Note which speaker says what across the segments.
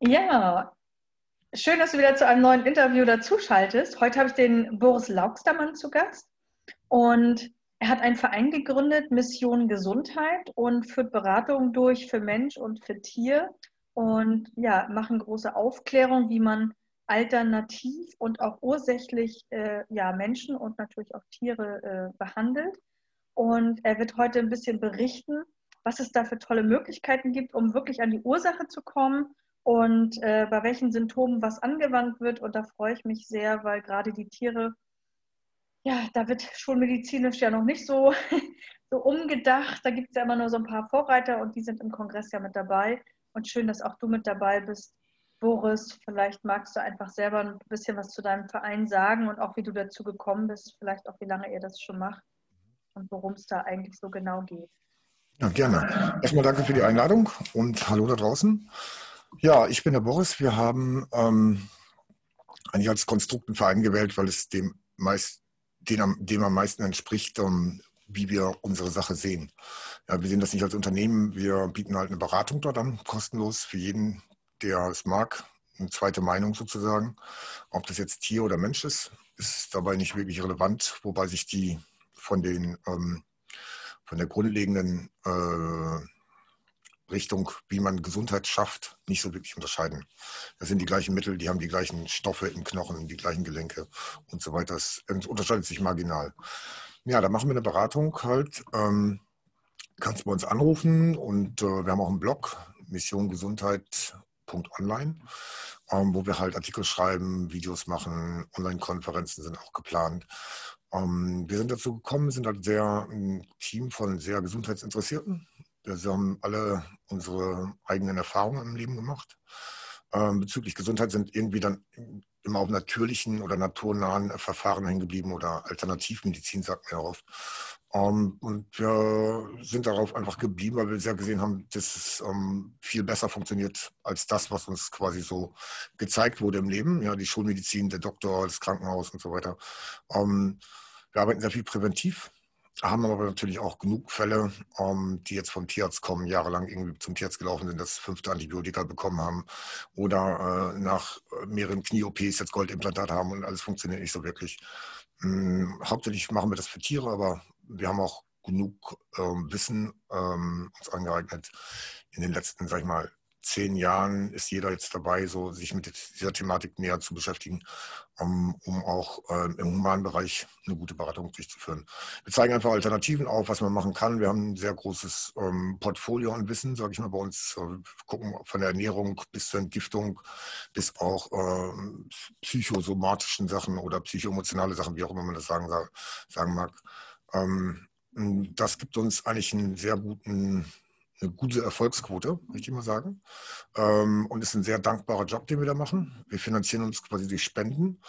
Speaker 1: Ja, schön, dass du wieder zu einem neuen Interview dazuschaltest. Heute habe ich den Boris Laugstermann zu Gast und er hat einen Verein gegründet, Mission Gesundheit und führt Beratungen durch für Mensch und für Tier und ja, machen große Aufklärung, wie man alternativ und auch ursächlich äh, ja, Menschen und natürlich auch Tiere äh, behandelt. Und er wird heute ein bisschen berichten, was es da für tolle Möglichkeiten gibt, um wirklich an die Ursache zu kommen und äh, bei welchen Symptomen was angewandt wird. Und da freue ich mich sehr, weil gerade die Tiere, ja, da wird schon medizinisch ja noch nicht so, so umgedacht. Da gibt es ja immer nur so ein paar Vorreiter und die sind im Kongress ja mit dabei. Und schön, dass auch du mit dabei bist. Boris, vielleicht magst du einfach selber ein bisschen was zu deinem Verein sagen und auch wie du dazu gekommen bist, vielleicht auch wie lange ihr das schon macht und worum es da eigentlich so genau geht.
Speaker 2: Ja, gerne. Erstmal danke für die Einladung und hallo da draußen. Ja, ich bin der Boris. Wir haben ähm, eigentlich als Konstrukt einen Verein gewählt, weil es dem, meist, den, dem am meisten entspricht, um, ähm, wie wir unsere Sache sehen. Ja, wir sehen das nicht als Unternehmen. Wir bieten halt eine Beratung dort an, kostenlos für jeden, der es mag. Eine zweite Meinung sozusagen. Ob das jetzt Tier oder Mensch ist, ist dabei nicht wirklich relevant, wobei sich die von den ähm, von der grundlegenden äh, Richtung, wie man Gesundheit schafft, nicht so wirklich unterscheiden. Das sind die gleichen Mittel, die haben die gleichen Stoffe im Knochen, die gleichen Gelenke und so weiter. Das unterscheidet sich marginal. Ja, da machen wir eine Beratung halt. Ähm, kannst bei uns anrufen und äh, wir haben auch einen Blog, missiongesundheit.online, ähm, wo wir halt Artikel schreiben, Videos machen, Online-Konferenzen sind auch geplant. Ähm, wir sind dazu gekommen, sind halt sehr ein Team von sehr Gesundheitsinteressierten. Wir haben alle unsere eigenen Erfahrungen im Leben gemacht. Ähm, bezüglich Gesundheit sind irgendwie dann immer auf natürlichen oder naturnahen Verfahren hängen geblieben oder Alternativmedizin, sagt man ja oft. Um, und wir sind darauf einfach geblieben, weil wir sehr gesehen haben, dass es um, viel besser funktioniert als das, was uns quasi so gezeigt wurde im Leben. Ja, die Schulmedizin, der Doktor, das Krankenhaus und so weiter. Um, wir arbeiten sehr viel präventiv haben aber natürlich auch genug Fälle, ähm, die jetzt vom Tierarzt kommen, jahrelang irgendwie zum Tierarzt gelaufen sind, das fünfte Antibiotika bekommen haben oder äh, nach mehreren Knie-OPs jetzt Goldimplantat haben und alles funktioniert nicht so wirklich. Ähm, hauptsächlich machen wir das für Tiere, aber wir haben auch genug ähm, Wissen ähm, uns angeeignet in den letzten, sag ich mal, zehn Jahren ist jeder jetzt dabei, so sich mit dieser Thematik näher zu beschäftigen, um, um auch äh, im humanen Bereich eine gute Beratung durchzuführen. Wir zeigen einfach Alternativen auf, was man machen kann. Wir haben ein sehr großes ähm, Portfolio an Wissen, sage ich mal, bei uns. Wir gucken von der Ernährung bis zur Entgiftung, bis auch äh, psychosomatischen Sachen oder psychoemotionale Sachen, wie auch immer man das sagen, sagen mag. Ähm, das gibt uns eigentlich einen sehr guten eine gute Erfolgsquote, möchte ich mal sagen. Ähm, und ist ein sehr dankbarer Job, den wir da machen. Wir finanzieren uns quasi durch Spenden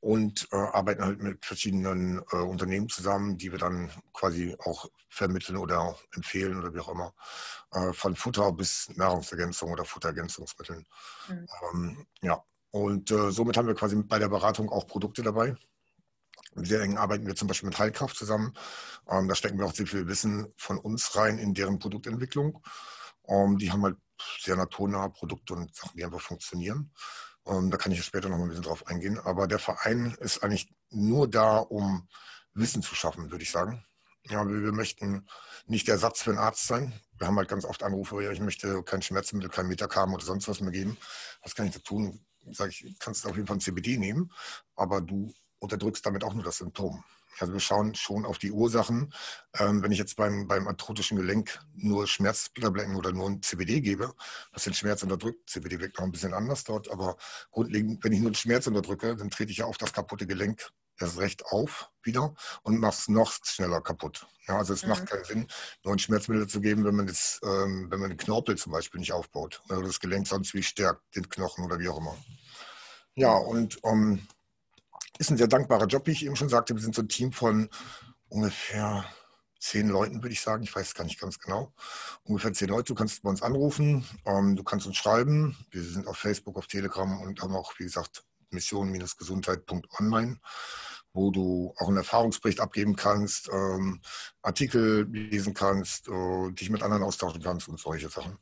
Speaker 2: und äh, arbeiten halt mit verschiedenen äh, Unternehmen zusammen, die wir dann quasi auch vermitteln oder empfehlen oder wie auch immer. Äh, von Futter bis Nahrungsergänzung oder Futterergänzungsmitteln. Mhm. Ähm, ja, und somit haben wir quasi bei der Beratung auch Produkte dabei sehr eng arbeiten wir zum Beispiel mit Heilkraft zusammen. Ähm, da stecken wir auch sehr viel Wissen von uns rein in deren Produktentwicklung. Ähm, die haben halt sehr naturnahe Produkte und Sachen, die einfach funktionieren. Ähm, da kann ich später noch ein bisschen drauf eingehen. Aber der Verein ist eigentlich nur da, um Wissen zu schaffen, würde ich sagen. Ja, wir, wir möchten nicht der Ersatz für einen Arzt sein. Wir haben halt ganz oft Anrufe, ja, ich möchte kein Schmerzmittel, kein Metacam oder sonst was mehr geben. Was kann ich da tun? Sage ich, kannst du auf jeden Fall ein CBD nehmen, aber du unterdrückst damit auch nur das Symptom. Also wir schauen schon auf die Ursachen. Ähm, wenn ich jetzt beim, beim arthrotischen Gelenk nur Schmerztabletten oder nur ein CBD gebe, was den Schmerz unterdrückt, CBD wirkt noch ein bisschen anders dort, aber grundlegend, wenn ich nur den Schmerz unterdrücke, dann trete ich ja auf das kaputte Gelenk erst recht auf wieder und mache es noch schneller kaputt. Ja, also es mhm. macht keinen Sinn, nur ein Schmerzmittel zu geben, wenn man, das, ähm, wenn man den Knorpel zum Beispiel nicht aufbaut oder das Gelenk sonst wie stärkt, den Knochen oder wie auch immer. Ja, und um, ähm, ist ein sehr dankbarer Job, wie ich eben schon sagte. Wir sind so ein Team von ungefähr zehn Leuten, würde ich sagen. Ich weiß es gar nicht ganz genau. Ungefähr zehn Leute. Du kannst bei uns anrufen, ähm, du kannst uns schreiben. Wir sind auf Facebook, auf Telegram und haben auch, wie gesagt, mission-gesundheit.online, wo du auch einen Erfahrungsbericht abgeben kannst, ähm, Artikel lesen kannst, äh, dich mit anderen austauschen kannst und solche Sachen.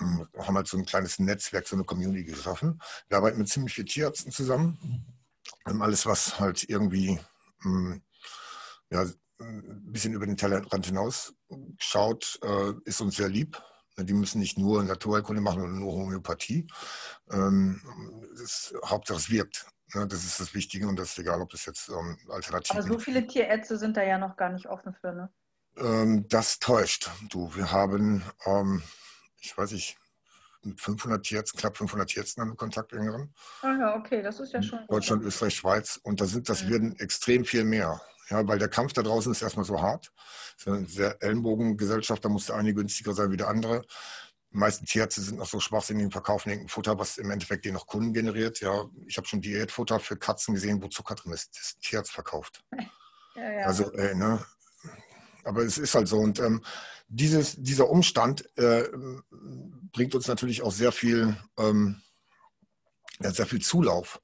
Speaker 2: ähm, haben halt so ein kleines Netzwerk, so eine Community geschaffen. Wir arbeiten mit ziemlich vielen Tierärzten zusammen. Alles, was halt irgendwie hm, ja, ein bisschen über den Tellerrand hinaus schaut, äh, ist uns sehr lieb. Die müssen nicht nur Naturheilkunde machen oder nur Homöopathie. Ähm, das, Hauptsache es wirkt. Das ist das Wichtige und das ist egal, ob das jetzt ähm, alternativ
Speaker 1: ist. Aber so viele Tierärzte sind da ja noch gar nicht offen für, ne?
Speaker 2: Ähm, das täuscht. Du, wir haben, ähm, ich weiß nicht, 500 Tierärzten, knapp 500 Tierärzten haben wir Kontakt engeren.
Speaker 1: Ah ja, okay, das ist ja schon.
Speaker 2: Deutschland, gut. Österreich, Schweiz. Und da sind, das mhm. werden extrem viel mehr. Ja, weil der Kampf da draußen ist erstmal so hart. Es ist eine sehr Ellenbogengesellschaft, da muss der eine günstiger sein wie der andere. Die meisten Tierärzte sind noch so schwachsinnig im Verkaufen irgendein Futter, was im Endeffekt den noch Kunden generiert. Ja, ich habe schon Diätfutter für Katzen gesehen, wo Zucker drin ist. Das ist Tierarzt verkauft. Ja, ja. Also, äh, ne? Aber es ist halt so. Und ähm, dieses, dieser Umstand äh, bringt uns natürlich auch sehr viel, ähm, ja, sehr viel Zulauf.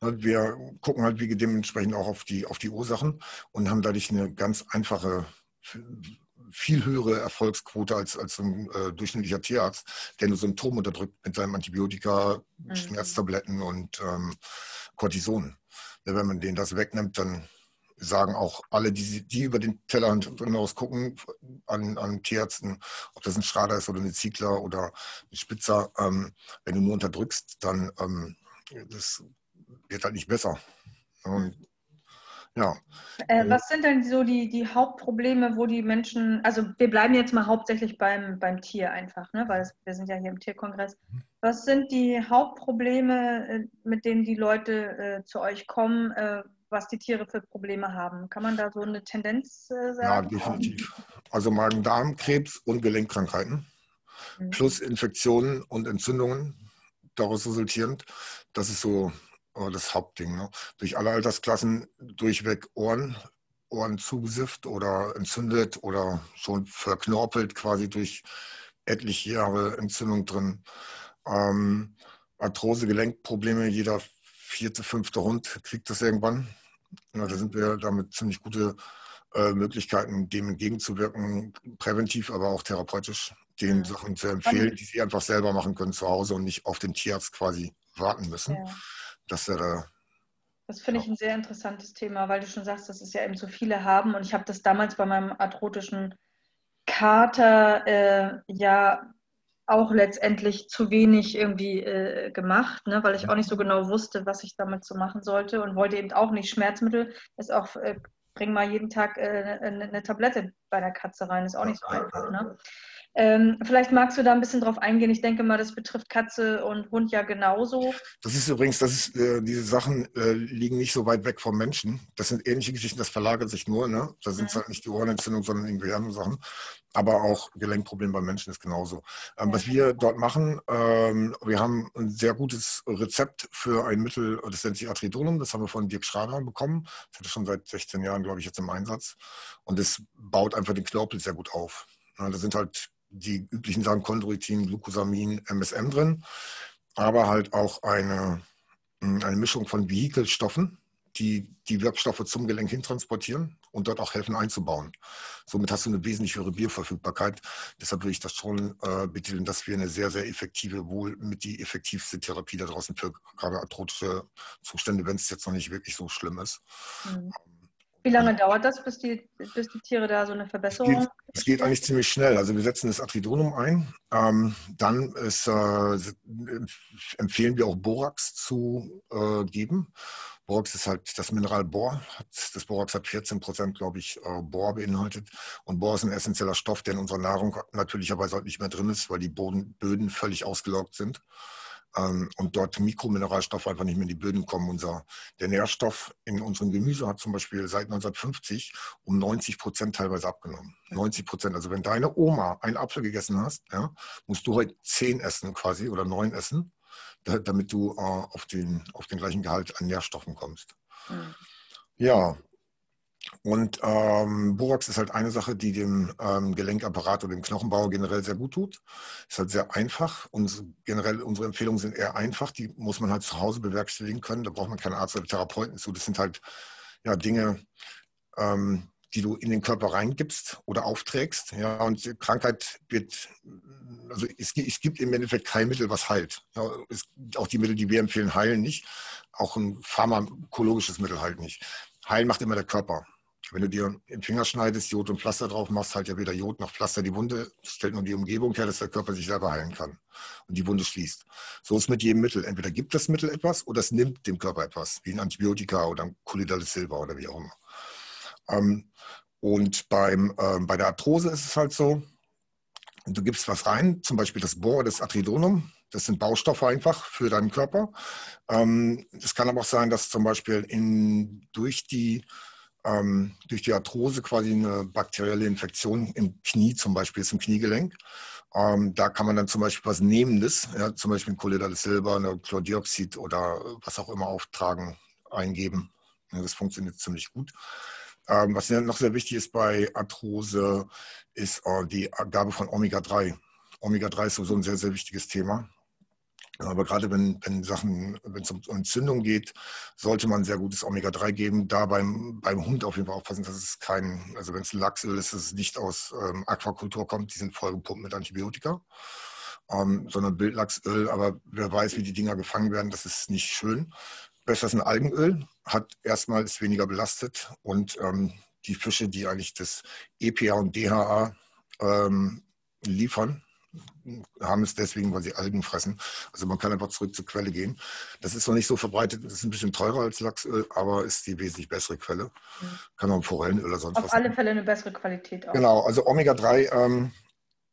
Speaker 2: Wir gucken halt wie dementsprechend auch auf die, auf die Ursachen und haben dadurch eine ganz einfache, viel höhere Erfolgsquote als, als ein äh, durchschnittlicher Tierarzt, der nur Symptome unterdrückt mit seinem Antibiotika, mhm. Schmerztabletten und ähm, Cortison. Ja, wenn man denen das wegnimmt, dann sagen auch alle, die, die über den Tellerrand hinaus gucken, an, an Tierärzten, ob das ein Schrader ist oder eine Ziegler oder ein Spitzer, ähm, wenn du nur unterdrückst, dann ähm, das wird halt nicht besser. Und, ja.
Speaker 1: Äh, was sind denn so die, die Hauptprobleme, wo die Menschen, also wir bleiben jetzt mal hauptsächlich beim, beim Tier einfach, ne? weil es, wir sind ja hier im Tierkongress. Mhm. Was sind die Hauptprobleme, äh, mit denen die Leute äh, zu euch kommen? Äh, was die Tiere für Probleme haben. Kann man da so eine Tendenz äh, sagen?
Speaker 2: Ja, definitiv. Also Magen-Darm-Krebs und Gelenkkrankheiten mhm. plus Infektionen und Entzündungen daraus resultierend. Das ist so äh, das Hauptding. Ne? Durch alle Altersklassen durchweg Ohren, Ohren zugesifft oder entzündet oder schon verknorpelt quasi durch etliche Jahre Entzündung drin. Ähm, Arthrose, Gelenkprobleme, jeder vierte, fünfte Hund kriegt das irgendwann. Da sind wir damit ziemlich gute äh, Möglichkeiten, dem entgegenzuwirken, präventiv, aber auch therapeutisch, den ja. Sachen zu empfehlen, die sie einfach selber machen können zu Hause und nicht auf den Tierarzt quasi warten müssen. Ja.
Speaker 1: Das wäre das finde ich ein sehr interessantes Thema, weil du schon sagst, dass es ja eben so viele haben. Und ich habe das damals bei meinem arthrotischen Kater äh, ja auch letztendlich zu wenig irgendwie äh, gemacht, ne, weil ich auch nicht so genau wusste, was ich damit so machen sollte und wollte eben auch nicht Schmerzmittel. Ist auch, äh, bring mal jeden Tag äh, eine, eine, Tablette bei der Katze rein, ist auch nicht so einfach. Ne? Ähm, vielleicht magst du da ein bisschen drauf eingehen. Ich denke mal, das betrifft Katze und Hund ja genauso.
Speaker 2: Das ist übrigens, das ist, äh, diese Sachen äh, liegen nicht so weit weg vom Menschen. Das sind ähnliche Geschichten, das verlagert sich nur. Ne? Da sind es mhm. halt nicht die Ohrenentzündung, sondern irgendwie andere Sachen. Aber auch Gelenkproblem beim Menschen ist genauso. Ähm, ja. Was wir dort machen, ähm, wir haben ein sehr gutes Rezept für ein Mittel, das nennt sich Atridolum. Das haben wir von Dirk Schrader bekommen. Das hat er schon seit 16 Jahren, glaube ich, jetzt im Einsatz. Und das baut einfach den Knorpel sehr gut auf. Da sind halt die üblichen Sachen Chondroitin, Glucosamin, MSM drin, aber halt auch eine, hm, eine Mischung von Vehikelstoffen, die die Wirkstoffe zum Gelenk hintransportieren und dort auch helfen einzubauen. Somit hast du eine wesentlich höhere Bioverfügbarkeit. Deshalb würde ich das schon äh, betiteln, dass wir eine sehr, sehr effektive, wohl mit die effektivste Therapie da draußen für gerade arthrotische Zustände, wenn es jetzt noch nicht wirklich so schlimm ist. Mhm.
Speaker 1: Wie lange dauert das, bis die, bis die Tiere da so eine Verbesserung haben?
Speaker 2: Es geht, eigentlich ziemlich schnell. Also wir setzen das Atridonum ein. Ähm, dann ist, äh, empfehlen wir auch Borax zu äh, geben. Borax ist halt das Mineral Bor. Das Borax hat 14 Prozent, glaube ich, äh, Bor beinhaltet. Und Bor ist ein essentieller Stoff, der in unserer Nahrung natürlicherweise heute nicht mehr drin ist, weil die Boden, Böden völlig ausgelaugt sind ähm, und dort Mikromineralstoffe einfach nicht mehr in die Böden kommen. Unser, der Nährstoff in unserem Gemüse hat zum Beispiel seit 1950 um 90 Prozent teilweise abgenommen. 90 Prozent. Also wenn deine Oma einen Apfel gegessen hast, ja, musst du heute zehn essen quasi oder neun essen, da, damit du äh, auf, den, auf den gleichen Gehalt an Nährstoffen kommst. Mhm. Ja, und ähm, Borax ist halt eine Sache, die dem ähm, Gelenkapparat oder dem Knochenbau generell sehr gut tut. Ist halt sehr einfach und generell unsere Empfehlungen sind eher einfach. Die muss man halt zu Hause bewerkstelligen können. Da braucht man keinen Arzt oder Therapeuten zu. Das sind halt ja Dinge, ähm, die du in den Körper reingibst oder aufträgst. Ja, und Krankheit wird, also es, es gibt im Endeffekt kein Mittel, was heilt. Ja, es, auch die Mittel, die wir empfehlen, heilen nicht. Auch ein pharmakologisches Mittel heilt nicht. Heilen macht immer der Körper. Wenn du dir den Finger schneidest, Jod und Pflaster drauf machst, halt ja weder Jod noch Pflaster die Wunde, stellt nur die Umgebung her, dass der Körper sich selber heilen kann und die Wunde schließt. So ist mit jedem Mittel. Entweder gibt das Mittel etwas oder es nimmt dem Körper etwas, wie ein Antibiotika oder ein Silber oder wie auch immer. Ähm, und beim, äh, bei der Arthrose ist es halt so, du gibst was rein, zum Beispiel das Bohr, das Atridonum, das sind Baustoffe einfach für deinen Körper. Ähm, es kann aber auch sein, dass zum Beispiel in, durch die ähm, durch die Arthrose quasi eine bakterielle Infektion im Knie, zum Beispiel ist im Kniegelenk. Ähm, da kann man dann zum Beispiel was Nehmendes, ja, zum Beispiel ein Choledales Silber, eine Chlordioxid oder was auch immer auftragen, eingeben. Ja, das funktioniert ziemlich gut. Ähm, was noch sehr wichtig ist bei Arthrose, ist äh, die Gabe von Omega-3. Omega-3 ist sowieso ein sehr, sehr wichtiges Thema. Aber gerade wenn, wenn Sachen, wenn es um Entzündung geht, sollte man sehr gutes Omega-3 geben. Da beim, beim Hund auf jeden Fall aufpassen, dass es kein, also wenn es ein Lachsöl ist, dass es nicht aus ähm, Aquakultur kommt, die sind vollgepumpt mit Antibiotika, ähm, sondern Bildlachsöl. Aber wer weiß, wie die Dinger gefangen werden, das ist nicht schön. Besser ist ein Algenöl, hat erstmal ist weniger belastet und ähm, die Fische, die eigentlich das EPA und DHA ähm, liefern, haben es deswegen, weil sie Algen fressen. Also man kann einfach zurück zur Quelle gehen. Das ist noch nicht so verbreitet, das ist ein bisschen teurer als Lachsöl, aber ist die wesentlich bessere Quelle. Mhm. Kann auch Forellenöl oder sonst
Speaker 1: Auf was. Auf alle. Fälle eine bessere Qualität
Speaker 2: auch. Genau, also Omega-3 ähm,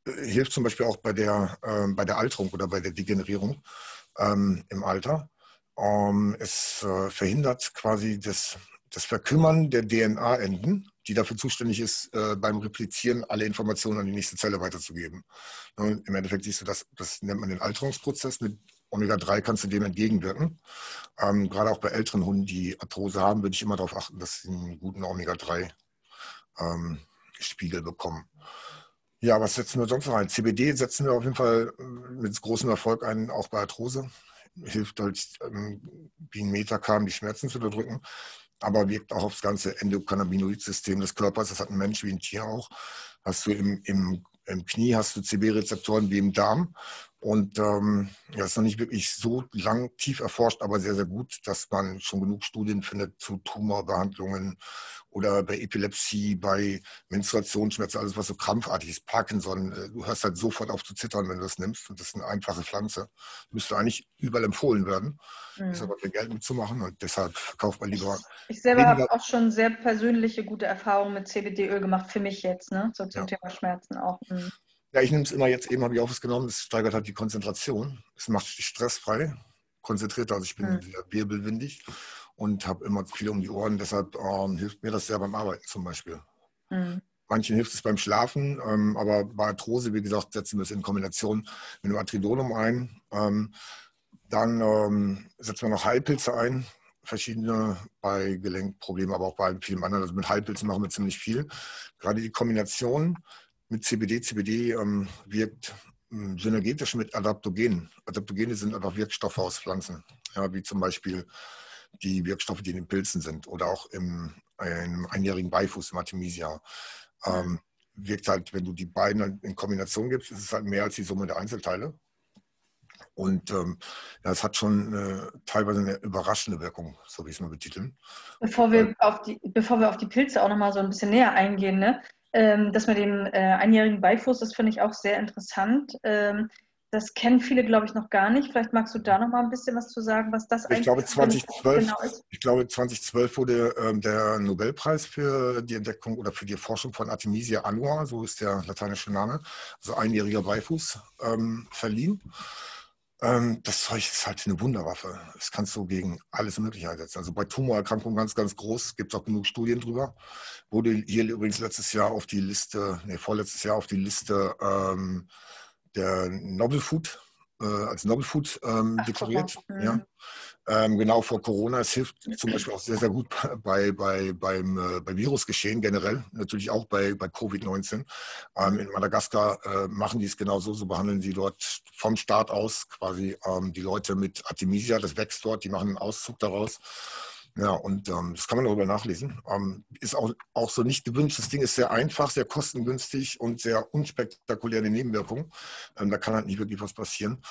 Speaker 2: hilft zum Beispiel auch bei der, ähm, bei der Alterung oder bei der Degenerierung ähm, im Alter. Ähm, es äh, verhindert quasi das, das Verkümmern der DNA-Enden die dafür zuständig ist, äh, beim Replizieren alle Informationen an die nächste Zelle weiterzugeben. Und Im Endeffekt siehst du, das, das nennt man den Alterungsprozess. Mit Omega-3 kannst du dem entgegenwirken. Ähm, gerade auch bei älteren Hunden, die Arthrose haben, würde ich immer darauf achten, dass sie einen guten Omega-3-Spiegel ähm, bekommen. Ja, was setzen wir sonst noch ein? CBD setzen wir auf jeden Fall äh, mit großem Erfolg ein, auch bei Arthrose. Hilft halt, ähm, wie ein Metakam die Schmerzen zu unterdrücken aber wirkt auch aufs ganze Endokannabinoid-System des Körpers. Das hat ein Mensch wie ein Tier auch. Hast du im, im, im Knie, hast du CB-Rezeptoren wie im Darm. Und ähm, ja, ist noch nicht wirklich so lang tief erforscht, aber sehr, sehr gut, dass man schon genug Studien findet zu Tumorbehandlungen oder bei Epilepsie, bei Menstruationsschmerzen, alles was so krampfartig ist, Parkinson. Äh, du hörst halt sofort auf zu zittern, wenn du das nimmst. Und das ist eine einfache Pflanze. Müsste eigentlich überall empfohlen werden. Mhm. Ist aber kein Geld mitzumachen und deshalb verkauft man lieber.
Speaker 1: Ich, ich selber habe auch schon sehr persönliche gute Erfahrungen mit CBD-Öl gemacht, für mich jetzt, ne? So zum ja. Thema Schmerzen auch. Mhm.
Speaker 2: Ja, ich nehme es immer jetzt, eben habe ich auch was genommen, es steigert halt die Konzentration. Es macht dich stressfrei, konzentrierter. Also ich bin mhm. sehr wirbelwindig und habe immer viel um die Ohren. Deshalb ähm, hilft mir das sehr beim Arbeiten zum Beispiel. Mhm. Manchen hilft es beim Schlafen, ähm, aber bei Arthrose, wie gesagt, setzen wir es in Kombination mit dem Atridonum ein. Ähm, dann ähm, setzen wir noch Heilpilze ein, verschiedene bei Gelenkproblemen, aber auch bei vielen anderen. Also mit Heilpilzen machen wir ziemlich viel. Gerade die Kombination mit CBD. CBD ähm, wirkt ähm, synergetisch mit Adaptogenen. Adaptogene sind einfach Wirkstoffe aus Pflanzen, ja, wie zum Beispiel die Wirkstoffe, die in den Pilzen sind oder auch im, im einjährigen Beifuß, im Artemisia. Ähm, wirkt halt, wenn du die beiden in Kombination gibst, ist es halt mehr als die Summe der Einzelteile. Und ähm, ja, es hat schon äh, teilweise eine überraschende Wirkung, so wie ich es mal betiteln.
Speaker 1: Bevor wir, auf die, bevor wir auf die Pilze auch nochmal so ein bisschen näher eingehen, ne? Ähm, das mit dem äh, einjährigen Beifuß, das finde ich auch sehr interessant. Ähm, das kennen viele, glaube ich, noch gar nicht. Vielleicht magst du da noch mal ein bisschen was zu sagen, was das
Speaker 2: ich eigentlich glaube, 2012, genau ist. Ich glaube, 2012 wurde ähm, der Nobelpreis für die Entdeckung oder für die Forschung von Artemisia annua, so ist der lateinische Name, also einjähriger Beifuß, ähm, verliehen. Ähm, das Zeug ist halt eine Wunderwaffe. Das kannst du gegen alles Mögliche einsetzen. Also bei Tumorerkrankungen ganz, ganz groß, gibt es auch genug Studien drüber. Wurde hier übrigens letztes Jahr auf die Liste, nee, vorletztes Jahr auf die Liste ähm, der Novel Food, äh, als Novel Food ähm, deklariert. Ja. Ähm, genau vor Corona. Es hilft zum Beispiel auch sehr, sehr gut bei, bei, beim, äh, bei Virusgeschehen generell, natürlich auch bei, bei Covid-19. Ähm, in Madagaskar äh, machen die es genauso, so behandeln sie dort vom Start aus quasi ähm, die Leute mit Artemisia, das wächst dort, die machen einen Auszug daraus Ja, und ähm, das kann man darüber nachlesen. Ähm, ist auch, auch so nicht gewünscht. Das Ding ist sehr einfach, sehr kostengünstig und sehr unspektakuläre Nebenwirkungen. Ähm, da kann halt nicht wirklich was passieren.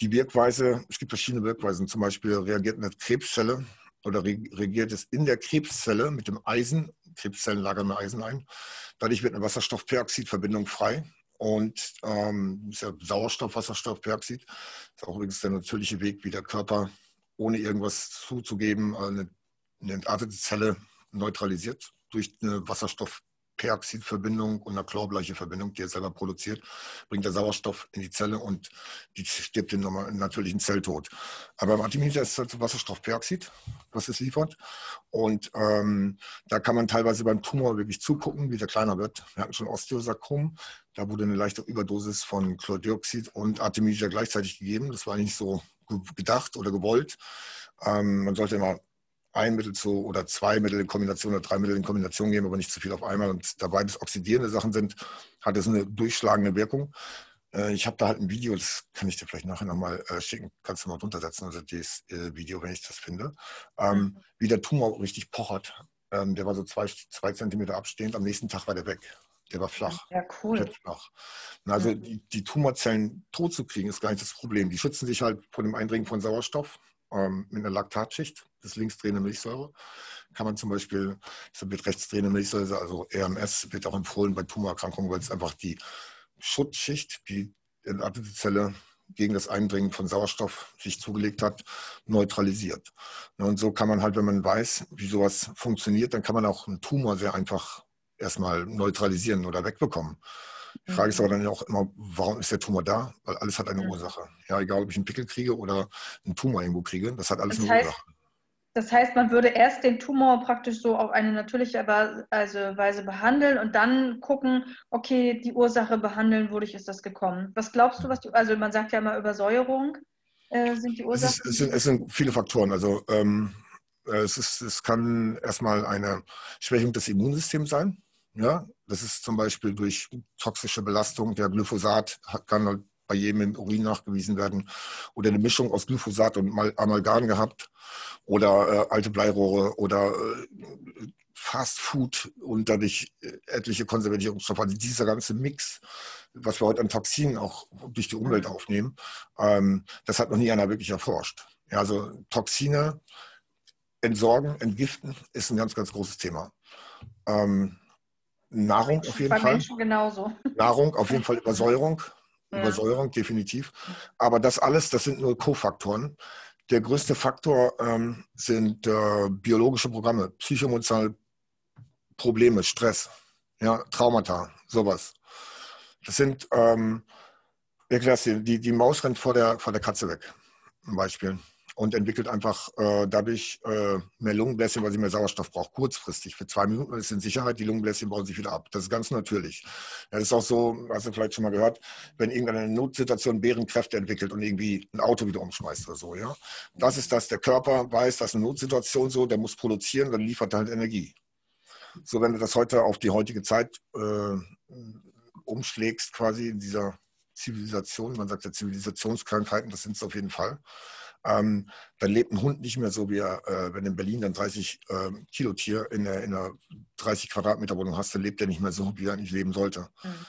Speaker 2: Die Wirkweise, es gibt verschiedene Wirkweisen. Zum Beispiel reagiert eine Krebszelle oder re reagiert es in der Krebszelle mit dem Eisen. Krebszellen lagern Eisen ein. Dadurch wird eine Wasserstoffperoxidverbindung frei. Und ähm, ist ja Sauerstoff, Wasserstoff, Peroxid. Ist auch übrigens der natürliche Weg, wie der Körper ohne irgendwas zuzugeben eine eine entartete Zelle neutralisiert durch eine Wasserstoffperoxidverbindung und eine Chlorbleiche-Verbindung, die er selber produziert, bringt der Sauerstoff in die Zelle und die stirbt den natürlichen Zelltod. Aber beim Artemisia ist es halt Wasserstoffperoxid, was es liefert. Und ähm, da kann man teilweise beim Tumor wirklich zugucken, wie der kleiner wird. Wir hatten schon Osteosarkom, da wurde eine leichte Überdosis von Chlordioxid und Artemisia gleichzeitig gegeben. Das war nicht so gedacht oder gewollt. Ähm, man sollte immer ein Mittel zu oder zwei Mittel in Kombination oder drei Mittel in Kombination geben, aber nicht zu viel auf einmal. Und da beides oxidierende Sachen sind, hat es eine durchschlagende Wirkung. Äh, ich habe da halt ein Video, das kann ich dir vielleicht nachher nochmal äh, schicken, kannst du mal drunter setzen, also dieses äh, Video, wenn ich das finde, ähm, wie der Tumor richtig pochert. Ähm, der war so zwei, zwei Zentimeter abstehend, am nächsten Tag war der weg. Der war flach.
Speaker 1: Ja, cool.
Speaker 2: Flach. Also mhm. die, die Tumorzellen tot zu kriegen, ist gar nicht das Problem. Die schützen sich halt vor dem Eindringen von Sauerstoff ähm, mit einer Laktatschicht, das linksdrehende Milchsäure. Kann man zum Beispiel, das wird rechtsdrehende Milchsäure, also RMS, wird auch empfohlen bei Tumorerkrankungen, weil es einfach die Schutzschicht, die entartete Zelle gegen das Eindringen von Sauerstoff sich zugelegt hat, neutralisiert. Und so kann man halt, wenn man weiß, wie sowas funktioniert, dann kann man auch einen Tumor sehr einfach erstmal neutralisieren oder wegbekommen. Die Frage ist aber dann auch immer, warum ist der Tumor da? Weil alles hat eine ja. Ursache. Ja, egal, ob ich einen Pickel kriege oder einen Tumor irgendwo kriege, das hat alles das eine heißt, Ursache.
Speaker 1: Das heißt, man würde erst den Tumor praktisch so auf eine natürliche also Weise behandeln und dann gucken, okay, die Ursache behandeln, wodurch ist das gekommen? Was glaubst du, was die, also man sagt ja immer Übersäuerung äh, sind die Ursachen?
Speaker 2: Es, ist, es, sind, es, sind, viele Faktoren. Also ähm, es, ist, es kann erstmal eine Schwächung des Immunsystems sein. Ja, das ist zum Beispiel durch toxische Belastung. Der Glyphosat kann bei jedem im Urin nachgewiesen werden. Oder eine Mischung aus Glyphosat und Amalgam gehabt. Oder äh, alte Bleirohre oder äh, Fast Food und dadurch äh, etliche Konservierungsstoffe. Also dieser ganze Mix, was wir heute an Toxinen auch durch die Umwelt aufnehmen, ähm, das hat noch nie einer wirklich erforscht. Ja, also Toxine entsorgen, entgiften ist ein ganz, ganz großes Thema. Ähm, Nahrung auf jeden Bei Fall. Menschen
Speaker 1: genauso.
Speaker 2: Nahrung, auf jeden Fall Übersäuerung. Ja. Übersäuerung, definitiv. Aber das alles, das sind nur Kofaktoren. Der größte Faktor ähm, sind äh, biologische Programme, psychoemotionale Probleme, Stress, ja, Traumata, sowas. Das sind, ähm, erklär's dir, die, die Maus rennt vor der, vor der Katze weg, zum Beispiel und entwickelt einfach äh, dadurch äh, mehr Lungenbläschen, weil sie mehr Sauerstoff braucht, kurzfristig. Für zwei Minuten ist in Sicherheit, die Lungenbläschen bauen sich wieder ab. Das ist ganz natürlich. Das ist auch so, hast du vielleicht schon mal gehört, wenn irgendeine Notsituation Bärenkräfte entwickelt und irgendwie ein Auto wieder umschmeißt oder so. Ja? Das ist das, der Körper weiß, dass eine Notsituation so, der muss produzieren, dann liefert er halt Energie. So, wenn du das heute auf die heutige Zeit äh, umschlägst, quasi in dieser Zivilisation, man sagt ja Zivilisationskrankheiten, das sind es auf jeden Fall, ähm, dann lebt ein Hund nicht mehr so, wie er, äh, wenn in Berlin dann 30 äh, Kilo Tier in, der, in einer 30 Quadratmeter Wohnung hast, dann lebt er nicht mehr so, wie er eigentlich leben sollte. Mhm.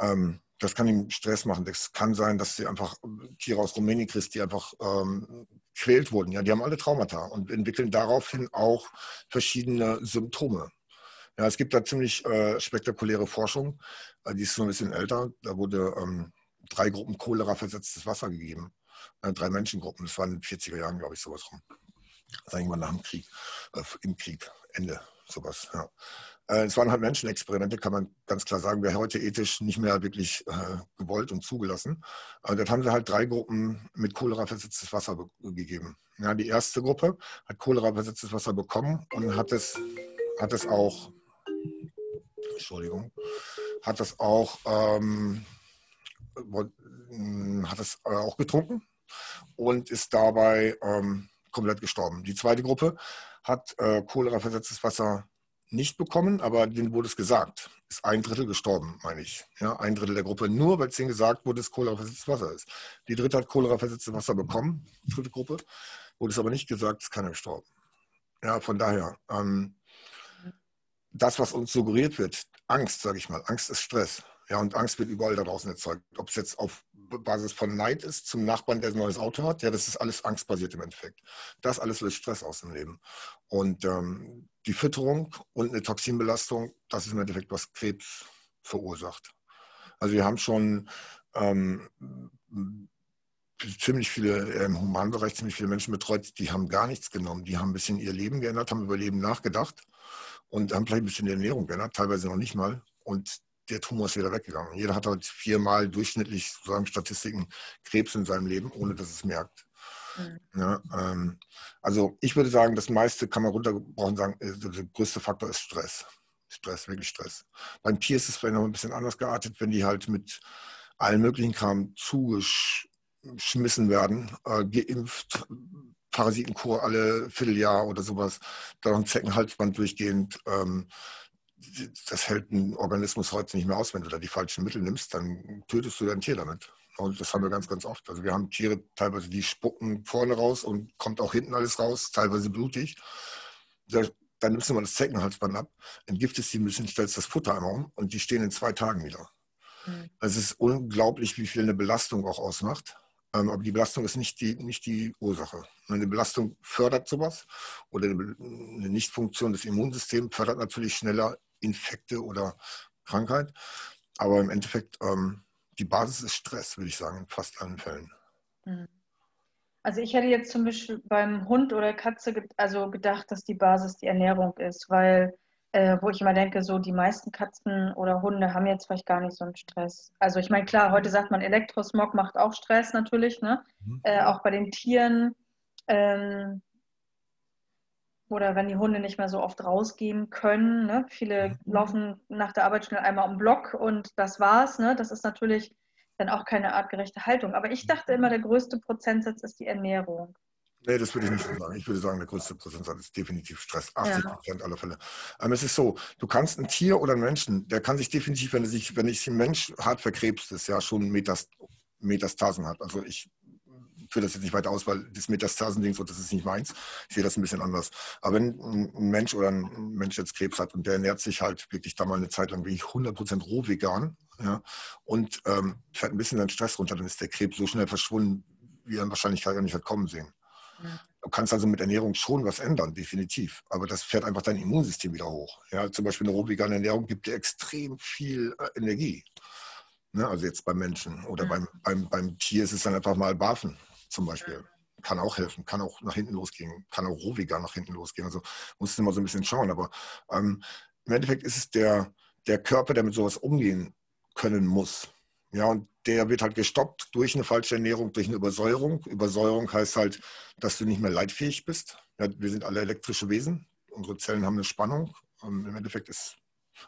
Speaker 2: Ähm, das kann ihm Stress machen. Das kann sein, dass sie einfach Tiere aus Rumänien kriegst, die einfach ähm, quält wurden. Ja, die haben alle Traumata und entwickeln daraufhin auch verschiedene Symptome. Ja, es gibt da ziemlich äh, spektakuläre Forschung, äh, die ist schon ein bisschen älter. Da wurde ähm, drei Gruppen Cholera versetztes Wasser gegeben drei Menschengruppen. Das war in den 40er Jahren, glaube ich, sowas rum. Das war irgendwann nach dem Krieg, äh, im Krieg, Ende, sowas. Ja. Äh, es waren halt Menschenexperimente, kann man ganz klar sagen, wäre heute ethisch nicht mehr wirklich äh, gewollt und zugelassen. Aber dort haben sie halt drei Gruppen mit Cholera versetztes Wasser gegeben. Ja, die erste Gruppe hat Cholera versetztes Wasser bekommen und hat es, hat es auch, Entschuldigung, hat es auch, ähm, hat es äh, auch getrunken und ist dabei ähm, komplett gestorben. Die zweite Gruppe hat äh, Cholera-versetztes Wasser nicht bekommen, aber denen wurde es gesagt. Ist ein Drittel gestorben, meine ich. Ja, ein Drittel der Gruppe, nur weil es ihnen gesagt wurde, dass Cholera-versetztes Wasser ist. Die dritte hat Cholera-versetztes Wasser bekommen, die dritte Gruppe, wurde es aber nicht gesagt, ist keiner gestorben. Ja, von daher. Ähm, das, was uns suggeriert wird, Angst, sage ich mal, Angst ist Stress. Ja, und Angst wird überall da draußen erzeugt. Ob es jetzt auf Basis von Neid ist zum Nachbarn, der ein neues Auto hat, ja, das ist alles angstbasiert im Endeffekt. Das alles löst Stress aus dem Leben. Und ähm, die Fütterung und eine Toxinbelastung, das ist im Endeffekt, was Krebs verursacht. Also wir haben schon ähm, ziemlich viele im Humanbereich, ziemlich viele Menschen betreut, die haben gar nichts genommen. Die haben ein bisschen ihr Leben geändert, haben über Leben nachgedacht und haben vielleicht ein bisschen die Ernährung geändert, teilweise noch nicht mal. Und der Tumor ist wieder weggegangen. Jeder hat halt viermal durchschnittlich, sozusagen Statistiken, Krebs in seinem Leben, ohne dass es merkt. Mhm. Ja, ähm, also ich würde sagen, das meiste kann man runtergebrochen sagen, äh, der größte Faktor ist Stress. Stress, wirklich Stress. Beim Tier ist es vielleicht noch ein bisschen anders geartet, wenn die halt mit allen möglichen Kram zugeschmissen werden, äh, geimpft, Parasitenkur alle Vierteljahr oder sowas, dann ein Zeckenhalsband durchgehend. Ähm, das hält ein Organismus heute nicht mehr aus. Wenn du da die falschen Mittel nimmst, dann tötest du dein Tier damit. Und das haben wir ganz, ganz oft. Also wir haben Tiere teilweise, die spucken vorne raus und kommt auch hinten alles raus, teilweise blutig. Dann nimmst du mal das Zeckenhalsband ab, entgiftest die ein bisschen, stellst das Futter einmal um und die stehen in zwei Tagen wieder. Mhm. Es ist unglaublich, wie viel eine Belastung auch ausmacht. Ähm, aber die Belastung ist nicht die, nicht die Ursache. Eine Belastung fördert sowas oder eine Nichtfunktion des Immunsystems fördert natürlich schneller Infekte oder Krankheit. Aber im Endeffekt, ähm, die Basis ist Stress, würde ich sagen, in fast allen Fällen.
Speaker 1: Mhm. Also ich hätte jetzt zum Beispiel beim Hund oder Katze also gedacht, dass die Basis die Ernährung ist, weil äh, wo ich immer denke, so die meisten Katzen oder Hunde haben jetzt vielleicht gar nicht so einen Stress. Also ich meine, klar, heute sagt man, Elektrosmog macht auch Stress natürlich, ne? Mhm. Äh, auch bei den Tieren. Ähm, oder wenn die Hunde nicht mehr so oft rausgehen können. Ne? Viele mhm. laufen nach der Arbeit schnell einmal um Block und das war's. Ne? Das ist natürlich dann auch keine artgerechte Haltung. Aber ich dachte immer, der größte Prozentsatz ist die Ernährung.
Speaker 2: Nee, das würde ich nicht so sagen. Ich würde sagen, der größte Prozentsatz ist definitiv Stress. 80 Prozent ja. aller Fälle. Aber es ist so, du kannst ein Tier oder einen Menschen, der kann sich definitiv, wenn er sich, wenn ich ein Mensch hart verkrebst ist, ja schon Metastasen hat. Also ich führe das jetzt nicht weiter aus, weil das Metastasen-Ding, so, das ist nicht meins. Ich sehe das ein bisschen anders. Aber wenn ein Mensch oder ein Mensch jetzt Krebs hat und der ernährt sich halt wirklich da mal eine Zeit lang wie 100% roh vegan ja, und ähm, fährt ein bisschen den Stress runter, dann ist der Krebs so schnell verschwunden, wie er wahrscheinlich gar nicht hat kommen sehen. Du kannst also mit Ernährung schon was ändern, definitiv. Aber das fährt einfach dein Immunsystem wieder hoch. Ja, zum Beispiel eine roh vegane Ernährung gibt dir extrem viel äh, Energie. Ne, also jetzt beim Menschen oder mhm. beim, beim, beim Tier ist es dann einfach mal Barfen zum Beispiel. Kann auch helfen, kann auch nach hinten losgehen, kann auch rohvegan nach hinten losgehen. Also muss du immer so ein bisschen schauen. Aber ähm, im Endeffekt ist es der, der Körper, der mit sowas umgehen können muss. Ja, und der wird halt gestoppt durch eine falsche Ernährung, durch eine Übersäuerung. Übersäuerung heißt halt, dass du nicht mehr leitfähig bist. Ja, wir sind alle elektrische Wesen. Unsere Zellen haben eine Spannung. Und Im Endeffekt ist,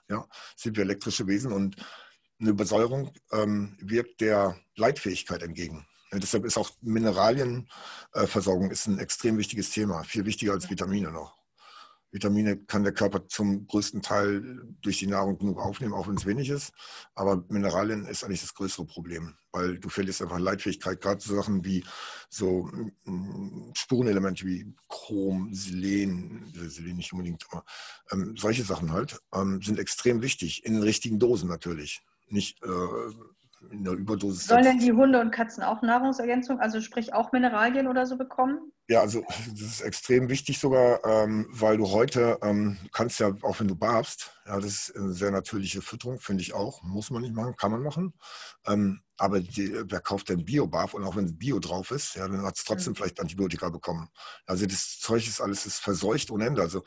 Speaker 2: ja, sind wir elektrische Wesen und eine Übersäuerung ähm, wirkt der Leitfähigkeit entgegen. Ja, deshalb ist auch Mineralienversorgung ist ein extrem wichtiges Thema, viel wichtiger als Vitamine noch. Vitamine kann der Körper zum größten Teil durch die Nahrung genug aufnehmen, auch wenn es wenig ist. Aber Mineralien ist eigentlich das größere Problem, weil du verlierst einfach Leitfähigkeit. Gerade so Sachen wie so mm, Spurenelemente wie Chrom, Selen, Selen nicht unbedingt, aber ähm, solche Sachen halt, ähm, sind extrem wichtig, in den richtigen Dosen natürlich. Nicht äh, in der Überdosis.
Speaker 1: Sollen denn die Hunde und Katzen auch Nahrungsergänzung, also sprich auch Mineralien oder so bekommen?
Speaker 2: Ja, also das ist extrem wichtig sogar, ähm, weil du heute ähm, kannst ja, auch wenn du barbst, ja, das ist eine sehr natürliche Fütterung, finde ich auch. Muss man nicht machen, kann man machen. Ähm, aber die, wer kauft denn Bio-Barf und auch wenn es Bio drauf ist, ja, dann hat es trotzdem mhm. vielleicht Antibiotika bekommen. Also das Zeug ist alles ist verseucht ohne Ende. Also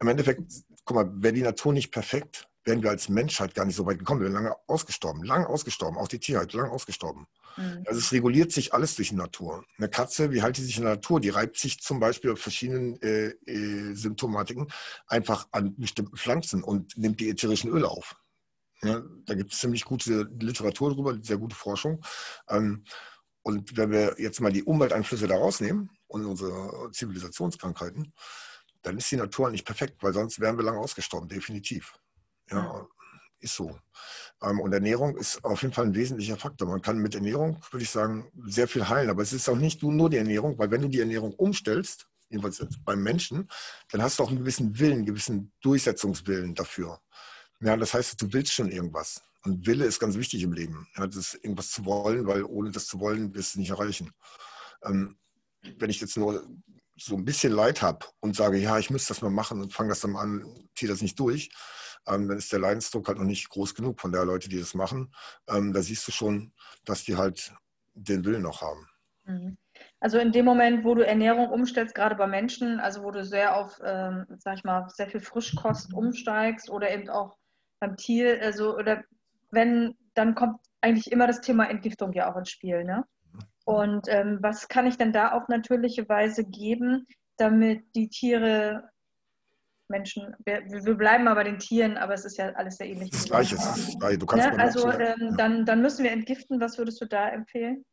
Speaker 2: im Endeffekt, guck mal, wäre die Natur nicht perfekt, wären wir als Menschheit gar nicht so weit gekommen. Wir wären lange ausgestorben, lange ausgestorben, auch die Tierheit, lange ausgestorben. Mhm. Also es reguliert sich alles durch die Natur. Eine Katze, wie hält die sich in der Natur? Die reibt sich zum Beispiel auf verschiedenen äh, äh, Symptomatiken einfach an bestimmten Pflanzen und nimmt die ätherischen Öle auf. Ja, da gibt es ziemlich gute Literatur darüber, sehr gute Forschung. Ähm, und wenn wir jetzt mal die Umwelteinflüsse da rausnehmen und unsere Zivilisationskrankheiten, dann ist die Natur nicht perfekt, weil sonst wären wir lange ausgestorben, definitiv. Ja, ist so. Ähm, und Ernährung ist auf jeden Fall ein wesentlicher Faktor. Man kann mit Ernährung, würde ich sagen, sehr viel heilen. Aber es ist auch nicht nur die Ernährung, weil wenn du die Ernährung umstellst, jedenfalls beim Menschen, dann hast du auch einen gewissen Willen, einen gewissen Durchsetzungswillen dafür. Ja, das heißt, du willst schon irgendwas. Und Wille ist ganz wichtig im Leben. Ja, das ist irgendwas zu wollen, weil ohne das zu wollen, wirst du nicht erreichen. Ähm, wenn ich jetzt nur so ein bisschen Leid habe und sage, ja, ich müsste das mal machen und fange das dann an, ziehe das nicht durch, ähm, dann ist der Leidensdruck halt noch nicht groß genug von der Leute, die das machen. Ähm, da siehst du schon, dass die halt den Willen noch haben.
Speaker 1: Mhm. Also in dem Moment, wo du Ernährung umstellst, gerade bei Menschen, also wo du sehr auf, ähm, sag ich mal, sehr viel Frischkost umsteigst oder eben auch beim Tier, also oder wenn, dann kommt eigentlich immer das Thema Entgiftung ja auch ins Spiel, ne? Und ähm, was kann ich denn da auf natürliche Weise geben, damit die Tiere, Menschen, wir, wir bleiben aber den Tieren, aber es ist ja alles sehr ähnlich.
Speaker 2: Das Gleiche.
Speaker 1: Du kannst ja, also ähm, dann, dann müssen wir entgiften. Was würdest du da empfehlen?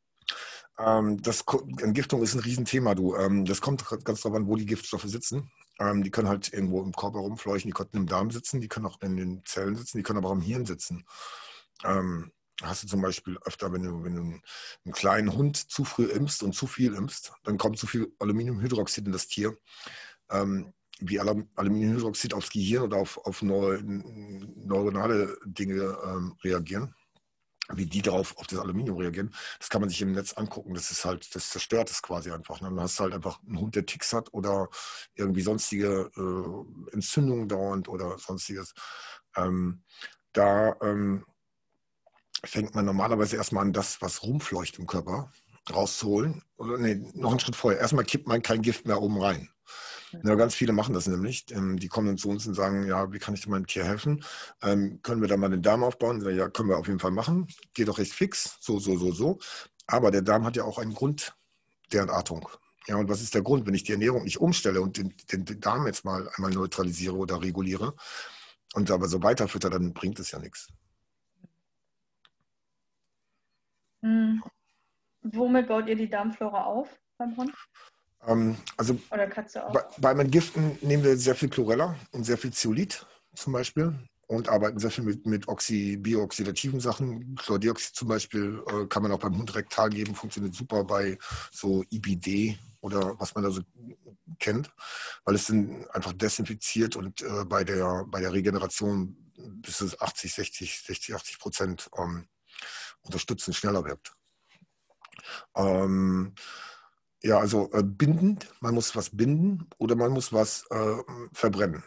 Speaker 2: Ähm, das, Entgiftung ist ein Riesenthema, du. Ähm, das kommt ganz darauf an, wo die Giftstoffe sitzen. Ähm, die können halt irgendwo im Körper rumfleuchen, die können im Darm sitzen, die können auch in den Zellen sitzen, die können aber auch im Hirn sitzen. Ähm, hast du zum Beispiel öfter, wenn du, wenn du einen kleinen Hund zu früh impfst und zu viel impfst, dann kommt zu viel Aluminiumhydroxid in das Tier. Ähm, wie Aluminiumhydroxid aufs Gehirn oder auf, auf neuronale Dinge ähm, reagieren, wie die darauf auf das Aluminium reagieren, das kann man sich im Netz angucken. Das ist halt, das zerstört es quasi einfach. Ne? Dann hast du halt einfach einen Hund, der Ticks hat oder irgendwie sonstige äh, Entzündungen dauernd oder sonstiges. Ähm, da ähm, fängt man normalerweise erstmal an, das, was rumfleucht im Körper, rauszuholen. Oder nee, noch einen Schritt vorher. Erstmal kippt man kein Gift mehr oben rein. Ja, ganz viele machen das nämlich. Ähm, die kommen dann zu uns und sagen, ja, wie kann ich meinem Tier helfen? Ähm, können wir da mal den Darm aufbauen? Ja, können wir auf jeden Fall machen. Geht doch recht fix. So, so, so, so. Aber der Darm hat ja auch einen Grund der Entartung. Ja, und was ist der Grund? Wenn ich die Ernährung nicht umstelle und den, den, den Darm jetzt mal einmal neutralisiere oder reguliere und aber so weiterfütter, dann bringt es ja nichts.
Speaker 1: Hm. Womit baut ihr die Darmflora auf beim Hund?
Speaker 2: Ähm, also
Speaker 1: Oder Katze auch?
Speaker 2: Bei, beim Entgiften nehmen wir sehr viel Chlorella und sehr viel Zeolit zum Beispiel und arbeiten sehr viel mit, mit Oxy, bioxidativen Sachen. Chlordioxid zum Beispiel äh, kann man auch beim Hund rektal geben, funktioniert super bei so IBD oder was man da so kennt, weil es dann einfach desinfiziert und äh, bei, der, bei der Regeneration bis zu 80, 60, 60, 80 Prozent ähm, unterstützend schneller wirkt. Ähm, ja, also äh, bindend, man muss was binden oder man muss was äh, verbrennen.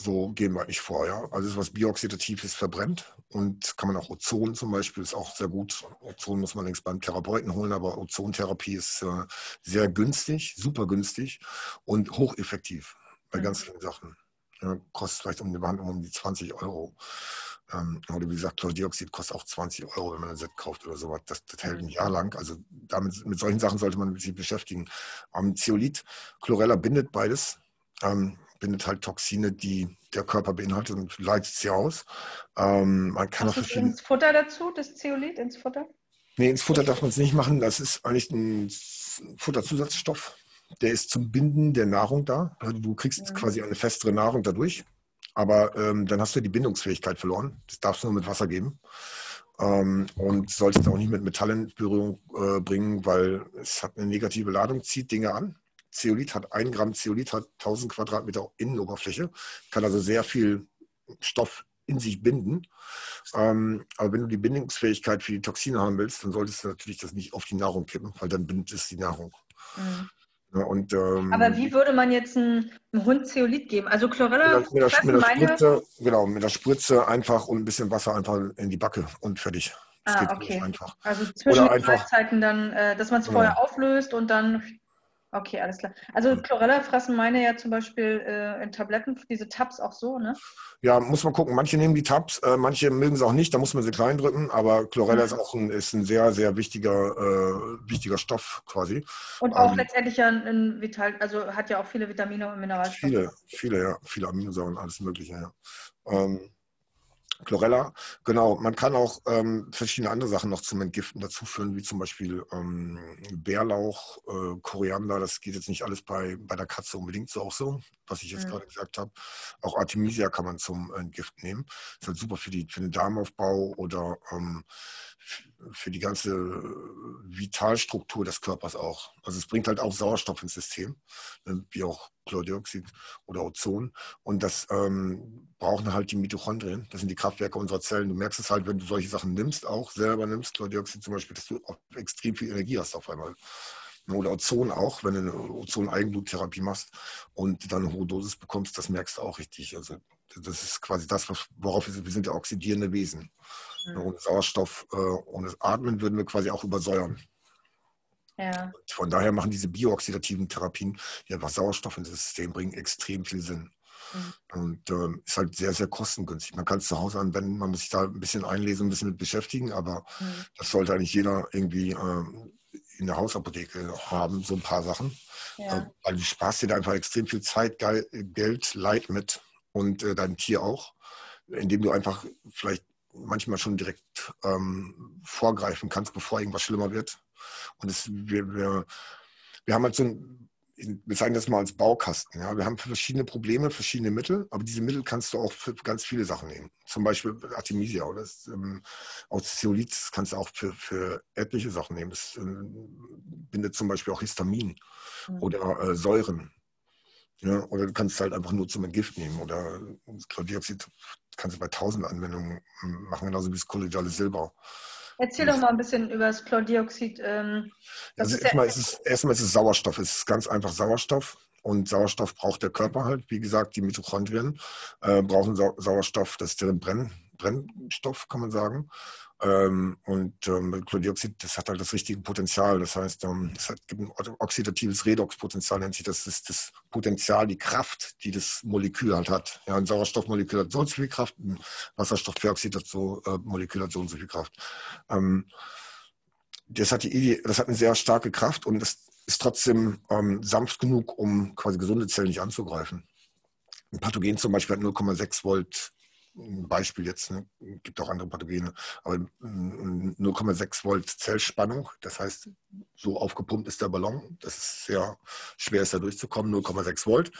Speaker 2: So gehen wir eigentlich vor. Ja? Also was bioxidativ ist, verbrennt und kann man auch Ozon zum Beispiel, ist auch sehr gut. Ozon muss man längst beim Therapeuten holen, aber Ozontherapie ist äh, sehr günstig, super günstig und hocheffektiv bei mhm. ganz vielen Sachen. Ja, kostet vielleicht um die Behandlung um die 20 Euro. Ähm, oder wie gesagt, Chlordioxid kostet auch 20 Euro, wenn man ein Set kauft oder sowas. Das, das hält ein Jahr lang. Also damit, mit solchen Sachen sollte man sich beschäftigen. Ähm, Zeolit, Chlorella bindet beides. Ähm, bindet halt Toxine, die der Körper beinhaltet und leitet sie aus. Ähm, man kann
Speaker 1: Hast auch verschiedene... ins Futter dazu, das Zeolit ins Futter?
Speaker 2: Nee, ins Futter darf man es nicht machen. Das ist eigentlich ein Futterzusatzstoff. Der ist zum Binden der Nahrung da. Also du kriegst ja. Mhm. quasi eine festere Nahrung dadurch. Aber ähm, dann hast du die Bindungsfähigkeit verloren. Das darfst du nur mit Wasser geben. Ähm, und solltest auch nicht mit Metall in Berührung äh, bringen, weil es hat eine negative Ladung, zieht Dinge an. Zeolit hat ein Gramm Zeolit, hat 1000 Quadratmeter Innenoberfläche, kann also sehr viel Stoff in sich binden. Ähm, aber wenn du die Bindungsfähigkeit für die Toxine haben willst, dann solltest du natürlich das nicht auf die Nahrung kippen, weil dann bindet es die Nahrung. Mhm.
Speaker 1: Ja, und, ähm, Aber wie würde man jetzt einem, Hund Zeolit geben? Also Chlorella
Speaker 2: mit der, mit der, Spritze, genau, mit der Spritze einfach und ein bisschen Wasser einfach in die Backe und fertig.
Speaker 1: Das ah, okay. Einfach. Also zwischen Oder den Mahlzeiten dann, äh, dass man es vorher ja. auflöst und dann Okay, alles klar. Also Chlorella fressen meine ja zum Beispiel äh, in Tabletten, diese Tabs auch so, ne?
Speaker 2: Ja, muss man gucken. Manche nehmen die Tabs, äh, manche mögen sie auch nicht, da muss man sie klein drücken, aber Chlorella mhm. ist auch ein, ist ein sehr, sehr wichtiger, äh, wichtiger Stoff quasi.
Speaker 1: Und auch ähm, letztendlich ja ein Vital, also hat ja auch viele Vitamine und Mineralstoffe.
Speaker 2: Viele, viele, ja, viele Aminosäuren, alles mögliche, ja. Ähm, Chlorella, genau. Man kann auch ähm, verschiedene andere Sachen noch zum Entgiften dazuführen, wie zum Beispiel ähm, Bärlauch, äh, Koriander. Das geht jetzt nicht alles bei, bei der Katze unbedingt so auch so, was ich jetzt mhm. gerade gesagt habe. Auch Artemisia kann man zum Entgiften nehmen. Das ist halt super für, die, für den Darmaufbau oder ähm, für die ganze Vitalstruktur des Körpers auch. Also es bringt halt auch Sauerstoff ins System, ne, wie auch Chlordioxid oder Ozon. Und das ähm, brauchen halt die Mitochondrien. Das sind die Kraftwerke unserer Zellen. Du merkst es halt, wenn du solche Sachen nimmst, auch selber nimmst, Chlordioxid zum Beispiel, dass du extrem viel Energie hast auf einmal. Oder Ozon auch, wenn du eine Ozon-Eigenbluttherapie machst und dann eine hohe Dosis bekommst, das merkst du auch richtig. Also das ist quasi das, worauf wir sind. Wir sind ja oxidierende Wesen. Mhm. Ohne Sauerstoff, äh, ohne Atmen würden wir quasi auch übersäuern. Ja. Von daher machen diese biooxidativen Therapien, die einfach Sauerstoff ins System bringen, extrem viel Sinn. Mhm. Und äh, ist halt sehr, sehr kostengünstig. Man kann es zu Hause anwenden, man muss sich da ein bisschen einlesen, ein bisschen mit beschäftigen, aber mhm. das sollte eigentlich jeder irgendwie äh, in der Hausapotheke haben, so ein paar Sachen. Ja. Äh, weil du sparst dir da einfach extrem viel Zeit, Geld, Leid mit und äh, deinem Tier auch, indem du einfach vielleicht manchmal schon direkt ähm, vorgreifen kannst, bevor irgendwas schlimmer wird. Und es, wir, wir, wir haben halt so ein, wir zeigen das mal als Baukasten. Ja? Wir haben verschiedene Probleme, verschiedene Mittel, aber diese Mittel kannst du auch für ganz viele Sachen nehmen. Zum Beispiel Artemisia oder das, ähm, auch Zeolit kannst du auch für, für etliche Sachen nehmen. Das ähm, bindet zum Beispiel auch Histamin mhm. oder äh, Säuren. Ja, oder du kannst es halt einfach nur zum Entgift nehmen. Oder Chlordioxid kannst du bei tausend Anwendungen machen, genauso wie das kollegiale Silber.
Speaker 1: Erzähl doch mal ein bisschen über das Chlordioxid. Ähm,
Speaker 2: also ist erstmal, ist es, erstmal ist es Sauerstoff. Es ist ganz einfach Sauerstoff. Und Sauerstoff braucht der Körper halt. Wie gesagt, die Mitochondrien äh, brauchen Sau Sauerstoff. Das ist deren Brenn, Brennstoff, kann man sagen. Ähm, und ähm, Chlordioxid, das hat halt das richtige Potenzial. Das heißt, ähm, es gibt ein oxidatives Redoxpotenzial, nennt sich das. Das das Potenzial, die Kraft, die das Molekül halt hat. Ja, ein Sauerstoffmolekül hat so und so viel Kraft, ein Wasserstoffperoxid hat so, äh, Molekül hat so und so viel Kraft. Ähm, das hat, die, das hat eine sehr starke Kraft und das ist trotzdem ähm, sanft genug, um quasi gesunde Zellen nicht anzugreifen. Ein Pathogen zum Beispiel hat 0,6 Volt Beispiel jetzt, ne? gibt auch andere Pathogene, aber 0,6 Volt Zellspannung, das heißt, so aufgepumpt ist der Ballon, das ist sehr schwer ist da durchzukommen, 0,6 Volt.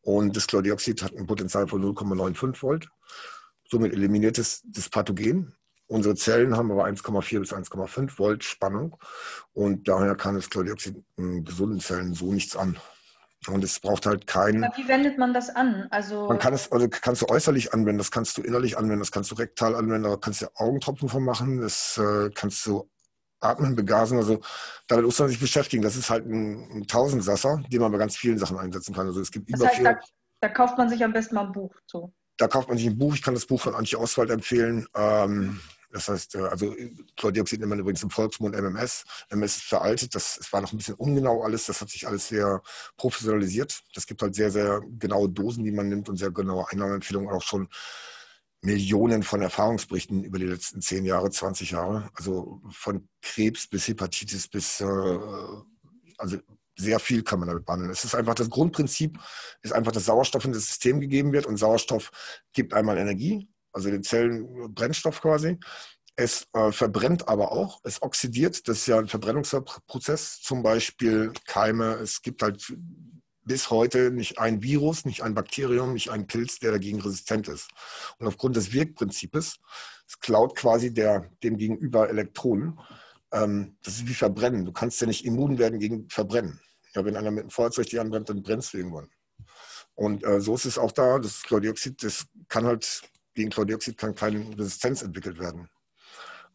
Speaker 2: Und das Chlordioxid hat ein Potenzial von 0,95 Volt. Somit eliminiert es das Pathogen. Unsere Zellen haben aber 1,4 bis 1,5 Volt Spannung und daher kann das Chlordioxid in gesunden Zellen so nichts an. Und es braucht halt keinen.
Speaker 1: Aber wie wendet man das an? Also
Speaker 2: man kann es, also kannst du äußerlich anwenden, das kannst du innerlich anwenden, das kannst du rektal anwenden, da kannst du Augentropfen von machen, das äh, kannst du atmen, begasen. Also damit muss man sich beschäftigen. Das ist halt ein, ein Tausendsasser, den man bei ganz vielen Sachen einsetzen kann. Also es gibt
Speaker 1: das über heißt, da, da, kauft man sich am besten mal ein Buch zu.
Speaker 2: Da kauft man sich ein Buch. Ich kann das Buch von Antje Oswald empfehlen. Ähm, das heißt, äh, also Chlordioxid nennt man übrigens im Volksmund MMS. MMS ist veraltet, das, das war noch ein bisschen ungenau alles, das hat sich alles sehr professionalisiert. Das gibt halt sehr, sehr genaue Dosen, die man nimmt und sehr genaue Einnahmeempfehlungen, auch schon Millionen von Erfahrungsberichten über die letzten zehn Jahre, 20 Jahre. Also von Krebs bis Hepatitis bis, äh, also sehr viel kann man damit behandeln. Es ist einfach das Grundprinzip, ist einfach, dass Sauerstoff in das System gegeben wird und Sauerstoff gibt einmal Energie also den Zellen Brennstoff quasi. Es äh, verbrennt aber auch, es oxidiert, das ist ja ein Verbrennungsprozess, zum Beispiel Keime. Es gibt halt bis heute nicht ein Virus, nicht ein Bakterium, nicht ein Pilz, der dagegen resistent ist. Und aufgrund des Wirkprinzips, es klaut quasi der, dem Gegenüber Elektronen. Ähm, das ist wie Verbrennen. Du kannst ja nicht immun werden gegen Verbrennen. Ja, wenn einer mit einem Feuerzeug dich anbrennt, dann brennst du irgendwann. Und äh, so ist es auch da. Das Chlordioxid, das kann halt gegen Chlordioxid kann keine Resistenz entwickelt werden.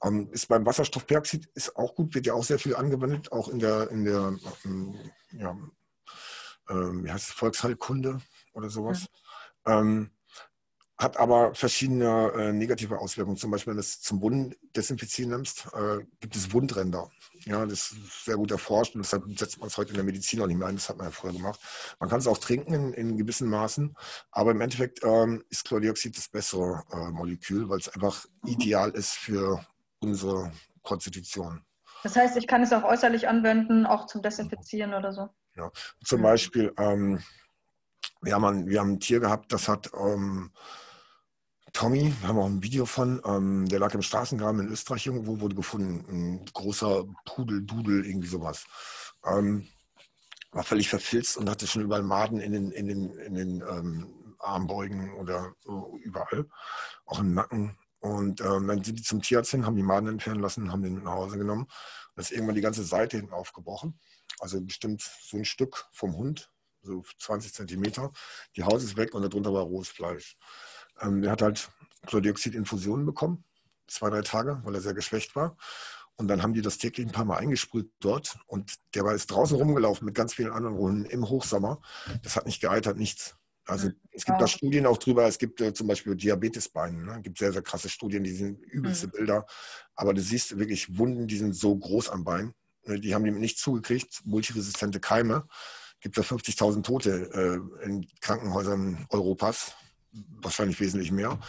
Speaker 2: Ähm, ist beim Wasserstoffperoxid ist auch gut, wird ja auch sehr viel angewendet, auch in der, in der ähm, ja, ähm, wie heißt es, Volksheilkunde oder sowas. Ja. Ähm, hat aber verschiedene äh, negative Auswirkungen. Zum Beispiel, wenn du es zum Wunden desinfizieren nimmst, äh, gibt es Wundränder. Ja, das ist sehr gut erforscht und deshalb setzt man es heute in der Medizin auch nicht mehr ein. Das hat man ja früher gemacht. Man kann es auch trinken in, in gewissen Maßen, aber im Endeffekt ähm, ist Chlordioxid das bessere äh, Molekül, weil es einfach ideal ist für unsere Konstitution.
Speaker 1: Das heißt, ich kann es auch äußerlich anwenden, auch zum Desinfizieren oder so?
Speaker 2: Ja, zum Beispiel, ähm, wir, haben ein, wir haben ein Tier gehabt, das hat ähm, Tommy, wir haben auch ein Video von, ähm, der lag im Straßengraben in Österreich irgendwo, wurde gefunden. Ein großer Pudel, Dudel, irgendwie sowas. Ähm, war völlig verfilzt und hatte schon überall Maden in den, in den, in den ähm, Armbeugen oder so überall, auch im Nacken. Und ähm, dann sind die zum Tierarzt hin, haben die Maden entfernen lassen, haben den mit nach Hause genommen. Und ist irgendwann die ganze Seite hinten aufgebrochen. Also bestimmt so ein Stück vom Hund, so 20 Zentimeter. Die Haut ist weg und darunter war rohes Fleisch. Ähm, der hat halt Chlordioxid-Infusionen bekommen, zwei, drei Tage, weil er sehr geschwächt war. Und dann haben die das täglich ein paar Mal eingesprüht dort. Und der war jetzt draußen rumgelaufen mit ganz vielen anderen Hunden im Hochsommer. Das hat nicht geeitert, nichts. Also es gibt ja. da Studien auch drüber, es gibt äh, zum Beispiel Diabetesbeine, ne? es gibt sehr, sehr krasse Studien, die sind übelste mhm. Bilder, aber du siehst wirklich Wunden, die sind so groß am Bein, ne? die haben die nicht zugekriegt, multiresistente Keime, gibt da 50.000 Tote äh, in Krankenhäusern Europas, wahrscheinlich wesentlich mehr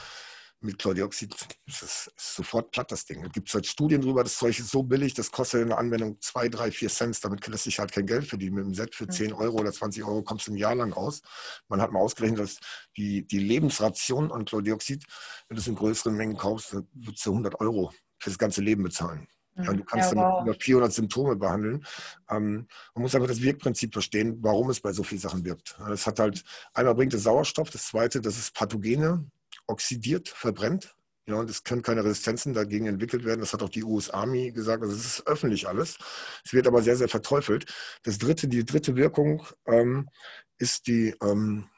Speaker 2: mit Chlordioxid ist es sofort platt, das Ding. Es gibt halt Studien darüber, das Zeug ist so billig, das kostet in der Anwendung 2, 3, 4 Cent. Damit lässt sich halt kein Geld verdienen. Mit einem Set für 10 Euro oder 20 Euro kommst du ein Jahr lang aus. Man hat mal ausgerechnet, dass die, die Lebensration an Chlordioxid, wenn du es in größeren Mengen kaufst, würdest du 100 Euro für das ganze Leben bezahlen. Ja, du kannst ja, wow. damit 400 Symptome behandeln. Ähm, man muss einfach das Wirkprinzip verstehen, warum es bei so vielen Sachen wirkt. Es hat halt, einmal bringt es Sauerstoff, das zweite, das ist Pathogene, oxidiert, verbrennt. Ja, und es können keine Resistenzen dagegen entwickelt werden. Das hat auch die US Army gesagt. Also es ist öffentlich alles. Es wird aber sehr, sehr verteufelt. Das dritte, die dritte Wirkung ähm, ist die ähm,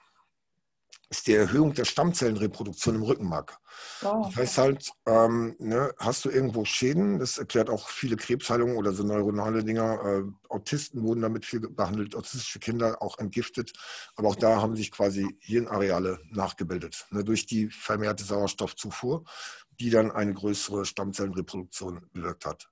Speaker 2: ist die Erhöhung der Stammzellenreproduktion im Rückenmark. Oh. Das heißt halt, ähm, ne, hast du irgendwo Schäden, das erklärt auch viele Krebsheilungen oder so neuronale Dinger. Äh, Autisten wurden damit viel behandelt, autistische Kinder auch entgiftet. Aber auch da haben sich quasi Hirnareale nachgebildet, ne, durch die vermehrte Sauerstoffzufuhr, die dann eine größere Stammzellenreproduktion bewirkt hat.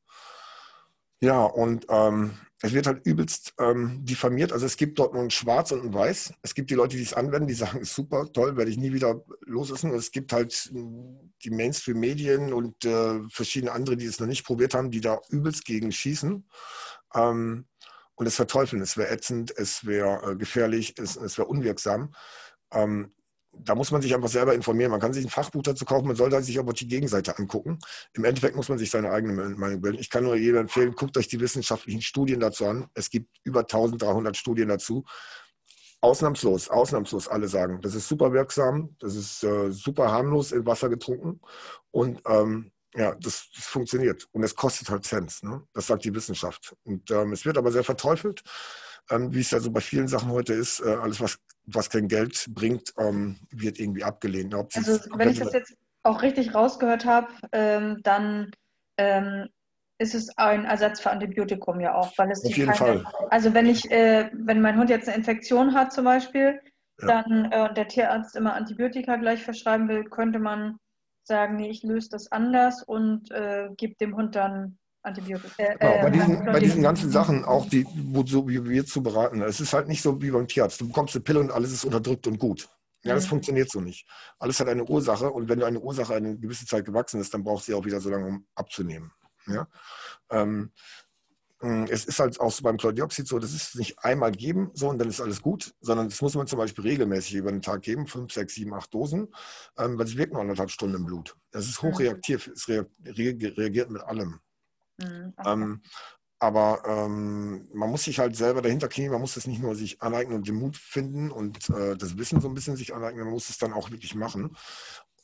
Speaker 2: Ja, und ähm, es wird halt übelst ähm, diffamiert. Also es gibt dort nur ein Schwarz und ein Weiß. Es gibt die Leute, die es anwenden, die sagen, ist super, toll, werde ich nie wieder loslassen. Und es gibt halt hm, die Mainstream-Medien und äh, verschiedene andere, die es noch nicht probiert haben, die da übelst gegen schießen. Ähm, und es verteufeln. Es wäre ätzend, es wäre äh, gefährlich, es, es wäre unwirksam. Ähm, da muss man sich einfach selber informieren. Man kann sich ein Fachbuch dazu kaufen, man sollte sich aber die Gegenseite angucken. Im Endeffekt muss man sich seine eigene Meinung bilden. Ich kann nur jedem empfehlen, guckt euch die wissenschaftlichen Studien dazu an. Es gibt über 1300 Studien dazu. Ausnahmslos, ausnahmslos alle sagen, das ist super wirksam, das ist äh, super harmlos in Wasser getrunken und ähm, ja, das, das, funktioniert. Und es kostet halt Cent. Ne? Das sagt die Wissenschaft. Und ähm, es wird aber sehr verteufelt wie es ja so bei vielen Sachen heute ist, äh, alles, was, was kein Geld bringt, ähm, wird irgendwie abgelehnt.
Speaker 1: Ob also wenn ich das jetzt auch richtig rausgehört habe, ähm, dann ähm, ist es ein Ersatz für Antibiotikum ja auch, weil es
Speaker 2: auf jeden keine,
Speaker 1: Fall. Also wenn ich, äh, wenn mein Hund jetzt eine Infektion hat zum Beispiel, ja. dann äh, der Tierarzt immer Antibiotika gleich verschreiben will, könnte man sagen, nee, ich löse das anders und äh, gebe dem Hund dann Antibiotika. Äh,
Speaker 2: genau, bei, diesen, bei diesen ganzen Sachen, auch die, wo so wie wir zu beraten, es ist halt nicht so wie beim Tierarzt. Du bekommst eine Pille und alles ist unterdrückt und gut. Ja, das mhm. funktioniert so nicht. Alles hat eine Ursache und wenn eine Ursache eine gewisse Zeit gewachsen ist, dann braucht sie auch wieder so lange, um abzunehmen. Ja? Ähm, es ist halt auch so beim Chlordioxid so, das ist nicht einmal geben so und dann ist alles gut, sondern das muss man zum Beispiel regelmäßig über den Tag geben, fünf, sechs, sieben, acht Dosen, ähm, weil es wirkt nur anderthalb Stunden im Blut. Es ist mhm. hochreaktiv, es reagiert mit allem. Mhm, ähm, aber ähm, man muss sich halt selber dahinter knien, man muss es nicht nur sich aneignen und den Mut finden und äh, das Wissen so ein bisschen sich aneignen, man muss es dann auch wirklich machen.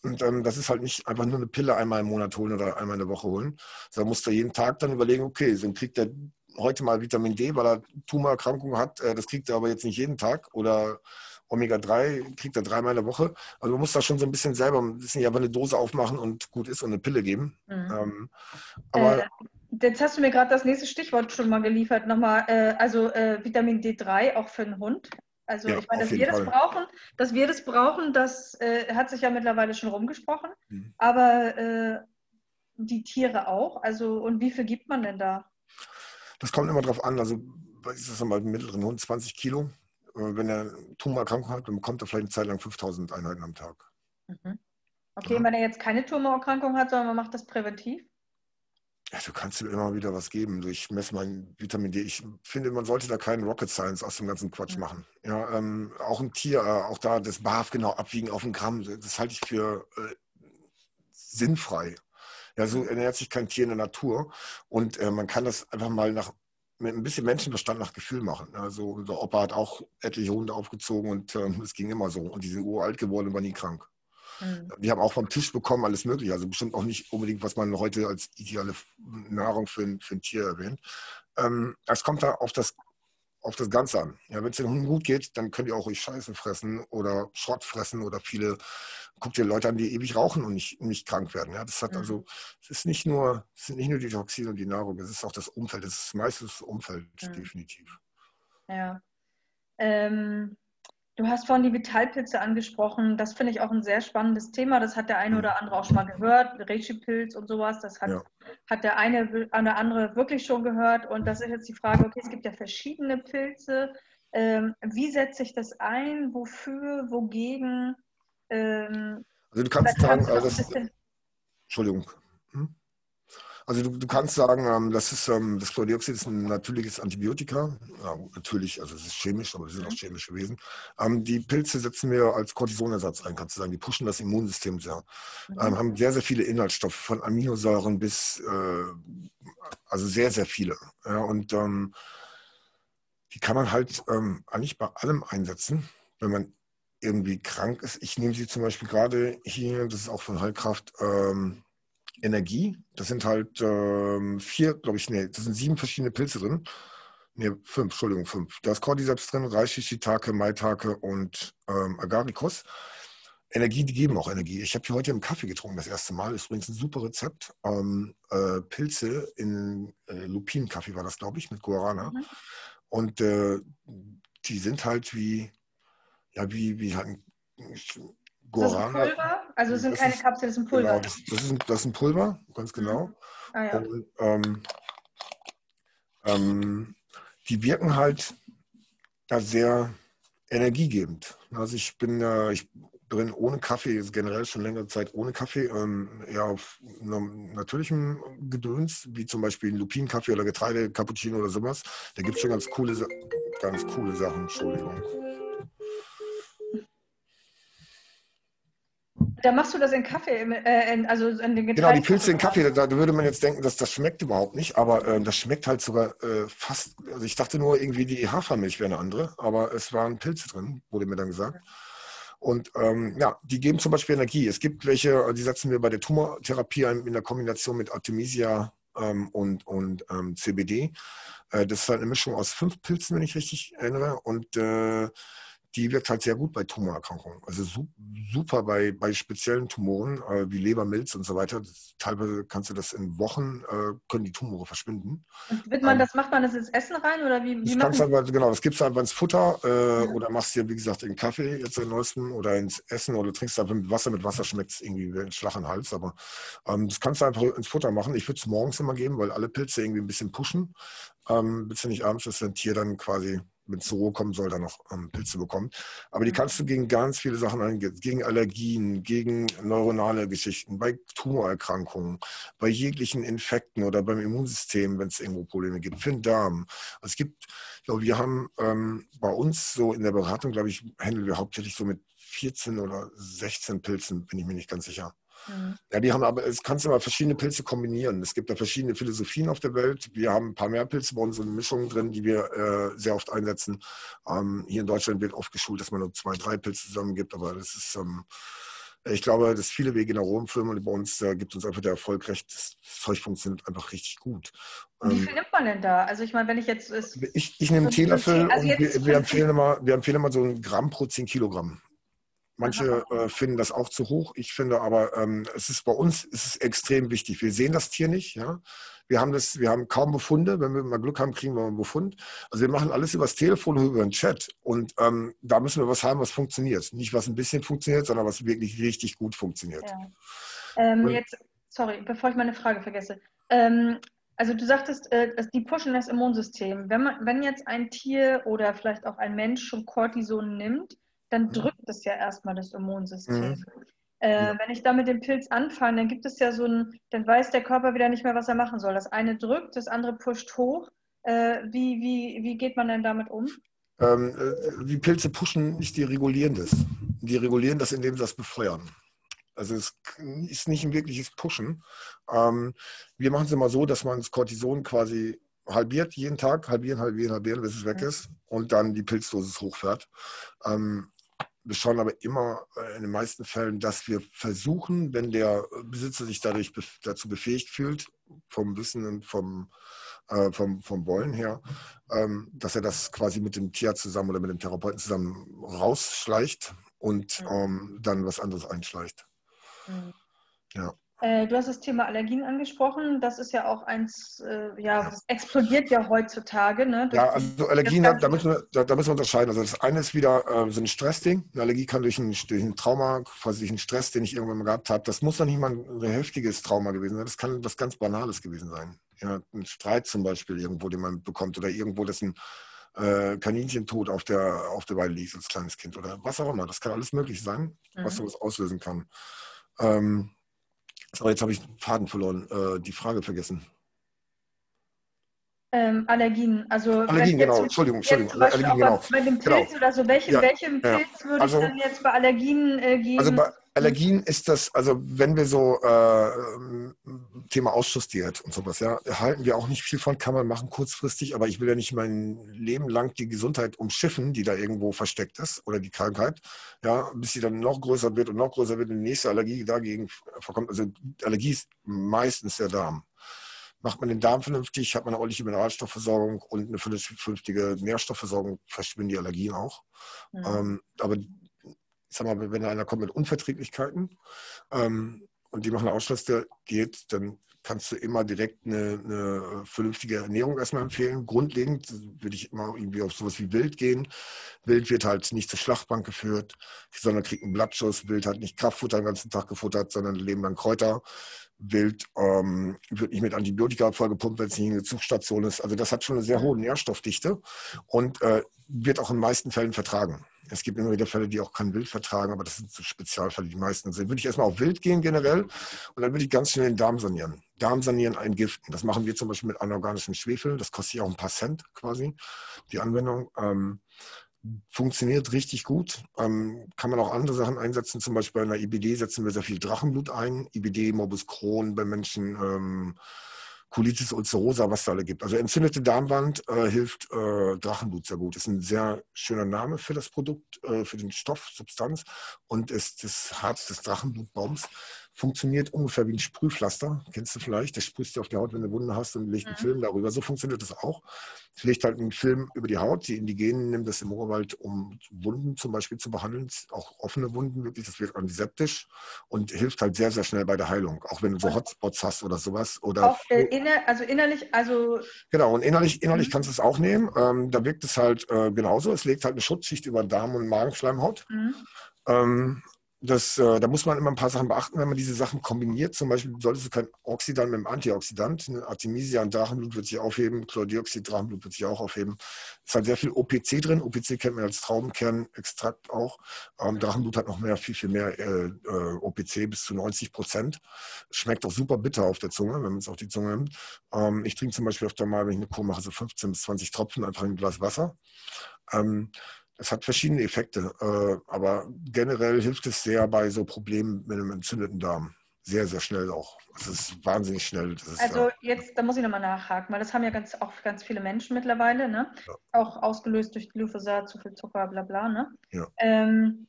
Speaker 2: Und ähm, das ist halt nicht einfach nur eine Pille einmal im Monat holen oder einmal in der Woche holen, sondern muss da jeden Tag dann überlegen, okay, so kriegt er heute mal Vitamin D, weil er Tumorerkrankungen hat, äh, das kriegt er aber jetzt nicht jeden Tag oder Omega-3 kriegt er dreimal in der Woche. Also man muss da schon so ein bisschen selber, ein bisschen ja eine Dose aufmachen und gut ist und eine Pille geben. Mhm. Ähm,
Speaker 1: aber äh, Jetzt hast du mir gerade das nächste Stichwort schon mal geliefert. Nochmal, äh, also äh, Vitamin D3 auch für den Hund. Also ja, ich meine, dass wir Fall. das brauchen, dass wir das brauchen, das äh, hat sich ja mittlerweile schon rumgesprochen. Mhm. Aber äh, die Tiere auch. Also und wie viel gibt man denn da?
Speaker 2: Das kommt immer drauf an. Also ist das mal mittleren Hund 20 Kilo. Äh, wenn er Tumorerkrankung hat, dann bekommt er vielleicht eine Zeit lang 5000 Einheiten am Tag.
Speaker 1: Mhm. Okay, ja. wenn er jetzt keine Tumorerkrankung hat, sondern man macht das präventiv?
Speaker 2: Ja, du kannst ihm immer wieder was geben. Ich messe mein Vitamin D. Ich finde, man sollte da keinen Rocket Science aus dem ganzen Quatsch machen. Ja, ähm, auch ein Tier, äh, auch da das BAF genau abwiegen auf ein Gramm, das halte ich für äh, sinnfrei. Ja, so ernährt sich kein Tier in der Natur. Und äh, man kann das einfach mal nach, mit ein bisschen Menschenverstand nach Gefühl machen. Also unser Opa hat auch etliche Hunde aufgezogen und ähm, es ging immer so. Und die sind uralt geworden und waren nie krank. Mhm. Die haben auch vom Tisch bekommen alles Mögliche. Also bestimmt auch nicht unbedingt, was man heute als ideale Nahrung für ein, für ein Tier erwähnt. Ähm, es kommt da auf das auf das Ganze an. Ja, wenn es den Hunden gut geht, dann könnt ihr auch euch Scheiße fressen oder Schrott fressen oder viele, guckt ihr Leute an, die ewig rauchen und nicht, nicht krank werden. Ja, das hat mhm. also, es ist nicht nur, es sind nicht nur die Toxine und die Nahrung, es ist auch das Umfeld, es ist meistens das Umfeld, mhm. definitiv.
Speaker 1: Ja. Ähm, Du hast vorhin die Vitalpilze angesprochen. Das finde ich auch ein sehr spannendes Thema. Das hat der eine oder andere auch schon mal gehört. Reishi-Pilz und sowas. Das hat, ja. hat der eine oder andere wirklich schon gehört. Und das ist jetzt die Frage, okay, es gibt ja verschiedene Pilze. Ähm, wie setze ich das ein? Wofür? Wogegen?
Speaker 2: Ähm, also du kannst sagen, also das, Entschuldigung. Hm? Also du, du kannst sagen, ähm, das, ist, ähm, das Chlordioxid ist ein natürliches Antibiotika. Ja, natürlich, also es ist chemisch, aber es sind auch mhm. chemische Wesen. Ähm, die Pilze setzen wir als Cortisonersatz ein, kannst du sagen. Die pushen das Immunsystem sehr. Mhm. Ähm, haben sehr, sehr viele Inhaltsstoffe, von Aminosäuren bis, äh, also sehr, sehr viele. Ja, und ähm, die kann man halt ähm, eigentlich bei allem einsetzen, wenn man irgendwie krank ist. Ich nehme sie zum Beispiel gerade hier, das ist auch von Heilkraft, ähm, Energie. Das sind halt ähm, vier, glaube ich, nee, das sind sieben verschiedene Pilze drin. Nee, fünf, Entschuldigung, fünf. Da ist Cordyceps drin, Reishi, Shiitake, Maitake und ähm, Agaricus. Energie, die geben auch Energie. Ich habe hier heute im Kaffee getrunken, das erste Mal. Ist übrigens ein super Rezept. Ähm, äh, Pilze in äh, Lupinenkaffee war das, glaube ich, mit Guarana. Mhm. Und äh, die sind halt wie, ja, wie, wie halt ein
Speaker 1: Guarana. Das Pulver? Also es sind keine ist, Kapseln, das sind Pulver.
Speaker 2: Genau, das, das, ist ein, das ist ein Pulver, ganz genau. Mhm. Ah, ja. Und, ähm, ähm, die wirken halt da sehr energiegebend. Also ich bin, äh, ich bin ohne Kaffee, generell schon längere Zeit ohne Kaffee, ähm, eher auf natürlichem Gedöns, wie zum Beispiel Lupinenkaffee oder Getreide, Cappuccino oder sowas. Da gibt es schon ganz coole, ganz coole Sachen, Entschuldigung.
Speaker 1: Da machst du das in Kaffee, äh, in, also in den
Speaker 2: Getreide. Genau, die Pilze in Kaffee, da, da, würde man jetzt denken, dass das schmeckt überhaupt nicht, aber äh, das schmeckt halt sogar äh, fast, also ich dachte nur irgendwie die Hafermilch wäre eine andere, aber es waren Pilze drin, wurde mir dann gesagt. Und ähm, ja, die geben zum Beispiel Energie. Es gibt welche, die setzen wir bei der Tumortherapie in der Kombination mit Artemisia ähm, und, und ähm, CBD. Äh, das ist halt eine Mischung aus fünf Pilzen, wenn ich richtig erinnere. Und äh, die wirkt halt sehr gut bei Tumorerkrankungen. Also super bei, bei speziellen Tumoren äh, wie Leber, Milz und so weiter. Das, teilweise kannst du das in Wochen, äh, können die Tumore verschwinden.
Speaker 1: Und wird man ähm, das, macht man das ins Essen rein oder wie? wie
Speaker 2: das kannst einfach, genau, das gibst du einfach ins Futter äh, ja. oder machst dir, wie gesagt, in Kaffee jetzt den neuesten oder ins Essen oder trinkst einfach mit Wasser. Mit Wasser schmeckt es irgendwie wie ein Schlag in den Hals. Aber ähm, das kannst du einfach ins Futter machen. Ich würde es morgens immer geben, weil alle Pilze irgendwie ein bisschen pushen. Ähm, du nicht abends, dass dein Tier dann quasi wenn es zur Ruhe kommen soll, dann noch ähm, Pilze bekommt. Aber die mhm. kannst du gegen ganz viele Sachen eingehen. Gegen Allergien, gegen neuronale Geschichten, bei Tumorerkrankungen, bei jeglichen Infekten oder beim Immunsystem, wenn es irgendwo Probleme gibt, für den Darm. Es gibt, ich glaube, wir haben ähm, bei uns so in der Beratung, glaube ich, handeln wir hauptsächlich so mit 14 oder 16 Pilzen, bin ich mir nicht ganz sicher. Mhm. Ja, die haben aber, es kannst du mal verschiedene Pilze kombinieren. Es gibt da verschiedene Philosophien auf der Welt. Wir haben ein paar mehr Pilze bei uns in Mischungen drin, die wir äh, sehr oft einsetzen. Ähm, hier in Deutschland wird oft geschult, dass man nur zwei, drei Pilze zusammen gibt, aber das ist, ähm, ich glaube, dass viele Wege in Aromfirmen und bei uns äh, gibt uns einfach der Erfolg recht. Das Zeug funktioniert einfach richtig gut.
Speaker 1: Wie ähm, viel nimmt man denn da? Also ich meine, wenn ich jetzt...
Speaker 2: Ich, ich nehme einen Teelöffel also und wir, wir, empfehlen immer, wir empfehlen immer so ein Gramm pro 10 Kilogramm. Manche äh, finden das auch zu hoch. Ich finde aber, ähm, es ist bei uns es ist extrem wichtig. Wir sehen das Tier nicht. Ja? Wir, haben das, wir haben kaum Befunde. Wenn wir mal Glück haben, kriegen wir einen Befund. Also wir machen alles übers Telefon oder über den Chat. Und ähm, da müssen wir was haben, was funktioniert. Nicht was ein bisschen funktioniert, sondern was wirklich richtig gut funktioniert. Ja.
Speaker 1: Ähm, jetzt, sorry, bevor ich meine Frage vergesse. Ähm, also du sagtest, äh, die pushen das Immunsystem. Wenn, man, wenn jetzt ein Tier oder vielleicht auch ein Mensch schon Cortison nimmt, dann drückt es ja erstmal das Immunsystem. Mhm. Äh. Wenn ich da mit dem Pilz anfange, dann gibt es ja so ein, dann weiß der Körper wieder nicht mehr, was er machen soll. Das eine drückt, das andere pusht hoch. Äh, wie, wie, wie geht man denn damit um?
Speaker 2: Ähm, äh, die Pilze pushen nicht, die regulieren das. Die regulieren das, indem sie das befeuern. Also es ist nicht ein wirkliches Pushen. Ähm, wir machen es immer so, dass man das Cortison quasi halbiert jeden Tag, halbieren, halbieren, halbieren, bis es weg ist und dann die Pilzdosis hochfährt. Ähm, wir schauen aber immer äh, in den meisten Fällen, dass wir versuchen, wenn der Besitzer sich dadurch dazu befähigt fühlt, vom Wissen und vom, äh, vom, vom Wollen her, ähm, dass er das quasi mit dem Tier zusammen oder mit dem Therapeuten zusammen rausschleicht und ähm, dann was anderes einschleicht.
Speaker 1: Mhm. Ja. Äh, du hast das Thema Allergien angesprochen. Das ist ja auch eins, äh, ja, das explodiert ja heutzutage. Ne?
Speaker 2: Ja, also Allergien, da, da, müssen wir, da, da, müssen wir unterscheiden. Also das eine ist wieder äh, so ein Stressding. Eine Allergie kann durch ein, durch ein Trauma, quasi durch einen Stress, den ich irgendwann mal gehabt habe, das muss noch nicht mal ein, heftiges Trauma gewesen sein. Das kann was ganz Banales gewesen sein. Ja, ein Streit zum Beispiel irgendwo, den man bekommt oder irgendwo, dass ein äh, Kaninchen tot auf der, auf der Weide liegt als kleines Kind oder was auch immer. Das kann alles möglich sein, mhm. was sowas auslösen kann. Ähm, so, jetzt habe ich den Faden verloren, äh, die Frage vergessen.
Speaker 1: Ähm, Allergien, also
Speaker 2: Allergien, genau, Entschuldigung, Entschuldigung, Allergien, genau.
Speaker 1: Bei dem. Pilz genau. oder so, welche, ja, welchem ja. Pilz würde also, es dann jetzt bei Allergien äh, geben?
Speaker 2: Also bei Allergien ist das, also wenn wir so äh, Thema Ausschussdiät und sowas, ja, halten wir auch nicht viel von, kann man machen kurzfristig, aber ich will ja nicht mein Leben lang die Gesundheit umschiffen, die da irgendwo versteckt ist oder die Krankheit, ja, bis sie dann noch größer wird und noch größer wird und die nächste Allergie dagegen vorkommt. Also Allergie ist meistens der Darm. Macht man den Darm vernünftig, hat man eine ordentliche Mineralstoffversorgung und eine vernünftige Nährstoffversorgung, verschwinden die Allergien auch. Mhm. Ähm, aber ich sag mal, wenn einer kommt mit Unverträglichkeiten ähm, und die machen Ausschluss, der geht, dann kannst du immer direkt eine, eine, vernünftige Ernährung erstmal empfehlen. Grundlegend würde ich immer irgendwie auf sowas wie Wild gehen. Wild wird halt nicht zur Schlachtbank geführt, sondern kriegt einen Blattschuss. Wild hat nicht Kraftfutter den ganzen Tag gefuttert, sondern leben dann Kräuter. Wild ähm, wird nicht mit Antibiotika vollgepumpt, wenn es nicht eine Zugstation ist. Also das hat schon eine sehr hohe Nährstoffdichte und äh, wird auch in den meisten Fällen vertragen. Es gibt immer wieder Fälle, die auch kein Wild vertragen, aber das sind so Spezialfälle, die meisten sind. Würde ich erstmal auf Wild gehen generell und dann würde ich ganz schnell den Darm sanieren. Darm sanieren, entgiften. Das machen wir zum Beispiel mit anorganischem Schwefel. Das kostet ja auch ein paar Cent quasi, die Anwendung. Ähm, funktioniert richtig gut. Ähm, kann man auch andere Sachen einsetzen. Zum Beispiel bei einer IBD setzen wir sehr viel Drachenblut ein. IBD, Morbus Crohn bei Menschen. Ähm, Colitis ulcerosa, was da alle gibt. Also entzündete Darmwand äh, hilft äh, Drachenblut sehr gut. Ist ein sehr schöner Name für das Produkt, äh, für den Stoff, Substanz und ist das Harz des Drachenblutbaums funktioniert ungefähr wie ein Sprühpflaster. Kennst du vielleicht? Das sprühst du auf die Haut, wenn du Wunde hast und legt einen mhm. Film darüber. So funktioniert das auch. Es legt halt einen Film über die Haut. Die Indigenen nehmen das im Urwald, um Wunden zum Beispiel zu behandeln. Auch offene Wunden wirklich. Das wird antiseptisch und hilft halt sehr, sehr schnell bei der Heilung. Auch wenn du so Hotspots hast oder sowas. Oder
Speaker 1: auch äh, inner, also innerlich, also.
Speaker 2: Genau, und innerlich, innerlich mhm. kannst du es auch nehmen. Ähm, da wirkt es halt äh, genauso. Es legt halt eine Schutzschicht über Darm- und Magenschleimhaut. Mhm. Ähm, das, äh, da muss man immer ein paar Sachen beachten, wenn man diese Sachen kombiniert. Zum Beispiel solltest du kein Oxidant mit einem Antioxidant, ne? Artemisia und Drachenblut wird sich aufheben, Chlordioxid, Drachenblut wird sich auch aufheben. Es hat sehr viel OPC drin. OPC kennt man als Traubenkernextrakt auch. Ähm, Drachenblut hat noch mehr, viel, viel mehr äh, äh, OPC, bis zu 90 Prozent. Schmeckt auch super bitter auf der Zunge, wenn man es auf die Zunge nimmt. Ähm, ich trinke zum Beispiel öfter mal, wenn ich eine Kur mache, so 15 bis 20 Tropfen einfach in ein Glas Wasser. Ähm, es hat verschiedene Effekte, äh, aber generell hilft es sehr bei so Problemen mit einem entzündeten Darm. Sehr, sehr schnell auch. Es ist wahnsinnig schnell. Ist,
Speaker 1: also jetzt, da muss ich nochmal nachhaken, weil das haben ja ganz, auch ganz viele Menschen mittlerweile, ne? Ja. Auch ausgelöst durch Glyphosat, zu viel Zucker, bla bla, ne? Ja. Ähm,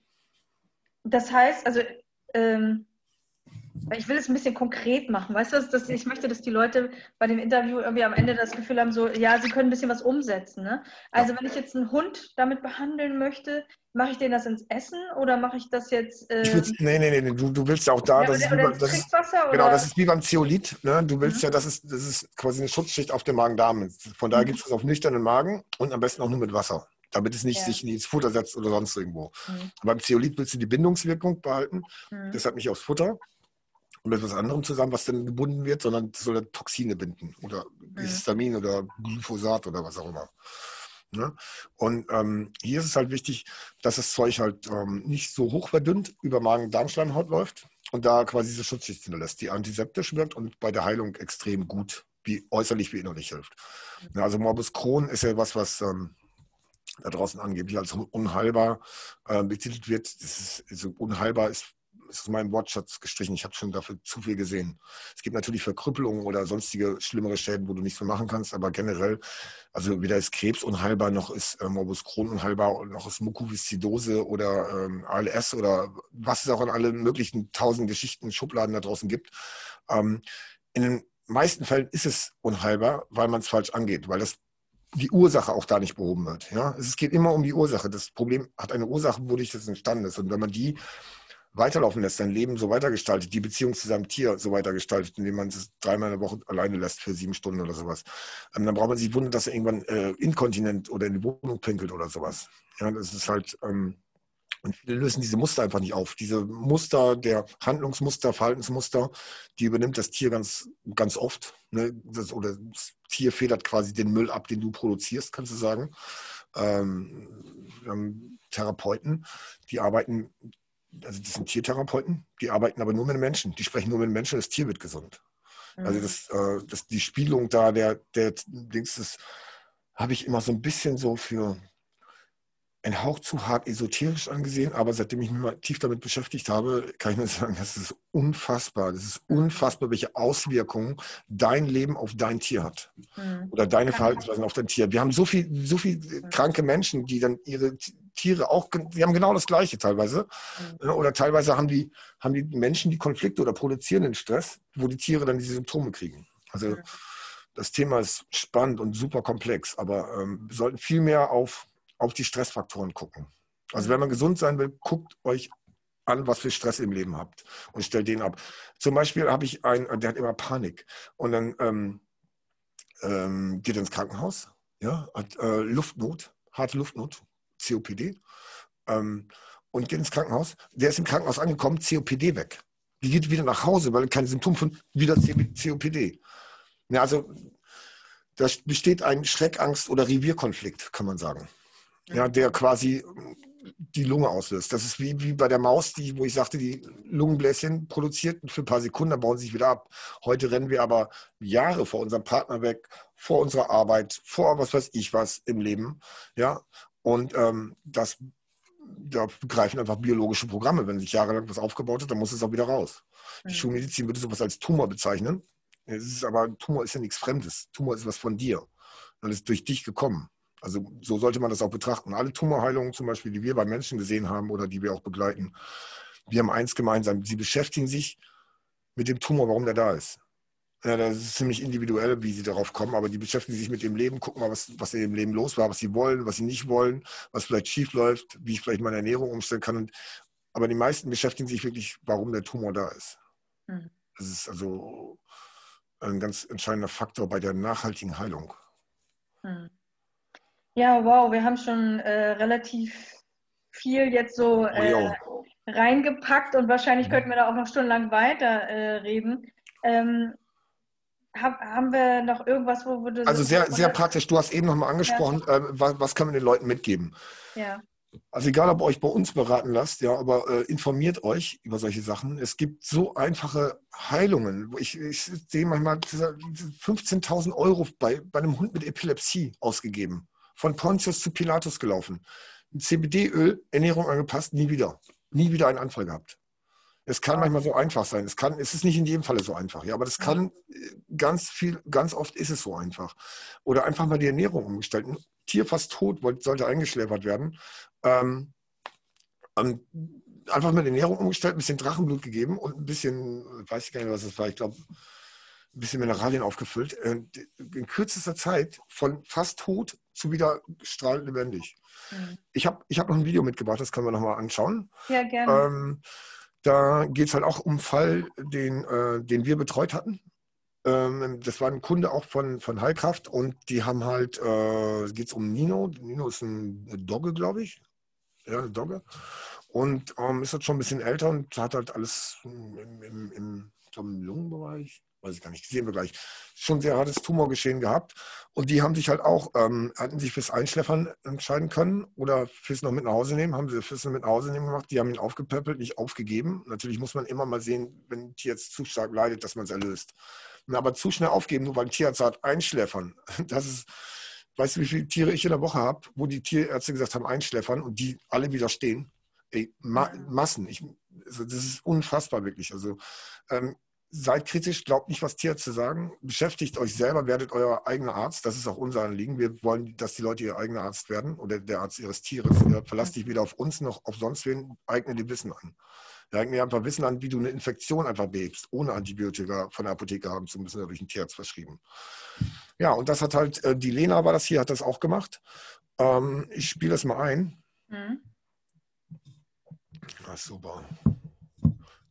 Speaker 1: das heißt, also ähm, ich will es ein bisschen konkret machen, weißt du, dass, ich möchte, dass die Leute bei dem Interview irgendwie am Ende das Gefühl haben, so, ja, sie können ein bisschen was umsetzen. Ne? Also wenn ich jetzt einen Hund damit behandeln möchte, mache ich den das ins Essen oder mache ich das jetzt?
Speaker 2: Äh, ich nee, nee, nee, du, du willst ja auch da, ja, das, ist, wie, das ist, genau, das ist wie beim Zeolit. Ne? Du willst mhm. ja, das ist, das ist quasi eine Schutzschicht auf dem Magen-Darm. Von daher mhm. gibt es das auf nüchternen Magen und am besten auch nur mit Wasser damit es nicht ja. sich ins Futter setzt oder sonst irgendwo. Mhm. Beim Zeolit willst du die Bindungswirkung behalten, mhm. deshalb nicht aufs Futter und mit etwas anderem zusammen, was dann gebunden wird, sondern soll Toxine binden oder mhm. Histamin oder Glyphosat oder was auch immer. Ne? Und ähm, hier ist es halt wichtig, dass das Zeug halt ähm, nicht so hoch verdünnt über Magen-Darm-Schleimhaut läuft und da quasi diese Schutzschicht hinterlässt, die antiseptisch wirkt und bei der Heilung extrem gut, wie äußerlich wie innerlich hilft. Ja, mhm. also Morbus Crohn ist ja was, was ähm, da draußen angeblich als unheilbar äh, betitelt wird. Das ist, also unheilbar ist ist aus meinem Wortschatz gestrichen. Ich habe schon dafür zu viel gesehen. Es gibt natürlich Verkrüppelungen oder sonstige schlimmere Schäden, wo du nichts mehr machen kannst, aber generell, also weder ist Krebs unheilbar, noch ist äh, Morbus Crohn unheilbar, noch ist Mukoviszidose oder ähm, ALS oder was es auch an allen möglichen tausend Geschichten, Schubladen da draußen gibt. Ähm, in den meisten Fällen ist es unheilbar, weil man es falsch angeht, weil das die Ursache auch da nicht behoben wird. Ja? Es geht immer um die Ursache. Das Problem hat eine Ursache, wodurch das entstanden ist. Und wenn man die weiterlaufen lässt, sein Leben so weitergestaltet, die Beziehung zu seinem Tier so weitergestaltet, indem man es dreimal in der Woche alleine lässt für sieben Stunden oder sowas, ähm, dann braucht man sich wundern, dass er irgendwann äh, inkontinent oder in die Wohnung pinkelt oder sowas. Ja, das ist halt, ähm, und viele lösen diese Muster einfach nicht auf. Diese Muster, der Handlungsmuster, Verhaltensmuster, die übernimmt das Tier ganz, ganz oft. Ne? Das, oder das Tier federt quasi den Müll ab, den du produzierst, kannst du sagen. Ähm, Therapeuten, die arbeiten, also das sind Tiertherapeuten, die arbeiten aber nur mit Menschen. Die sprechen nur mit Menschen, das Tier wird gesund. Also mhm. das, äh, das, die Spielung da, der, der Dings, das habe ich immer so ein bisschen so für ein Hauch zu hart esoterisch angesehen, aber seitdem ich mich mal tief damit beschäftigt habe, kann ich nur sagen, das ist unfassbar. Das ist unfassbar, welche Auswirkungen dein Leben auf dein Tier hat. Mhm. Oder deine Verhaltensweisen auf dein Tier. Wir haben so viel, so viel kranke Menschen, die dann ihre Tiere auch, die haben genau das Gleiche teilweise. Mhm. Oder teilweise haben die, haben die Menschen die Konflikte oder produzieren den Stress, wo die Tiere dann diese Symptome kriegen. Also mhm. das Thema ist spannend und super komplex, aber ähm, wir sollten viel mehr auf auf die Stressfaktoren gucken. Also wenn man gesund sein will, guckt euch an, was für Stress im Leben habt und stellt den ab. Zum Beispiel habe ich einen, der hat immer Panik und dann ähm, ähm, geht ins Krankenhaus, ja, hat äh, Luftnot, harte Luftnot, COPD ähm, und geht ins Krankenhaus. Der ist im Krankenhaus angekommen, COPD weg. Die geht wieder nach Hause, weil keine Symptome von wieder COPD. Ja, also da besteht ein Schreckangst- oder Revierkonflikt, kann man sagen ja, der quasi die Lunge auslöst. Das ist wie, wie bei der Maus, die, wo ich sagte, die Lungenbläschen produziert für ein paar Sekunden, dann bauen sie sich wieder ab. Heute rennen wir aber Jahre vor unserem Partner weg, vor unserer Arbeit, vor was weiß ich was im Leben. Ja, und ähm, das da greifen einfach biologische Programme. Wenn sich jahrelang was aufgebaut hat, dann muss es auch wieder raus. Die mhm. Schulmedizin würde sowas als Tumor bezeichnen. Es ist aber, Tumor ist ja nichts Fremdes. Tumor ist was von dir. Und ist durch dich gekommen. Also so sollte man das auch betrachten. Alle Tumorheilungen zum Beispiel, die wir bei Menschen gesehen haben oder die wir auch begleiten, die haben eins gemeinsam. Sie beschäftigen sich mit dem Tumor, warum der da ist. Ja, das ist ziemlich individuell, wie sie darauf kommen, aber die beschäftigen sich mit dem Leben, gucken mal, was, was in dem Leben los war, was sie wollen, was sie nicht wollen, was vielleicht schief läuft, wie ich vielleicht meine Ernährung umstellen kann. Und, aber die meisten beschäftigen sich wirklich, warum der Tumor da ist. Mhm. Das ist also ein ganz entscheidender Faktor bei der nachhaltigen Heilung.
Speaker 1: Mhm. Ja, wow, wir haben schon äh, relativ viel jetzt so äh, reingepackt und wahrscheinlich mhm. könnten wir da auch noch stundenlang weiter äh, reden. Ähm, hab, haben wir noch irgendwas, wo,
Speaker 2: du. Also sehr, sehr praktisch. Du hast eben noch mal angesprochen, ja. äh, was, was können wir den Leuten mitgeben? Ja. Also egal, ob ihr euch bei uns beraten lasst, ja, aber äh, informiert euch über solche Sachen. Es gibt so einfache Heilungen. Ich, ich sehe manchmal 15.000 Euro bei, bei einem Hund mit Epilepsie ausgegeben von Pontius zu Pilatus gelaufen. CBD-Öl, Ernährung angepasst, nie wieder. Nie wieder einen Anfall gehabt. Es kann manchmal so einfach sein. Es, kann, es ist nicht in jedem Falle so einfach, ja, aber das kann ganz viel, ganz oft ist es so einfach. Oder einfach mal die Ernährung umgestellt. Ein Tier fast tot, sollte eingeschläfert werden. Ähm, ähm, einfach mal die Ernährung umgestellt, ein bisschen Drachenblut gegeben und ein bisschen, weiß ich gar nicht, was das war, ich glaube, ein bisschen Mineralien aufgefüllt. Äh, in kürzester Zeit von fast tot zu wieder strahlend lebendig. Mhm. Ich habe ich hab noch ein Video mitgebracht, das können wir nochmal anschauen.
Speaker 1: Ja, gerne.
Speaker 2: Ähm, da geht es halt auch um einen Fall, den, äh, den wir betreut hatten. Ähm, das war ein Kunde auch von, von Heilkraft und die haben halt, äh, geht es um Nino. Nino ist ein Dogge, glaube ich. Ja, eine Dogge. Und ähm, ist halt schon ein bisschen älter und hat halt alles im, im, im, im Lungenbereich weiß ich gar nicht, sehen wir gleich, schon sehr hartes Tumorgeschehen gehabt. Und die haben sich halt auch, ähm, hatten sich fürs Einschläfern entscheiden können oder fürs noch mit nach Hause nehmen, haben sie fürs noch mit nach Hause nehmen gemacht. Die haben ihn aufgepäppelt, nicht aufgegeben. Natürlich muss man immer mal sehen, wenn ein Tier jetzt zu stark leidet, dass man es erlöst. Aber zu schnell aufgeben, nur weil ein Tierarzt sagt, einschläfern, das ist, weißt du, wie viele Tiere ich in der Woche habe, wo die Tierärzte gesagt haben, einschläfern und die alle widerstehen? Ey, Ma Massen. Ich, also das ist unfassbar wirklich. Also ähm, seid kritisch, glaubt nicht, was Tierärzte sagen. Beschäftigt euch selber, werdet euer eigener Arzt. Das ist auch unser Anliegen. Wir wollen, dass die Leute ihr eigener Arzt werden oder der Arzt ihres Tieres. Verlasst dich weder auf uns noch auf sonst wen. Eigne dir Wissen an. Eigne dir einfach Wissen an, wie du eine Infektion einfach behebst, ohne Antibiotika von der Apotheke haben zu müssen oder durch einen Tierarzt verschrieben. Ja, und das hat halt, äh, die Lena war das hier, hat das auch gemacht. Ähm, ich spiele das mal ein. Mhm. Ach, super.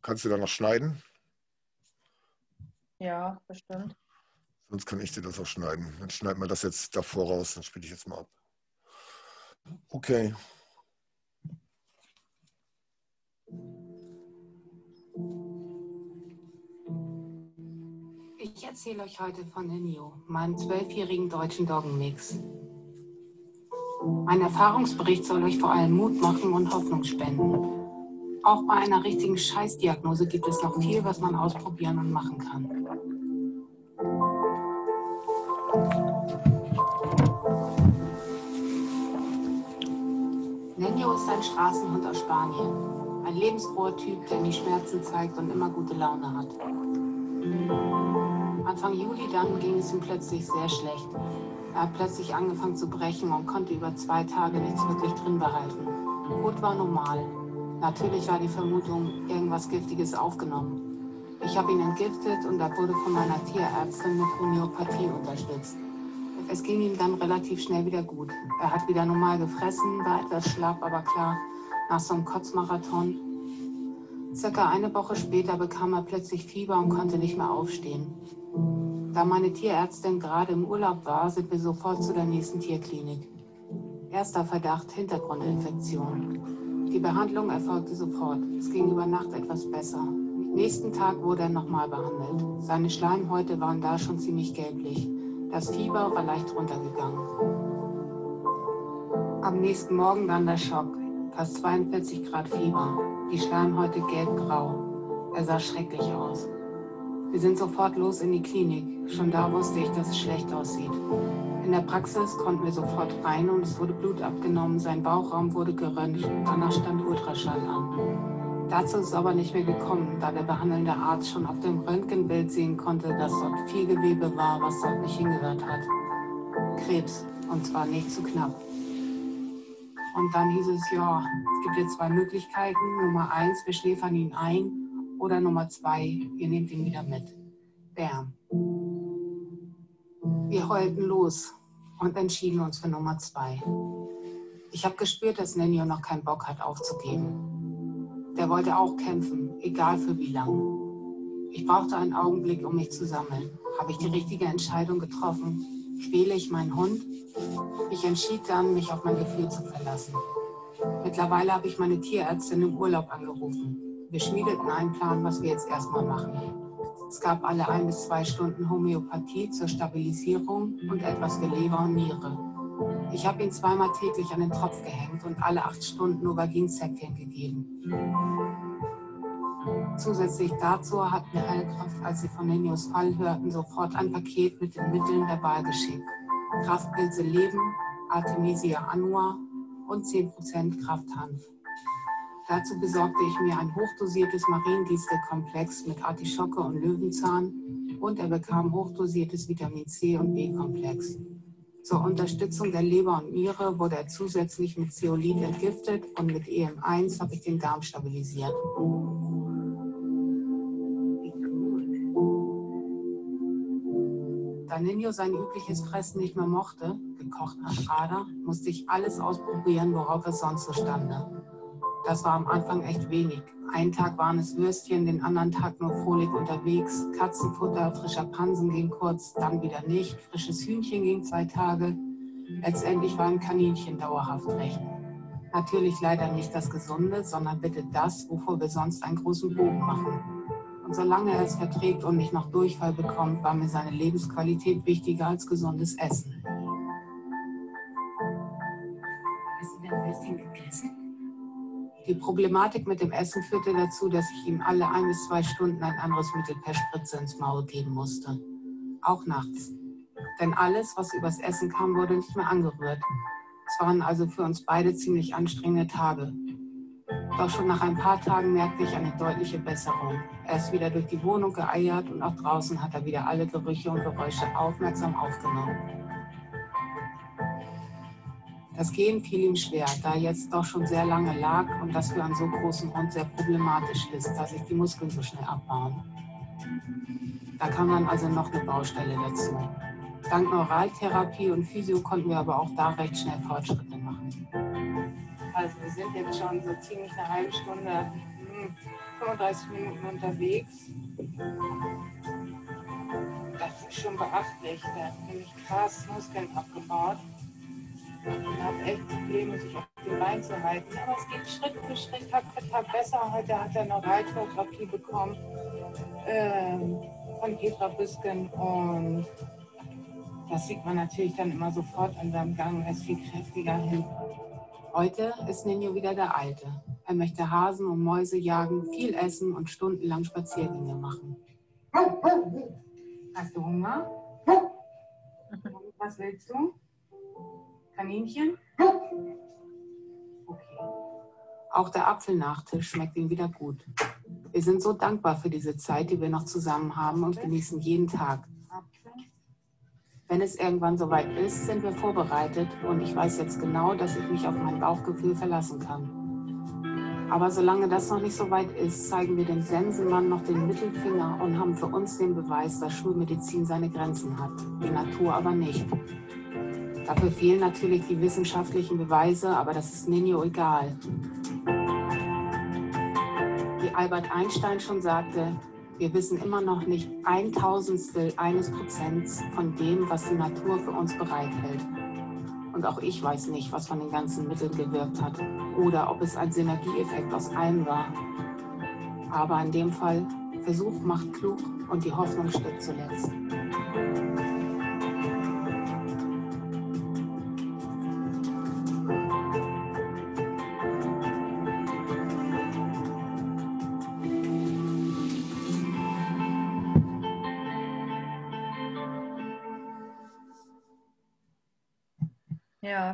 Speaker 2: Kannst du da noch schneiden?
Speaker 1: Ja, bestimmt.
Speaker 2: Sonst kann ich dir das auch schneiden. Dann schneiden wir das jetzt davor raus, dann spiele ich jetzt mal ab. Okay.
Speaker 3: Ich erzähle euch heute von Nenio, meinem zwölfjährigen deutschen Doggenmix. Mein Erfahrungsbericht soll euch vor allem Mut machen und Hoffnung spenden. Auch bei einer richtigen Scheißdiagnose gibt es noch viel, was man ausprobieren und machen kann. Ist ein Straßenhund aus Spanien. Ein lebensfroher Typ, der nie Schmerzen zeigt und immer gute Laune hat. Anfang Juli dann ging es ihm plötzlich sehr schlecht. Er hat plötzlich angefangen zu brechen und konnte über zwei Tage nichts wirklich drin behalten. Gut war normal. Natürlich war die Vermutung, irgendwas Giftiges aufgenommen. Ich habe ihn entgiftet und er wurde von meiner Tierärztin mit Homöopathie unterstützt. Es ging ihm dann relativ schnell wieder gut. Er hat wieder normal gefressen, war etwas schlapp, aber klar, nach so einem Kotzmarathon. Circa eine Woche später bekam er plötzlich Fieber und konnte nicht mehr aufstehen. Da meine Tierärztin gerade im Urlaub war, sind wir sofort zu der nächsten Tierklinik. Erster Verdacht Hintergrundinfektion. Die Behandlung erfolgte sofort. Es ging über Nacht etwas besser. Nächsten Tag wurde er nochmal behandelt. Seine Schleimhäute waren da schon ziemlich gelblich. Das Fieber war leicht runtergegangen. Am nächsten Morgen dann der Schock. Fast 42 Grad Fieber. Die Schleimhäute gelb-grau. Er sah schrecklich aus. Wir sind sofort los in die Klinik. Schon da wusste ich, dass es schlecht aussieht. In der Praxis konnten wir sofort rein und es wurde Blut abgenommen, sein Bauchraum wurde geröntgt, danach stand Ultraschall an. Dazu ist es aber nicht mehr gekommen, da der behandelnde Arzt schon auf dem Röntgenbild sehen konnte, dass dort viel Gewebe war, was dort nicht hingehört hat. Krebs, und zwar nicht zu knapp. Und dann hieß es, ja, es gibt jetzt zwei Möglichkeiten. Nummer eins, wir schläfern ihn ein. Oder Nummer zwei, ihr nehmt ihn wieder mit. Bam. Wir heulten los und entschieden uns für Nummer zwei. Ich habe gespürt, dass Nenio noch keinen Bock hat aufzugeben. Der wollte auch kämpfen, egal für wie lang. Ich brauchte einen Augenblick, um mich zu sammeln. Habe ich die richtige Entscheidung getroffen? Quäle ich meinen Hund? Ich entschied dann, mich auf mein Gefühl zu verlassen. Mittlerweile habe ich meine Tierärztin im Urlaub angerufen. Wir schmiedeten einen Plan, was wir jetzt erstmal machen. Es gab alle ein bis zwei Stunden Homöopathie zur Stabilisierung und etwas für Leber und Niere. Ich habe ihn zweimal täglich an den Tropf gehängt und alle acht Stunden Novaginzäpfchen gegeben. Zusätzlich dazu hat mir Heilkraft, als sie von Nenios Fall hörten, sofort ein Paket mit den Mitteln der Wahl geschickt. Kraftpilze Leben, Artemisia annua und 10% Krafthanf. Dazu besorgte ich mir ein hochdosiertes Mariendistelkomplex mit Artischocke und Löwenzahn und er bekam hochdosiertes Vitamin C und B-Komplex. Zur Unterstützung der Leber und Niere wurde er zusätzlich mit Zeolit entgiftet und mit EM1 habe ich den Darm stabilisiert. Da Nino sein übliches Fressen nicht mehr mochte, gekocht nach Ader, musste ich alles ausprobieren, worauf er sonst so stande. Das war am Anfang echt wenig. Einen Tag waren es Würstchen, den anderen Tag nur Folik unterwegs. Katzenfutter, frischer Pansen ging kurz, dann wieder nicht. Frisches Hühnchen ging zwei Tage. Letztendlich war ein Kaninchen dauerhaft recht. Natürlich leider nicht das Gesunde, sondern bitte das, wovor wir sonst einen großen Bogen machen. Und solange er es verträgt und nicht noch Durchfall bekommt, war mir seine Lebensqualität wichtiger als gesundes Essen. Die Problematik mit dem Essen führte dazu, dass ich ihm alle ein bis zwei Stunden ein anderes Mittel per Spritze ins Maul geben musste. Auch nachts. Denn alles, was übers Essen kam, wurde nicht mehr angerührt. Es waren also für uns beide ziemlich anstrengende Tage. Doch schon nach ein paar Tagen merkte ich eine deutliche Besserung. Er ist wieder durch die Wohnung geeiert und auch draußen hat er wieder alle Gerüche und Geräusche aufmerksam aufgenommen. Das Gehen fiel ihm schwer, da er jetzt doch schon sehr lange lag und das für einen so großen Hund sehr problematisch ist, da sich die Muskeln so schnell abbauen. Da kam dann also noch eine Baustelle dazu. Dank Neuraltherapie und Physio konnten wir aber auch da recht schnell Fortschritte machen. Also wir sind jetzt schon so ziemlich eine halbe Stunde, 35 hm, Minuten unterwegs. Das ist schon beachtlich. Der hat nämlich krass Muskeln abgebaut. Ich habe echt Probleme, sich auf die Beine zu halten. Aber es geht Schritt für Schritt, Tag für Tag besser. Heute hat er eine Reitotherapie bekommen ähm, von Petra Büsken und das sieht man natürlich dann immer sofort an seinem Gang. Er ist viel kräftiger hin. Heute ist Nino wieder der Alte. Er möchte Hasen und Mäuse jagen, viel essen und stundenlang Spaziergänge machen. Hast du Hunger? Was willst du? Kaninchen? Okay. Auch der Apfelnachtisch schmeckt ihm wieder gut. Wir sind so dankbar für diese Zeit, die wir noch zusammen haben und genießen jeden Tag. Wenn es irgendwann soweit ist, sind wir vorbereitet und ich weiß jetzt genau, dass ich mich auf mein Bauchgefühl verlassen kann. Aber solange das noch nicht so weit ist, zeigen wir dem Sensenmann noch den Mittelfinger und haben für uns den Beweis, dass Schulmedizin seine Grenzen hat, die Natur aber nicht. Dafür fehlen natürlich die wissenschaftlichen Beweise, aber das ist Nino egal. Wie Albert Einstein schon sagte, wir wissen immer noch nicht ein Tausendstel eines Prozents von dem, was die Natur für uns bereithält. Und auch ich weiß nicht, was von den ganzen Mitteln gewirkt hat oder ob es ein Synergieeffekt aus allem war. Aber in dem Fall, Versuch macht klug und die Hoffnung stirbt zuletzt.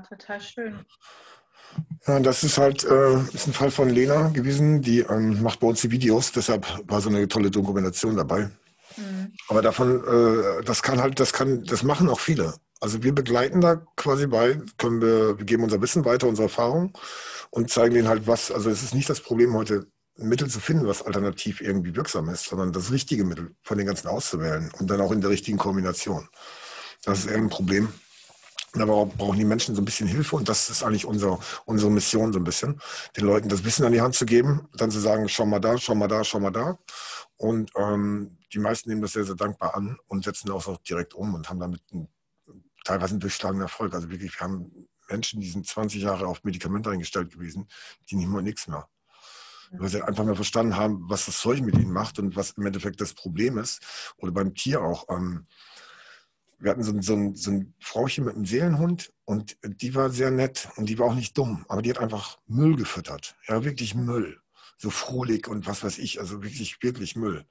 Speaker 1: Total schön.
Speaker 2: Ja, das ist halt äh, ist ein Fall von Lena gewesen, die ähm, macht bei uns die Videos, deshalb war so eine tolle Dokumentation dabei. Mhm. Aber davon, äh, das kann halt, das kann, das machen auch viele. Also wir begleiten da quasi bei, können wir, wir geben unser Wissen weiter, unsere Erfahrung und zeigen denen halt was. Also es ist nicht das Problem heute, ein Mittel zu finden, was alternativ irgendwie wirksam ist, sondern das richtige Mittel von den ganzen auszuwählen und dann auch in der richtigen Kombination. Das ist eher ein Problem. Da brauchen die Menschen so ein bisschen Hilfe und das ist eigentlich unsere, unsere Mission so ein bisschen, den Leuten das Wissen an die Hand zu geben, dann zu sagen, schau mal da, schau mal da, schau mal da. Und ähm, die meisten nehmen das sehr, sehr dankbar an und setzen das auch direkt um und haben damit einen, teilweise einen durchschlagenden Erfolg. Also wirklich, wir haben Menschen, die sind 20 Jahre auf Medikamente eingestellt gewesen, die nehmen nichts mehr. Weil sie einfach mal verstanden haben, was das Zeug mit ihnen macht und was im Endeffekt das Problem ist. Oder beim Tier auch. Ähm, wir hatten so ein, so, ein, so ein Frauchen mit einem Seelenhund und die war sehr nett und die war auch nicht dumm, aber die hat einfach Müll gefüttert. Ja, wirklich Müll. So frohlich und was weiß ich, also wirklich, wirklich Müll.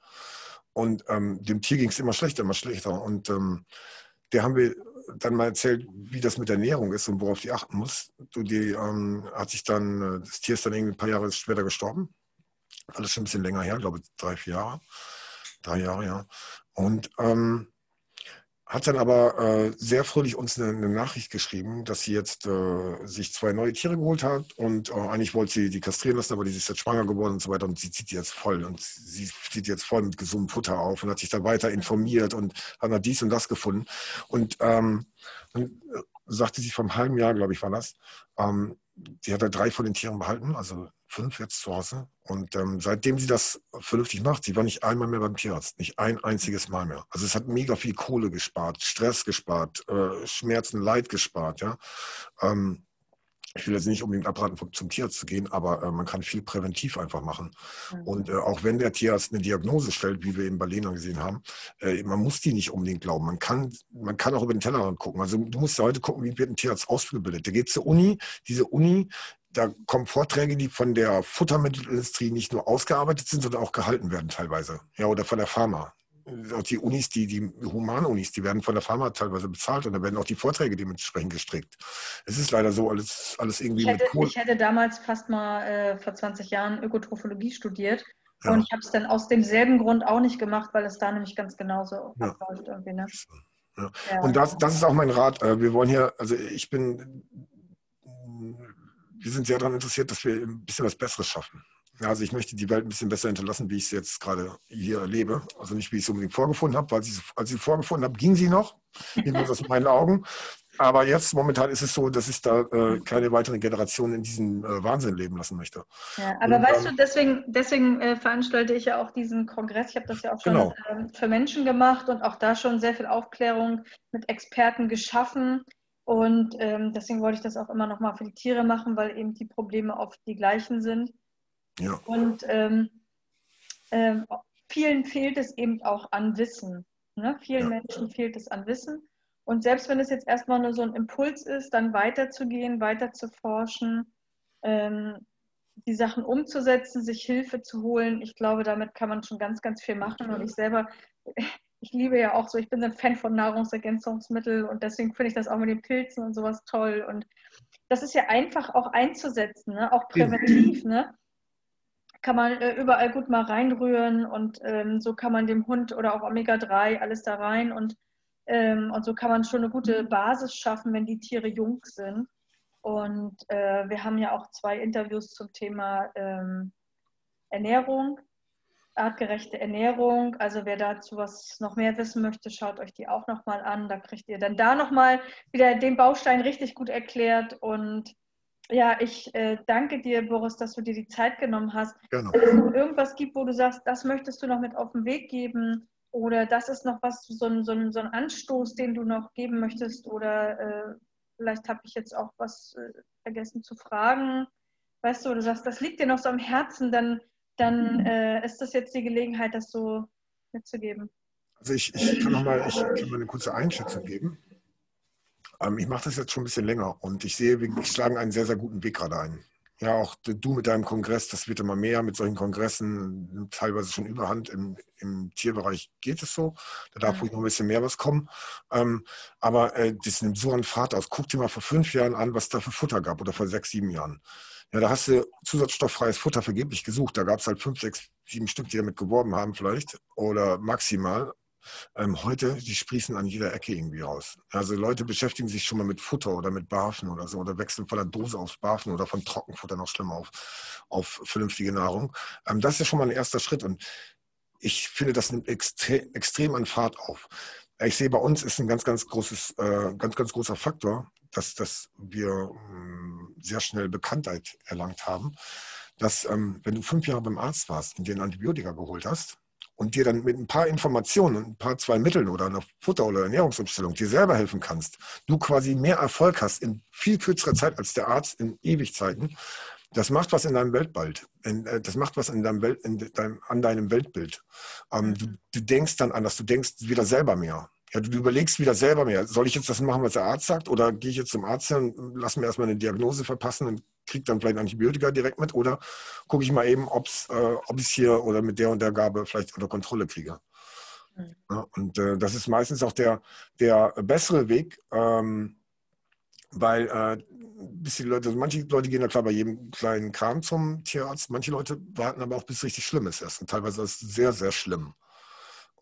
Speaker 2: Und ähm, dem Tier ging es immer schlechter, immer schlechter. Und ähm, der haben wir dann mal erzählt, wie das mit der Ernährung ist und worauf die achten muss. Du, die ähm, hat sich dann, äh, das Tier ist dann irgendwie ein paar Jahre später gestorben. Alles schon ein bisschen länger her, glaube ich, drei, vier Jahre. Drei Jahre, ja. Und ähm, hat dann aber äh, sehr fröhlich uns eine, eine, Nachricht geschrieben, dass sie jetzt äh, sich zwei neue Tiere geholt hat und äh, eigentlich wollte sie die kastrieren lassen, aber die ist jetzt schwanger geworden und so weiter und sie zieht die jetzt voll und sie zieht jetzt voll mit gesundem Futter auf und hat sich dann weiter informiert und hat dann dies und das gefunden. Und ähm, dann äh, sagte sie vom halben Jahr, glaube ich, war das, ähm, die hat da drei von den Tieren behalten, also fünf jetzt zu Hause. Und ähm, seitdem sie das vernünftig macht, sie war nicht einmal mehr beim Tierarzt, nicht ein einziges Mal mehr. Also es hat mega viel Kohle gespart, Stress gespart, äh, Schmerzen, Leid gespart. Ja? Ähm, ich will jetzt nicht unbedingt abraten, zum Tierarzt zu gehen, aber äh, man kann viel präventiv einfach machen. Mhm. Und äh, auch wenn der Tierarzt eine Diagnose stellt, wie wir in Berlin gesehen haben, äh, man muss die nicht unbedingt glauben. Man kann, man kann auch über den Tellerrand gucken. Also du musst ja heute gucken, wie wird ein Tierarzt ausgebildet. Der geht zur Uni, diese Uni da kommen Vorträge, die von der Futtermittelindustrie nicht nur ausgearbeitet sind, sondern auch gehalten werden teilweise. Ja, oder von der Pharma. auch die Unis, die, die Humanunis, die werden von der Pharma teilweise bezahlt und da werden auch die Vorträge dementsprechend gestrickt. Es ist leider so, alles, alles irgendwie
Speaker 1: ich hätte,
Speaker 2: mit Kohle.
Speaker 1: Ich hätte damals fast mal äh, vor 20 Jahren Ökotrophologie studiert ja. und ich habe es dann aus demselben Grund auch nicht gemacht, weil es da nämlich ganz genauso ja. abläuft irgendwie. Ne?
Speaker 2: Ja. Und das, das ist auch mein Rat. Äh, wir wollen hier, also ich bin, wir sind sehr daran interessiert, dass wir ein bisschen was Besseres schaffen. Also ich möchte die Welt ein bisschen besser hinterlassen, wie ich es jetzt gerade hier erlebe. Also nicht, wie ich es unbedingt vorgefunden habe, weil sie, als ich sie vorgefunden habe, ging sie noch, jedenfalls aus meinen Augen. Aber jetzt momentan ist es so, dass ich da äh, keine weiteren Generationen in diesem äh, Wahnsinn leben lassen möchte.
Speaker 1: Ja, aber Und, weißt ähm, du, deswegen, deswegen äh, veranstalte ich ja auch diesen Kongress. Ich habe das ja auch schon genau. Ähm, für Menschen gemacht und auch da schon sehr viel Aufklärung mit Experten geschaffen. Und ähm, deswegen wollte ich das auch immer nochmal für die Tiere machen, weil eben die Probleme oft die gleichen sind. Ja. Und ähm, ähm, vielen fehlt es eben auch an Wissen. Ne? Vielen ja. Menschen fehlt es an Wissen. Und selbst wenn es jetzt erstmal nur so ein Impuls ist, dann weiterzugehen, weiter zu forschen, ähm, die Sachen umzusetzen, sich Hilfe zu holen, ich glaube, damit kann man schon ganz, ganz viel machen. Und ich selber, ich liebe ja auch so, ich bin so ein Fan von Nahrungsergänzungsmitteln und deswegen finde ich das auch mit den Pilzen und sowas toll. Und das ist ja einfach auch einzusetzen, ne? auch präventiv. Ne? kann man äh, überall gut mal reinrühren und ähm, so kann man dem Hund oder auch Omega-3 alles da rein und, ähm, und so kann man schon eine gute. Basis schaffen, wenn die Tiere jung sind. Und äh, wir haben ja auch zwei Interviews zum Thema ähm, Ernährung, artgerechte Ernährung. Also wer dazu was noch mehr wissen möchte, schaut euch die auch nochmal an. Da kriegt ihr dann da nochmal wieder den Baustein richtig gut erklärt und ja, ich äh, danke dir, Boris, dass du dir die Zeit genommen hast. Genau. Wenn es noch irgendwas gibt, wo du sagst, das möchtest du noch mit auf den Weg geben oder das ist noch was, so ein, so ein, so ein Anstoß, den du noch geben möchtest oder äh, vielleicht habe ich jetzt auch was äh, vergessen zu fragen. Weißt du, du sagst, das liegt dir noch so am Herzen, dann, dann mhm. äh, ist das jetzt die Gelegenheit, das so mitzugeben.
Speaker 2: Also ich, ich kann noch mal, ich kann mal eine kurze Einschätzung geben. Ähm, ich mache das jetzt schon ein bisschen länger und ich sehe, wir schlagen einen sehr, sehr guten Weg gerade ein. Ja, auch du mit deinem Kongress, das wird immer mehr mit solchen Kongressen, teilweise schon überhand. Im, im Tierbereich geht es so. Da darf ruhig noch ein bisschen mehr was kommen. Ähm, aber äh, das nimmt so an Fahrt aus. Guck dir mal vor fünf Jahren an, was da für Futter gab oder vor sechs, sieben Jahren. Ja, da hast du zusatzstofffreies Futter vergeblich gesucht. Da gab es halt fünf, sechs, sieben Stück, die damit geworben haben vielleicht oder maximal. Ähm, heute, die sprießen an jeder Ecke irgendwie raus. Also Leute beschäftigen sich schon mal mit Futter oder mit Barfen oder so oder wechseln von der Dose aufs Barfen oder von Trockenfutter noch schlimmer auf, auf vernünftige Nahrung. Ähm, das ist schon mal ein erster Schritt und ich finde, das nimmt extre extrem an Fahrt auf. Ich sehe, bei uns ist ein ganz, ganz großes, äh, ganz, ganz großer Faktor, dass, dass wir ähm, sehr schnell Bekanntheit erlangt haben, dass ähm, wenn du fünf Jahre beim Arzt warst und dir ein Antibiotika geholt hast, und dir dann mit ein paar Informationen und ein paar zwei Mitteln oder einer Futter- oder Ernährungsumstellung dir selber helfen kannst, du quasi mehr Erfolg hast in viel kürzerer Zeit als der Arzt in Ewigzeiten, das macht was in deinem Weltbild. Äh, das macht was in deinem Welt, in deinem, an deinem Weltbild. Ähm, du, du, denkst dann anders, du denkst wieder selber mehr. Ja, du überlegst wieder selber mehr. Soll ich jetzt das machen, was der Arzt sagt? Oder gehe ich jetzt zum Arzt und lass mir erstmal eine Diagnose verpassen und kriege dann vielleicht Antibiotika direkt mit? Oder gucke ich mal eben, ob's, äh, ob ich es hier oder mit der und der Gabe vielleicht unter Kontrolle kriege? Mhm. Ja, und äh, das ist meistens auch der, der bessere Weg, ähm, weil äh, bis die Leute, also manche Leute gehen ja klar bei jedem kleinen Kram zum Tierarzt, manche Leute warten aber auch bis es richtig schlimm ist erst. Und teilweise ist es sehr, sehr schlimm.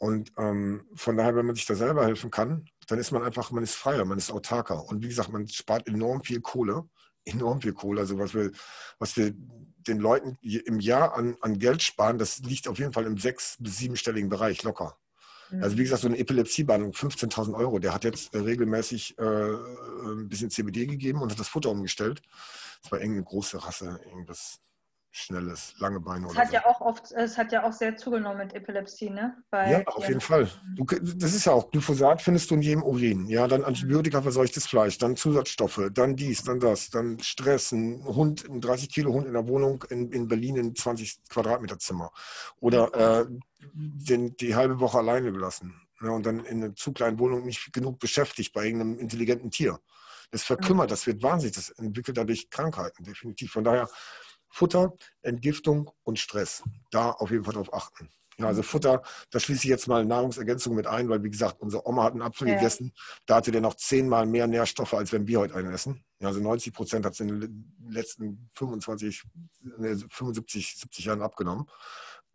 Speaker 2: Und ähm, von daher, wenn man sich da selber helfen kann, dann ist man einfach, man ist freier, man ist autarker. Und wie gesagt, man spart enorm viel Kohle, enorm viel Kohle. Also was wir, was wir den Leuten im Jahr an, an Geld sparen, das liegt auf jeden Fall im sechs- bis siebenstelligen Bereich locker. Mhm. Also wie gesagt, so eine Epilepsiebehandlung, 15.000 Euro, der hat jetzt äh, regelmäßig äh, ein bisschen CBD gegeben und hat das Futter umgestellt. Das war irgendeine große Rasse, irgendwas schnelles, lange Beine.
Speaker 1: Es hat so. ja auch oft, es hat ja auch sehr zugenommen mit Epilepsie, ne?
Speaker 2: Bei ja, auf jeden Fall. Du, das ist ja auch, Glyphosat findest du in jedem Urin. Ja, dann Antibiotika verseuchtes Fleisch, dann Zusatzstoffe, dann dies, dann das, dann Stress, ein Hund, ein 30 Kilo Hund in der Wohnung in, in Berlin in 20 Quadratmeter Zimmer. Oder äh, den, die halbe Woche alleine gelassen. Ja, und dann in einer zu kleinen Wohnung nicht genug beschäftigt bei irgendeinem intelligenten Tier. Das verkümmert, das wird wahnsinnig, das entwickelt dadurch Krankheiten, definitiv. Von daher Futter, Entgiftung und Stress. Da auf jeden Fall drauf achten. Ja, also Futter, da schließe ich jetzt mal Nahrungsergänzung mit ein, weil wie gesagt, unsere Oma hat einen Apfel
Speaker 1: Ja.
Speaker 2: gegessen, da hatte der noch zehnmal mehr Nährstoffe, als wenn wir heute einen essen. Ja, also 90 Prozent hat es in den letzten 25, ne, 75, 70 Jahren abgenommen.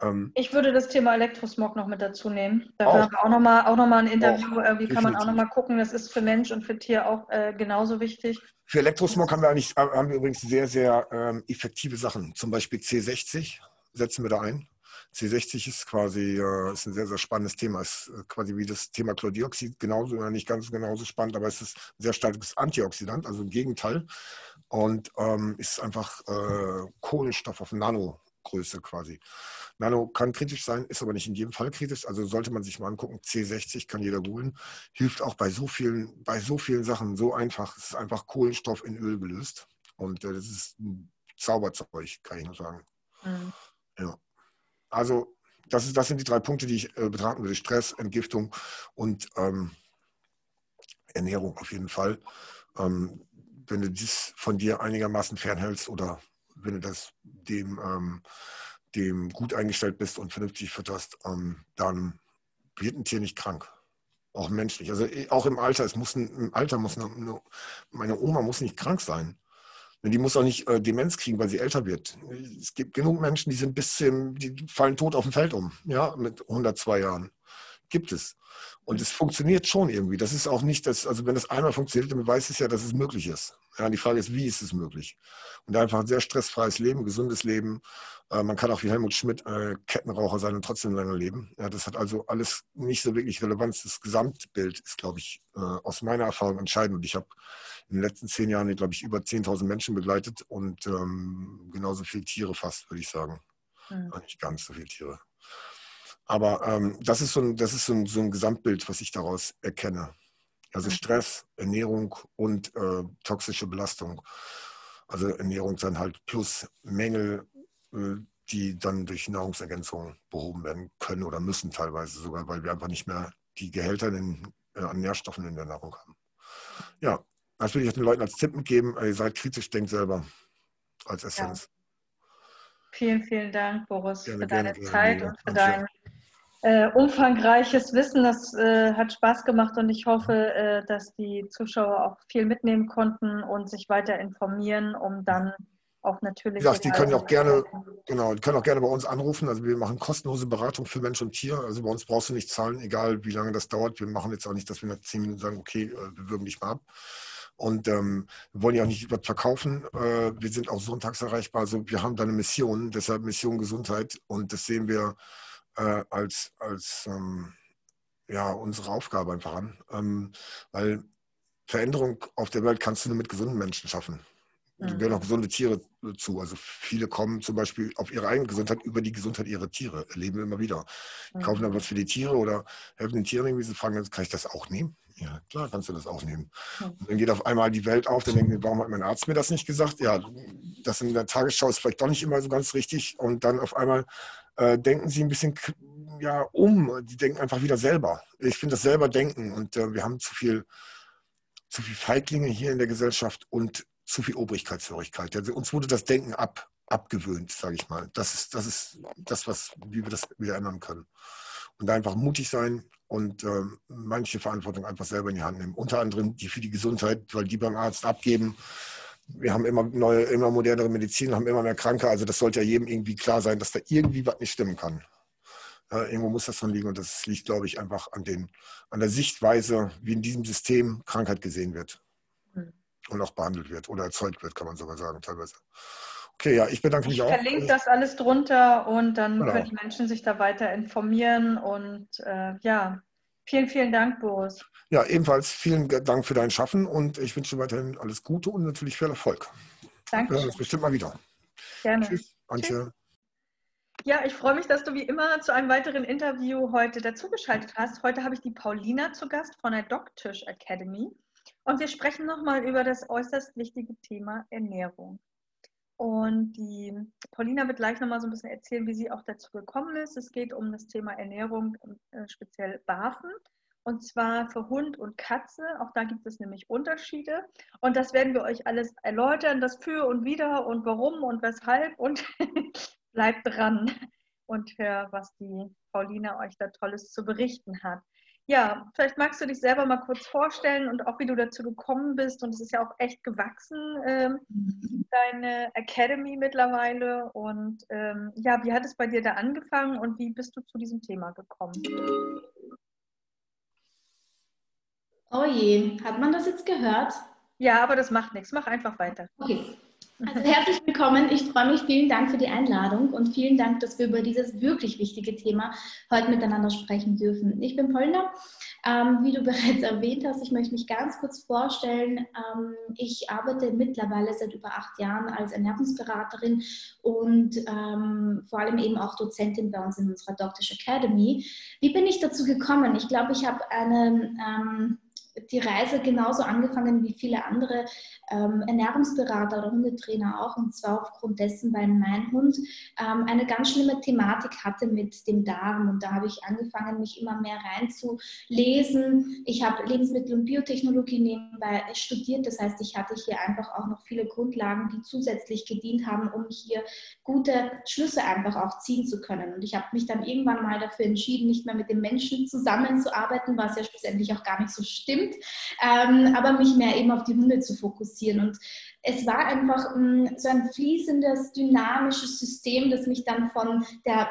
Speaker 2: Ähm,
Speaker 1: Ich würde das Thema Elektrosmog noch mit dazu nehmen. Da
Speaker 2: Auch.
Speaker 1: haben wir auch nochmal auch noch mal ein Interview. Äh, wie kann man auch nochmal gucken? Das ist für Mensch und für Tier auch äh, genauso wichtig.
Speaker 2: Für Elektrosmog haben wir eigentlich haben wir übrigens sehr, sehr ähm, effektive Sachen. Zum Beispiel C60 setzen wir da ein. C60 ist quasi äh, ist ein sehr, sehr spannendes Thema. Ist äh, quasi wie das Thema Chlordioxid genauso, oder nicht ganz genauso spannend, aber es ist ein sehr starkes Antioxidant, also im Gegenteil. Und ähm, ist einfach äh, Kohlenstoff auf Nanogröße quasi. Nano kann kritisch sein, ist aber nicht in jedem Fall kritisch. Also sollte man sich mal angucken. C60 kann jeder googeln. Hilft auch bei so vielen, bei so vielen Sachen so einfach. Es ist einfach Kohlenstoff in Öl gelöst. Und äh, das ist ein Zauberzeug, kann ich nur sagen.
Speaker 1: Mhm.
Speaker 2: Ja. Also das, ist, das sind die drei Punkte, die ich äh, betrachten würde. Stress, Entgiftung und ähm, Ernährung auf jeden Fall. Ähm, wenn du dies von dir einigermaßen fernhältst oder wenn du das dem, ähm, dem gut eingestellt bist und vernünftig fütterst, ähm, dann wird ein Tier nicht krank. Auch menschlich. Also eh, auch im Alter, es muss ein, im Alter muss eine, meine Oma muss nicht krank sein. Die muss auch nicht äh, Demenz kriegen, weil sie älter wird. Es gibt genug Menschen, die sind bis zum, die fallen tot auf dem Feld um, ja, mit 102 Jahren. Gibt es. Und es funktioniert schon irgendwie. Das ist auch nicht das, also wenn das einmal funktioniert, dann weiß es ja, dass es möglich ist. Ja, die Frage ist, wie ist es möglich? Und einfach ein sehr stressfreies Leben, gesundes Leben. Äh, man kann auch wie Helmut Schmidt äh, Kettenraucher sein und trotzdem lange leben. Ja, das hat also alles nicht so wirklich Relevanz. Das Gesamtbild ist, glaube ich, äh, aus meiner Erfahrung entscheidend. Und ich habe in den letzten zehn Jahren, glaube ich, über 10.000 Menschen begleitet und ähm, genauso viele Tiere fast, würde ich sagen.
Speaker 1: Mhm.
Speaker 2: Nicht ganz so viele Tiere. Aber ähm, das ist, so ein, das ist so, ein, so ein Gesamtbild, was ich daraus erkenne. Also
Speaker 1: Mhm.
Speaker 2: Stress, Ernährung und äh, toxische Belastung. Also Ernährung dann halt plus Mängel, äh, die dann durch Nahrungsergänzung behoben werden können oder müssen teilweise sogar, weil wir einfach nicht mehr die Gehälter in, äh, an Nährstoffen in der Nahrung haben. Ja, das will ich den Leuten als Tipp mitgeben. Ihr seid kritisch, denkt selber als Essenz.
Speaker 1: Vielen, vielen Dank, Boris,
Speaker 2: Gerne,
Speaker 1: für deine
Speaker 2: gerne,
Speaker 1: Zeit und für
Speaker 2: Danke.
Speaker 1: Äh, umfangreiches Wissen. Das äh, hat Spaß gemacht und ich hoffe, äh, dass die Zuschauer auch viel mitnehmen konnten und sich weiter informieren, um dann auch natürlich.
Speaker 2: Gesagt, die können auch gerne, genau, die können auch gerne bei uns anrufen. Also wir machen kostenlose Beratung für Mensch und Tier. Also bei uns brauchst du nicht zahlen, egal wie lange das dauert. Wir machen jetzt auch nicht, dass wir nach zehn Minuten sagen, okay, äh, wir würgen dich mal ab. Und ähm, wir wollen ja auch nicht was verkaufen. Äh, wir sind auch sonntags erreichbar. Also wir haben da eine Mission, deshalb Mission Gesundheit. Und das sehen wir äh, als, als ähm, ja, unsere Aufgabe einfach an. Ähm, weil Veränderung auf der Welt kannst du nur mit gesunden Menschen schaffen. Da
Speaker 1: Mhm.
Speaker 2: gehören auch gesunde Tiere zu. Also viele kommen zum Beispiel auf ihre eigene Gesundheit über die Gesundheit ihrer Tiere. Erleben immer wieder. Die kaufen dann was für die Tiere oder helfen den Tieren irgendwie. Sie fragen, dann, kann ich das auch nehmen? Ja, klar kannst du das auch nehmen.
Speaker 1: Mhm.
Speaker 2: Und dann geht auf einmal die Welt auf, dann denken wir, warum hat mein Arzt mir das nicht gesagt? Ja, das in der Tagesschau ist vielleicht doch nicht immer so ganz richtig. Und dann auf einmal äh, denken sie ein bisschen ja, um. Die denken einfach wieder selber. Ich finde das selber denken. Und äh, wir haben zu viel, zu viel Feiglinge hier in der Gesellschaft und zu viel Obrigkeitshörigkeit. Also uns wurde das Denken ab, abgewöhnt, sage ich mal. Das ist, das ist das, was, wie wir das wieder ändern können. Und einfach mutig sein und ähm, manche Verantwortung einfach selber in die Hand nehmen. Unter anderem die für die Gesundheit, weil die beim Arzt abgeben. Wir haben immer neue, immer modernere Medizin, haben immer mehr Kranke. Also das sollte ja jedem irgendwie klar sein, dass da irgendwie was nicht stimmen kann. Äh, irgendwo muss das dran liegen und das liegt, glaube ich, einfach an, den, an der Sichtweise, wie in diesem System Krankheit gesehen wird
Speaker 1: Mhm.
Speaker 2: und auch behandelt wird oder erzeugt wird, kann man sogar sagen, teilweise. Okay, ja, ich bedanke mich
Speaker 1: Ich
Speaker 2: auch.
Speaker 1: verlinke das alles drunter und dann
Speaker 2: Genau.
Speaker 1: können die Menschen sich da weiter informieren. Und äh, ja, vielen, vielen Dank, Boris.
Speaker 2: Ja, ebenfalls vielen Dank für dein Schaffen und ich wünsche dir weiterhin alles Gute und natürlich viel Erfolg. Wir
Speaker 1: Danke.
Speaker 2: hören uns bestimmt mal wieder.
Speaker 1: Gerne.
Speaker 2: Tschüss, Antje.
Speaker 1: Ja, ich freue mich, dass du wie immer zu einem weiteren Interview heute dazugeschaltet hast. Heute habe ich die Paulina zu Gast von der Docktisch Academy und wir sprechen nochmal über das äußerst wichtige Thema Ernährung. Und die Paulina wird gleich nochmal so ein bisschen erzählen, wie sie auch dazu gekommen ist. Es geht um das Thema Ernährung, äh, speziell Barfen. Und zwar für Hund und Katze. Auch da gibt es nämlich Unterschiede. Und das werden wir euch alles erläutern, das für und wider und warum und weshalb. Und bleibt dran. und höre, was die Paulina euch da Tolles zu berichten hat. Ja, vielleicht magst du dich selber mal kurz vorstellen und auch wie du dazu gekommen bist. Und es ist ja auch echt gewachsen, ähm, deine Academy mittlerweile. Und ähm, ja, wie hat es bei dir da angefangen und wie bist du zu diesem Thema gekommen?
Speaker 4: Oh je, hat man das jetzt gehört?
Speaker 1: Ja, aber das macht nichts. Mach einfach weiter.
Speaker 4: Okay. Also herzlich willkommen. Ich freue mich. Vielen Dank für die Einladung und vielen Dank, dass wir über dieses wirklich wichtige Thema heute miteinander sprechen dürfen. Ich bin Polner. Ähm, wie du bereits erwähnt hast, ich möchte mich ganz kurz vorstellen. Ähm, ich arbeite mittlerweile seit über acht Jahren als Ernährungsberaterin und ähm, vor allem eben auch Dozentin bei uns in unserer Doctish Academy. Wie bin ich dazu gekommen? Ich glaube, ich habe eine ähm, die Reise genauso angefangen wie viele andere ähm, Ernährungsberater oder Hundetrainer auch. Und zwar aufgrund dessen, weil mein Hund ähm, eine ganz schlimme Thematik hatte mit dem Darm. Und da habe ich angefangen, mich immer mehr reinzulesen. Ich habe Lebensmittel- und Biotechnologie nebenbei studiert. Das heißt, ich hatte hier einfach auch noch viele Grundlagen, die zusätzlich gedient haben, um hier gute Schlüsse einfach auch ziehen zu können. Und ich habe mich dann irgendwann mal dafür entschieden, nicht mehr mit den Menschen zusammenzuarbeiten, was ja schlussendlich auch gar nicht so stimmt, ähm, aber mich mehr eben auf die Hunde zu fokussieren. Und es war einfach ähm, so ein fließendes, dynamisches System, das mich dann von der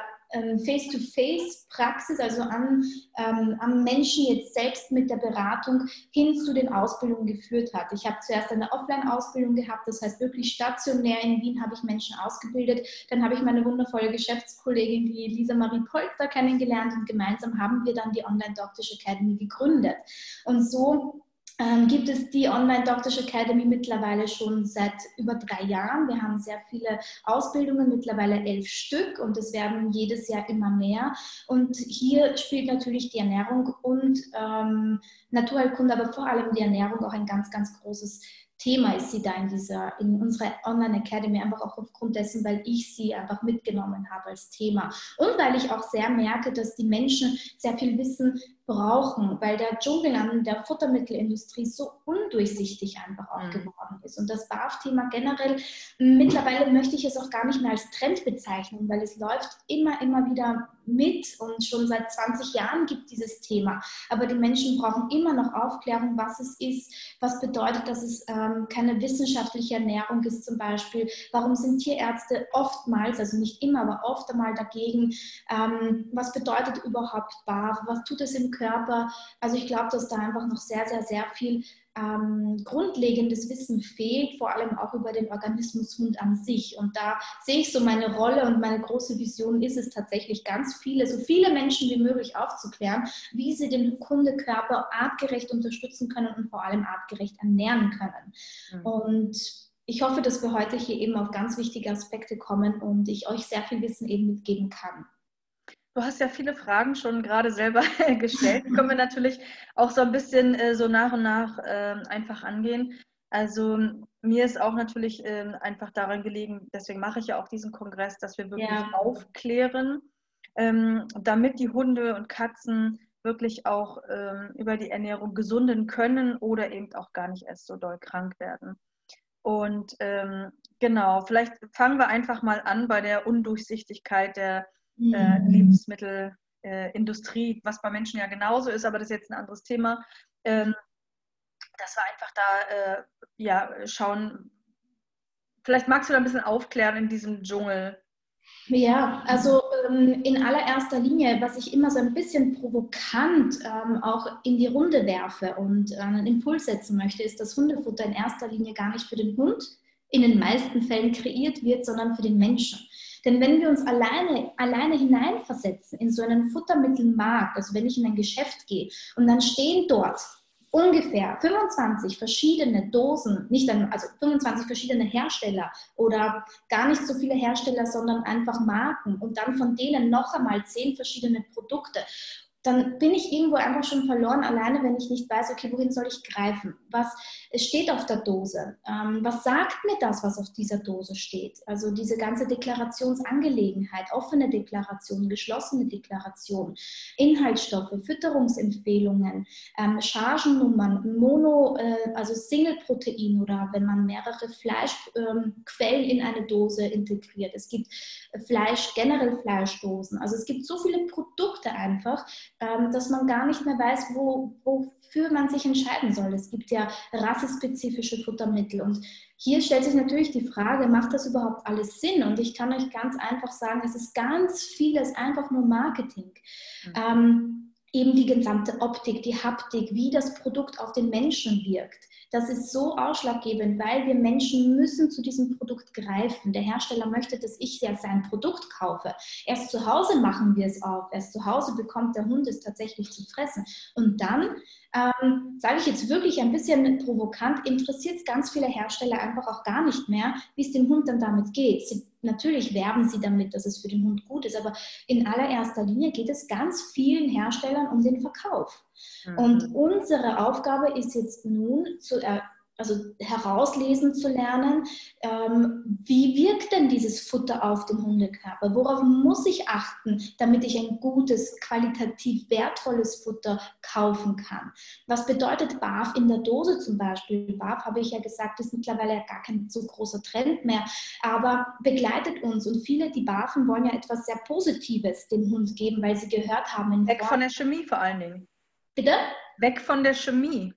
Speaker 4: Face-to-Face-Praxis, also an, ähm, am Menschen jetzt selbst mit der Beratung hin zu den Ausbildungen geführt hat. Ich habe zuerst eine Offline-Ausbildung gehabt, das heißt wirklich stationär in Wien habe ich Menschen ausgebildet. Dann habe ich meine wundervolle Geschäftskollegin, die Lisa Marie Polster, kennengelernt und gemeinsam haben wir dann die Online Doctors Academy gegründet. Und so ähm, gibt es die Online Doctors Academy mittlerweile schon seit über drei Jahren. Wir haben sehr viele Ausbildungen, mittlerweile elf Stück und es werden jedes Jahr immer mehr. Und hier spielt natürlich die Ernährung und ähm, Naturheilkunde, aber vor allem die Ernährung auch ein ganz, ganz großes Thema ist sie da in dieser, in unserer Online Academy, einfach auch aufgrund dessen, weil ich sie einfach mitgenommen habe als Thema. Und weil ich auch sehr merke, dass die Menschen sehr viel Wissen brauchen, weil der Dschungel an der Futtermittelindustrie so undurchsichtig einfach auch mhm. geworden ist. Und das BAF-Thema generell, mittlerweile möchte ich es auch gar nicht mehr als Trend bezeichnen, weil es läuft immer, immer wieder mit und schon seit 20 Jahren gibt dieses Thema. Aber die Menschen brauchen immer noch Aufklärung, was es ist, was bedeutet, dass es ähm, keine wissenschaftliche Ernährung ist zum Beispiel. Warum sind Tierärzte oftmals, also nicht immer, aber oft einmal dagegen? Ähm, was bedeutet überhaupt BAF? Was tut es im Körper. Also ich glaube, dass da einfach noch sehr, sehr, sehr viel ähm, grundlegendes Wissen fehlt, vor allem auch über den Organismus Hund an sich. Und da sehe ich so meine Rolle und meine große Vision ist es tatsächlich, ganz viele, so viele Menschen wie möglich aufzuklären, wie sie den Hundekörper artgerecht unterstützen können und vor allem artgerecht ernähren können. Mhm. Und ich hoffe, dass wir heute hier eben auf ganz wichtige Aspekte kommen und ich euch sehr viel Wissen eben mitgeben kann.
Speaker 1: Du hast ja viele Fragen schon gerade selber gestellt. Die können wir natürlich auch so ein bisschen äh, so nach und nach äh, einfach angehen. Also mir ist auch natürlich äh, einfach daran gelegen, deswegen mache ich ja auch diesen Kongress, dass wir wirklich ja. aufklären, ähm, damit die Hunde und Katzen wirklich auch ähm, über die Ernährung gesunden können oder eben auch gar nicht erst so doll krank werden. Und ähm, genau, vielleicht fangen wir einfach mal an bei der Undurchsichtigkeit der äh, mhm. Lebensmittelindustrie, äh, was bei Menschen ja genauso ist, aber das ist jetzt ein anderes Thema. Ähm, dass wir einfach da äh, ja, schauen, vielleicht magst du da ein bisschen aufklären in diesem Dschungel.
Speaker 4: Ja, also ähm, in allererster Linie, was ich immer so ein bisschen provokant ähm, auch in die Runde werfe und äh, einen Impuls setzen möchte, ist, dass Hundefutter in erster Linie gar nicht für den Hund in den meisten Fällen kreiert wird, sondern für den Menschen. Denn wenn wir uns alleine, alleine hineinversetzen in so einen Futtermittelmarkt, also wenn ich in ein Geschäft gehe und dann stehen dort ungefähr 25 verschiedene Dosen, nicht ein, also 25 verschiedene Hersteller oder gar nicht so viele Hersteller, sondern einfach Marken und dann von denen noch einmal 10 verschiedene Produkte dann bin ich irgendwo einfach schon verloren, alleine wenn ich nicht weiß, okay, wohin soll ich greifen? Was steht auf der Dose? Ähm, was sagt mir das, was auf dieser Dose steht? Also diese ganze Deklarationsangelegenheit, offene Deklaration, geschlossene Deklaration, Inhaltsstoffe, Fütterungsempfehlungen, ähm, Chargennummern, Mono, äh, also Single-Protein oder wenn man mehrere Fleischquellen ähm, in eine Dose integriert. Es gibt Fleisch, generell Fleischdosen. Also es gibt so viele Produkte einfach, ähm, dass man gar nicht mehr weiß, wo, wofür man sich entscheiden soll. Es gibt ja rassespezifische Futtermittel und hier stellt sich natürlich die Frage, macht das überhaupt alles Sinn? Und ich kann euch ganz einfach sagen, es ist ganz vieles einfach nur Marketing. Mhm. Ähm, eben die gesamte Optik, die Haptik, wie das Produkt auf den Menschen wirkt. Das ist so ausschlaggebend, weil wir Menschen müssen zu diesem Produkt greifen. Der Hersteller möchte, dass ich ja sein Produkt kaufe. Erst zu Hause machen wir es auf. Erst zu Hause bekommt der Hund es tatsächlich zu fressen. Und dann ähm, sage ich jetzt wirklich ein bisschen provokant, interessiert es ganz viele Hersteller einfach auch gar nicht mehr, wie es dem Hund dann damit geht. Sie, natürlich werben sie damit, dass es für den Hund gut ist, aber in allererster Linie geht es ganz vielen Herstellern um den Verkauf. Mhm. Und unsere Aufgabe ist jetzt nun zu er also herauslesen zu lernen, ähm, wie wirkt denn dieses Futter auf den Hundekörper? Worauf muss ich achten, damit ich ein gutes, qualitativ wertvolles Futter kaufen kann? Was bedeutet BAF in der Dose zum Beispiel? BAF, habe ich ja gesagt, ist mittlerweile gar kein so großer Trend mehr, aber begleitet uns. Und viele, die BAFen, wollen ja etwas sehr Positives dem Hund geben, weil sie gehört haben.
Speaker 1: Weg von der Chemie vor allen Dingen.
Speaker 4: Bitte?
Speaker 1: Weg von der Chemie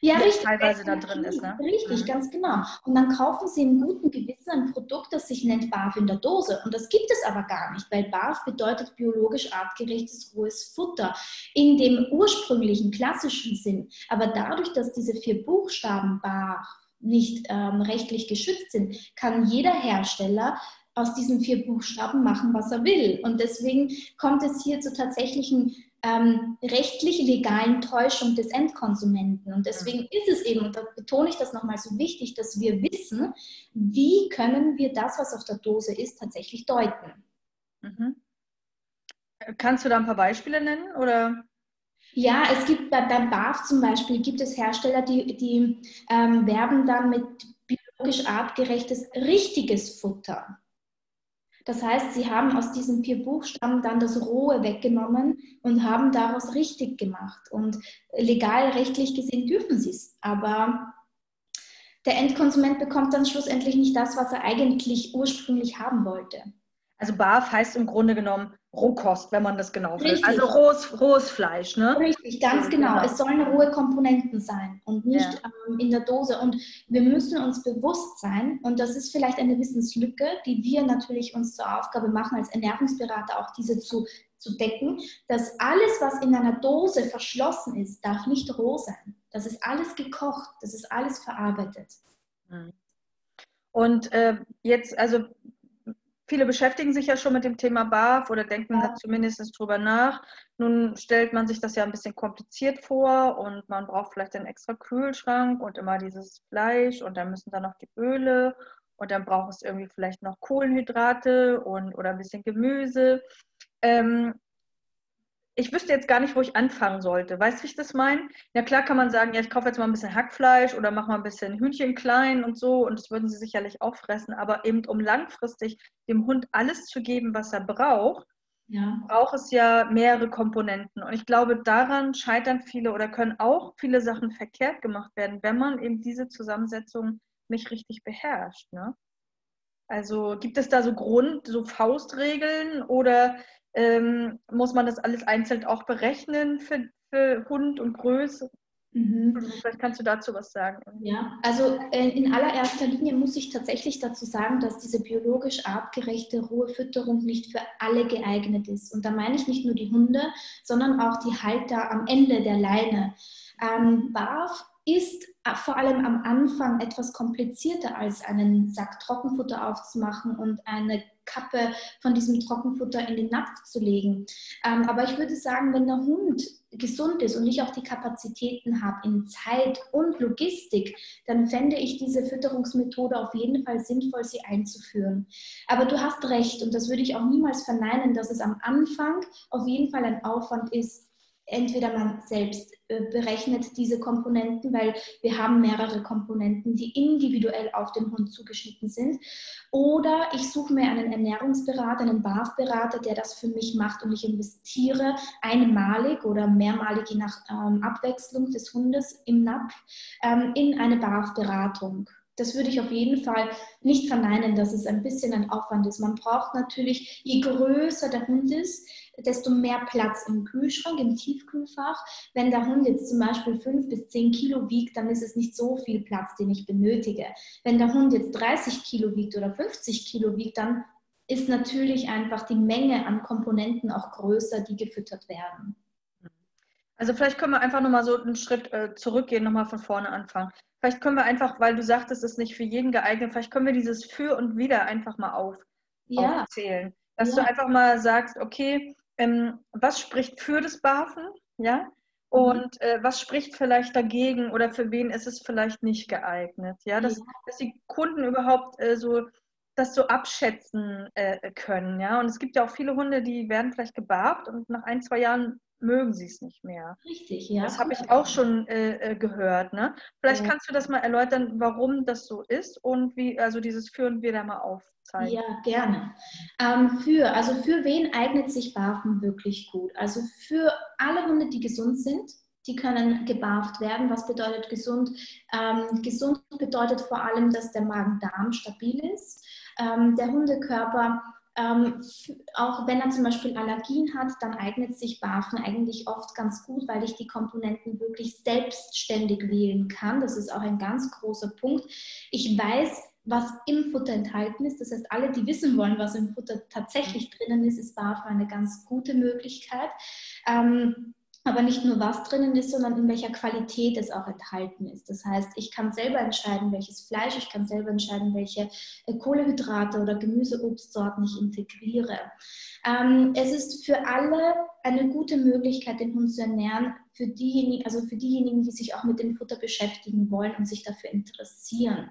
Speaker 4: ja, richtig,
Speaker 1: teilweise da drin ist. Ne?
Speaker 4: Richtig, mhm. ganz genau. Und dann kaufen sie im guten Gewissen ein Produkt, das sich nennt BAF in der Dose. Und das gibt es aber gar nicht, weil BAF bedeutet biologisch artgerechtes rohes Futter in dem ursprünglichen klassischen Sinn. Aber dadurch, dass diese vier Buchstaben BAF nicht ähm, rechtlich geschützt sind, kann jeder Hersteller aus diesen vier Buchstaben machen, was er will. Und deswegen kommt es hier zu tatsächlichen ähm, rechtlich legalen Täuschung des Endkonsumenten. Und deswegen mhm. ist es eben, und da betone ich das nochmal so wichtig, dass wir wissen, wie können wir das, was auf der Dose ist, tatsächlich deuten.
Speaker 1: Mhm. Kannst du da ein paar Beispiele nennen? Oder?
Speaker 4: Ja, es gibt bei, beim BAF zum Beispiel gibt es Hersteller, die, die ähm, werben dann mit biologisch artgerechtes richtiges Futter. Das heißt, sie haben aus diesen vier Buchstaben dann das Rohe weggenommen und haben daraus richtig gemacht. Und legal, rechtlich gesehen dürfen sie es. Aber der Endkonsument bekommt dann schlussendlich nicht das, was er eigentlich ursprünglich haben wollte.
Speaker 1: Also BAF heißt im Grunde genommen Rohkost, wenn man das genau will. Also rohes, rohes Fleisch, ne?
Speaker 4: Richtig, ganz genau. genau. Es sollen rohe Komponenten sein und nicht ja. ähm, in der Dose. Und wir müssen uns bewusst sein, und das ist vielleicht eine Wissenslücke, die wir natürlich uns zur Aufgabe machen, als Ernährungsberater auch diese zu, zu decken, dass alles, was in einer Dose verschlossen ist, darf nicht roh sein. Das ist alles gekocht, das ist alles verarbeitet.
Speaker 1: Hm. Und äh, jetzt, also viele beschäftigen sich ja schon mit dem Thema BAF oder denken ja. zumindest drüber nach. Nun stellt man sich das ja ein bisschen kompliziert vor und man braucht vielleicht einen extra Kühlschrank und immer dieses Fleisch und dann müssen da noch die Öle und dann braucht es irgendwie vielleicht noch Kohlenhydrate und oder ein bisschen Gemüse. Ähm, ich wüsste jetzt gar nicht, wo ich anfangen sollte. Weißt du, wie ich das meine? Ja, klar kann man sagen, ja, ich kaufe jetzt mal ein bisschen Hackfleisch oder mache mal ein bisschen Hühnchen klein und so und das würden sie sicherlich auch fressen, aber eben um langfristig dem Hund alles zu geben, was er braucht, ja. braucht es ja mehrere Komponenten. Und ich glaube, daran scheitern viele oder können auch viele Sachen verkehrt gemacht werden, wenn man eben diese Zusammensetzung nicht richtig beherrscht. Ne? Also gibt es da so Grund, so Faustregeln oder ähm, muss man das alles einzeln auch berechnen für, für Hund und Größe? Mhm. Also vielleicht kannst du dazu was sagen.
Speaker 4: Ja, also äh, in allererster Linie muss ich tatsächlich dazu sagen, dass diese biologisch artgerechte rohe Fütterung nicht für alle geeignet ist. Und da meine ich nicht nur die Hunde, sondern auch die Halter am Ende der Leine. Ähm, BAF ist vor allem am Anfang etwas komplizierter als einen Sack Trockenfutter aufzumachen und eine Kappe von diesem Trockenfutter in den Napf zu legen. Ähm, aber ich würde sagen, wenn der Hund gesund ist und ich auch die Kapazitäten habe in Zeit und Logistik, dann fände ich diese Fütterungsmethode auf jeden Fall sinnvoll, sie einzuführen. Aber du hast recht und das würde ich auch niemals verneinen, dass es am Anfang auf jeden Fall ein Aufwand ist, entweder man selbst äh, berechnet diese Komponenten, weil wir haben mehrere Komponenten, die individuell auf den Hund zugeschnitten sind. Oder ich suche mir einen Ernährungsberater, einen BAF-Berater, der das für mich macht und ich investiere einmalig oder mehrmalig je nach ähm, Abwechslung des Hundes im Napf ähm, in eine BAF-Beratung. Das würde ich auf jeden Fall nicht verneinen, dass es ein bisschen ein Aufwand ist. Man braucht natürlich, je größer der Hund ist, desto mehr Platz im Kühlschrank, im Tiefkühlfach. Wenn der Hund jetzt zum Beispiel 5 bis 10 Kilo wiegt, dann ist es nicht so viel Platz, den ich benötige. Wenn der Hund jetzt 30 Kilo wiegt oder 50 Kilo wiegt, dann ist natürlich einfach die Menge an Komponenten auch größer, die gefüttert werden.
Speaker 1: Also vielleicht können wir einfach nochmal so einen Schritt äh, zurückgehen, nochmal von vorne anfangen. Vielleicht können wir einfach, weil du sagtest, es ist nicht für jeden geeignet, vielleicht können wir dieses Für und Wider einfach mal auf, ja. aufzählen. Dass ja. du einfach mal sagst, okay, ähm, was spricht für das BAFen, ja? Mhm. Und äh, was spricht vielleicht dagegen oder für wen ist es vielleicht nicht geeignet, ja? Dass, ja. dass die Kunden überhaupt äh, so das so abschätzen äh, können, ja? Und es gibt ja auch viele Hunde, die werden vielleicht gebarft und nach ein, zwei Jahren mögen sie es nicht mehr.
Speaker 4: Richtig, ja.
Speaker 1: Das habe ich auch schon äh, äh, gehört. Ne? Vielleicht ja. kannst du das mal erläutern, warum das so ist und wie, also dieses Führen wir da mal aufzeigen.
Speaker 4: Ja, gerne. Ähm, für, also für wen eignet sich Barfen wirklich gut? Also für alle Hunde, die gesund sind, die können gebarft werden. Was bedeutet gesund? Ähm, gesund bedeutet vor allem, dass der Magen-Darm stabil ist. Ähm, der Hundekörper ähm, auch wenn er zum Beispiel Allergien hat, dann eignet sich Bafen eigentlich oft ganz gut, weil ich die Komponenten wirklich selbstständig wählen kann. Das ist auch ein ganz großer Punkt. Ich weiß, was im Futter enthalten ist. Das heißt, alle, die wissen wollen, was im Futter tatsächlich drinnen ist, ist BAFA eine ganz gute Möglichkeit. Ähm, aber nicht nur was drinnen ist, sondern in welcher Qualität es auch enthalten ist. Das heißt, ich kann selber entscheiden, welches Fleisch, ich kann selber entscheiden, welche äh, Kohlehydrate oder Gemüseobstsorten ich integriere. Ähm, es ist für alle eine gute Möglichkeit, den Hund zu ernähren, für diejenigen, also für diejenigen, die sich auch mit dem Futter beschäftigen wollen und sich dafür interessieren.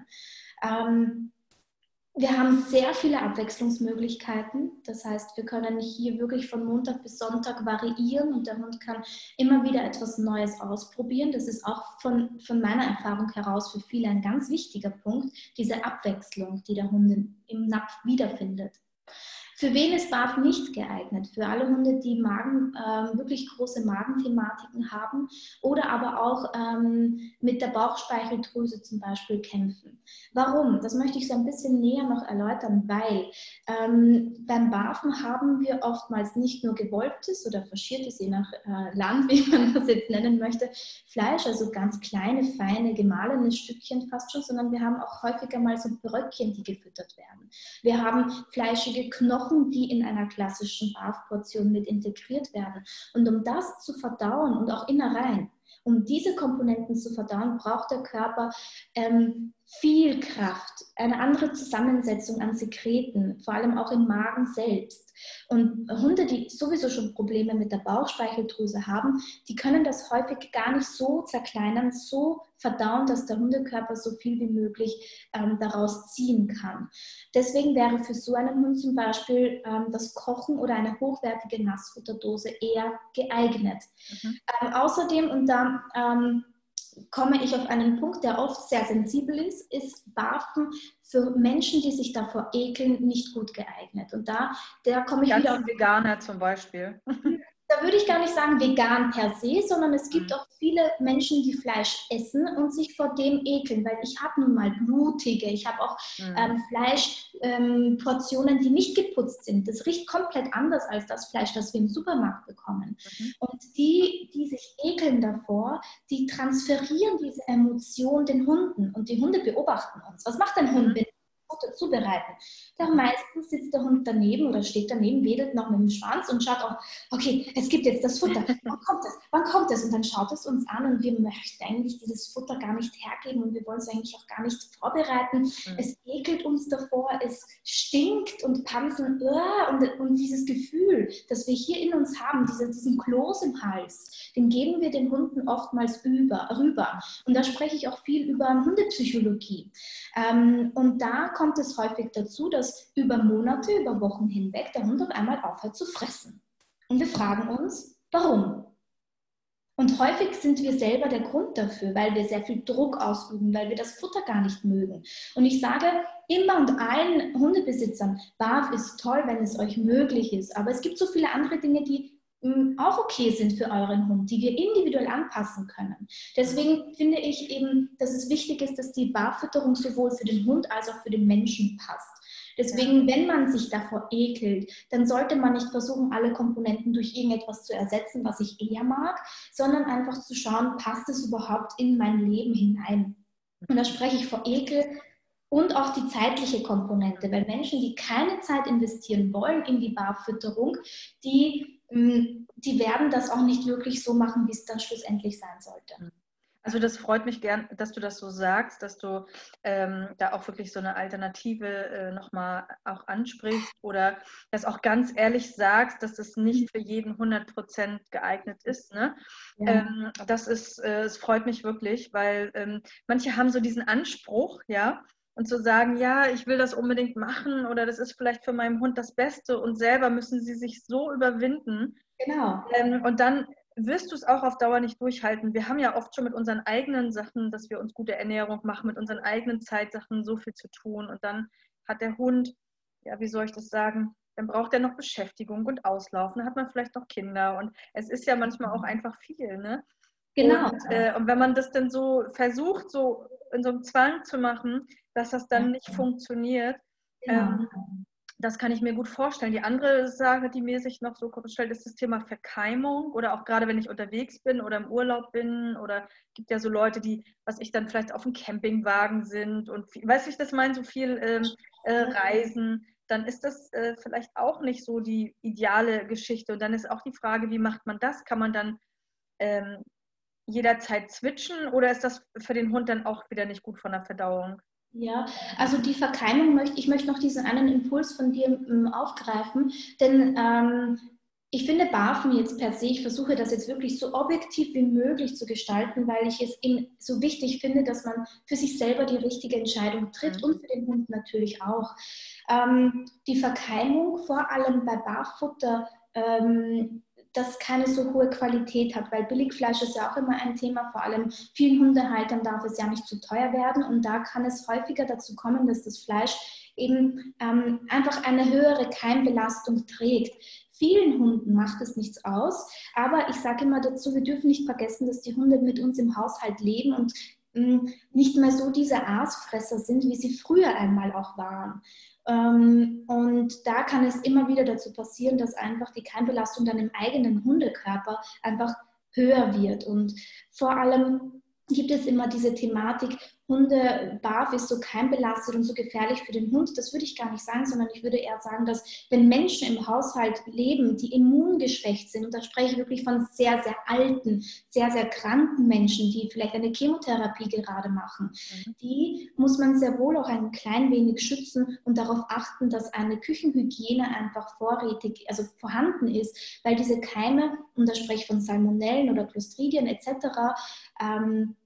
Speaker 4: Ähm, wir haben sehr viele Abwechslungsmöglichkeiten. Das heißt, wir können hier wirklich von Montag bis Sonntag variieren und der Hund kann immer wieder etwas Neues ausprobieren. Das ist auch von, von meiner Erfahrung heraus für viele ein ganz wichtiger Punkt, diese Abwechslung, die der Hund im Napf wiederfindet. Für wen ist BAF nicht geeignet? Für alle Hunde, die Magen, äh, wirklich große Magenthematiken haben oder aber auch ähm, mit der Bauchspeicheldrüse zum Beispiel kämpfen. Warum? Das möchte ich so ein bisschen näher noch erläutern, weil ähm, beim BAFen haben wir oftmals nicht nur gewolbtes oder faschiertes, je nach äh, Land, wie man das jetzt nennen möchte, Fleisch, also ganz kleine, feine, gemahlene Stückchen fast schon, sondern wir haben auch häufiger mal so Bröckchen, die gefüttert werden. Wir haben fleischige Knochen Knochen, die in einer klassischen BAF-Portion mit integriert werden. Und um das zu verdauen und auch Innereien, um diese Komponenten zu verdauen, braucht der Körper ähm, viel Kraft, eine andere Zusammensetzung an Sekreten, vor allem auch im Magen selbst. Und Hunde, die sowieso schon Probleme mit der Bauchspeicheldrüse haben, die können das häufig gar nicht so zerkleinern, so verdauen, dass der Hundekörper so viel wie möglich ähm, daraus ziehen kann. Deswegen wäre für so einen Hund zum Beispiel ähm, das Kochen oder eine hochwertige Nassfutterdose eher geeignet. Mhm. Ähm, außerdem, und da ähm, komme ich auf einen Punkt, der oft sehr sensibel ist, ist Barfen für Menschen, die sich davor ekeln, nicht gut geeignet. Und da, da komme ich
Speaker 1: Ganz
Speaker 4: wieder
Speaker 1: auf Veganer zum Beispiel.
Speaker 4: da würde ich gar nicht sagen vegan per se, sondern es gibt mhm. auch viele Menschen, die Fleisch essen und sich vor dem ekeln, weil ich habe nun mal blutige, ich habe auch mhm. ähm, Fleischportionen, ähm, die nicht geputzt sind. Das riecht komplett anders als das Fleisch, das wir im Supermarkt bekommen. Mhm. Und die, die sich ekeln davor, die transferieren diese Emotion den Hunden und die Hunde beobachten uns. Was macht ein Hund, mhm. wenn Futter zubereiten. Dann meistens sitzt der Hund daneben oder steht daneben, wedelt noch mit dem Schwanz und schaut auch, okay, es gibt jetzt das Futter. Wann kommt es? Wann kommt es? Und dann schaut es uns an und wir möchten eigentlich dieses Futter gar nicht hergeben und wir wollen es eigentlich auch gar nicht vorbereiten. Mhm. Es ekelt uns davor, es stinkt und Pansen uh, und, und dieses Gefühl, das wir hier in uns haben, diese, diesen Kloß im Hals, den geben wir den Hunden oftmals über, rüber. Und da spreche ich auch viel über Hundepsychologie. Ähm, und da kommt es häufig dazu, dass über Monate, über Wochen hinweg der Hund auf einmal aufhört zu fressen. Und wir fragen uns, warum? Und häufig sind wir selber der Grund dafür, weil wir sehr viel Druck ausüben, weil wir das Futter gar nicht mögen. Und ich sage immer und allen Hundebesitzern, BAF ist toll, wenn es euch möglich ist. Aber es gibt so viele andere Dinge, die auch okay sind für euren Hund, die wir individuell anpassen können. Deswegen finde ich eben, dass es wichtig ist, dass die Barfütterung sowohl für den Hund als auch für den Menschen passt. Deswegen, wenn man sich davor ekelt, dann sollte man nicht versuchen, alle Komponenten durch irgendetwas zu ersetzen, was ich eher mag, sondern einfach zu schauen, passt es überhaupt in mein Leben hinein. Und da spreche ich vor Ekel und auch die zeitliche Komponente, weil Menschen, die keine Zeit investieren wollen in die Barfütterung, die, die werden das auch nicht wirklich so machen, wie es dann schlussendlich sein sollte. Mhm.
Speaker 1: Also das freut mich gern, dass du das so sagst, dass du ähm, da auch wirklich so eine Alternative äh, nochmal auch ansprichst oder das auch ganz ehrlich sagst, dass es nicht für jeden 100 Prozent geeignet ist. Ne? Ja. Ähm, das ist, äh, es freut mich wirklich, weil ähm, manche haben so diesen Anspruch, ja, und zu sagen, ja, ich will das unbedingt machen oder das ist vielleicht für meinen Hund das Beste und selber müssen sie sich so überwinden. Genau. Ähm, und dann wirst du es auch auf Dauer nicht durchhalten. Wir haben ja oft schon mit unseren eigenen Sachen, dass wir uns gute Ernährung machen, mit unseren eigenen Zeitsachen so viel zu tun. Und dann hat der Hund, ja, wie soll ich das sagen, dann braucht er noch Beschäftigung und Auslaufen, dann hat man vielleicht noch Kinder. Und es ist ja manchmal auch einfach viel, ne? Genau. Und, äh, und wenn man das dann so versucht, so in so einem Zwang zu machen, dass das dann nicht funktioniert, ja. ähm, das kann ich mir gut vorstellen. Die andere Sache, die mir sich noch so stellt, ist das Thema Verkeimung oder auch gerade wenn ich unterwegs bin oder im Urlaub bin oder es gibt ja so Leute, die, was ich dann vielleicht auf dem Campingwagen sind und weiß ich das meine, so viel ähm, äh, Reisen, dann ist das äh, vielleicht auch nicht so die ideale Geschichte. Und dann ist auch die Frage, wie macht man das? Kann man dann ähm, jederzeit switchen oder ist das für den Hund dann auch wieder nicht gut von der Verdauung?
Speaker 4: Ja, also die Verkeimung möchte ich möchte noch diesen einen Impuls von dir ähm, aufgreifen, denn ähm, ich finde Barfen jetzt per se, ich versuche das jetzt wirklich so objektiv wie möglich zu gestalten, weil ich es eben so wichtig finde, dass man für sich selber die richtige Entscheidung tritt mhm. und für den Hund natürlich auch. Ähm, die Verkeimung, vor allem bei Barfutter, ähm, das keine so hohe Qualität hat, weil Billigfleisch ist ja auch immer ein Thema, vor allem vielen Hundehaltern darf es ja nicht zu teuer werden und da kann es häufiger dazu kommen, dass das Fleisch eben ähm, einfach eine höhere Keimbelastung trägt. Vielen Hunden macht es nichts aus, aber ich sage immer dazu, wir dürfen nicht vergessen, dass die Hunde mit uns im Haushalt leben und mm, nicht mehr so diese Aasfresser sind, wie sie früher einmal auch waren. Ähm, und da kann es immer wieder dazu passieren, dass einfach die Keimbelastung dann im eigenen Hundekörper einfach höher wird. Und vor allem gibt es immer diese Thematik, Hunde barf ist so keimbelastet und so gefährlich für den Hund. Das würde ich gar nicht sagen, sondern ich würde eher sagen, dass wenn Menschen im Haushalt leben, die immungeschwächt sind, und da spreche ich wirklich von sehr, sehr alten, sehr, sehr kranken Menschen, die vielleicht eine Chemotherapie gerade machen, mhm. die muss man sehr wohl auch ein klein wenig schützen und darauf achten, dass eine Küchenhygiene einfach vorrätig, also vorhanden ist, weil diese Keime, und da spreche ich von Salmonellen oder Clostridien etc., ähm,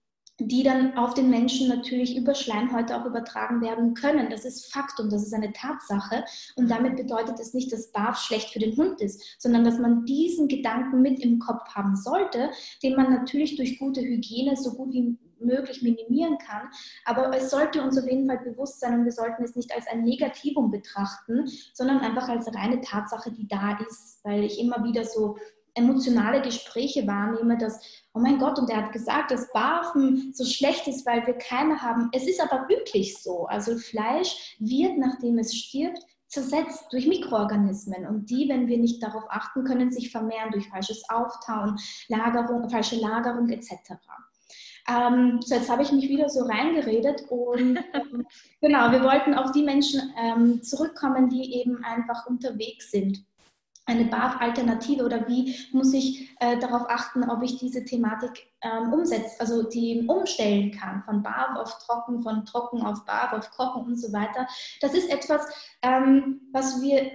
Speaker 4: die dann auf den Menschen natürlich über Schleimhäute auch übertragen werden können. Das ist Faktum, das ist eine Tatsache. Und damit bedeutet es nicht, dass BAF schlecht für den Hund ist, sondern dass man diesen Gedanken mit im Kopf haben sollte, den man natürlich durch gute Hygiene so gut wie möglich minimieren kann. Aber es sollte uns auf jeden Fall bewusst sein und wir sollten es nicht als ein Negativum betrachten, sondern einfach als reine Tatsache, die da ist, weil ich immer wieder so emotionale Gespräche wahrnehme, dass, oh mein Gott, und er hat gesagt, dass Barfen so schlecht ist, weil wir Keime haben. Es ist aber wirklich so. Also Fleisch wird, nachdem es stirbt, zersetzt durch Mikroorganismen und die, wenn wir nicht darauf achten, können sich vermehren durch falsches Auftauen, Lagerung, falsche Lagerung etc. Ähm, so, jetzt habe ich mich wieder so reingeredet und ähm, genau, wir wollten auf die Menschen ähm, zurückkommen, die eben einfach unterwegs sind eine BAF-Alternative oder wie muss ich äh, darauf achten, ob ich diese Thematik ähm, umsetze, also die umstellen kann, von BAF auf Trocken, von Trocken auf BAF auf Kochen und so weiter. Das ist etwas, ähm, was wir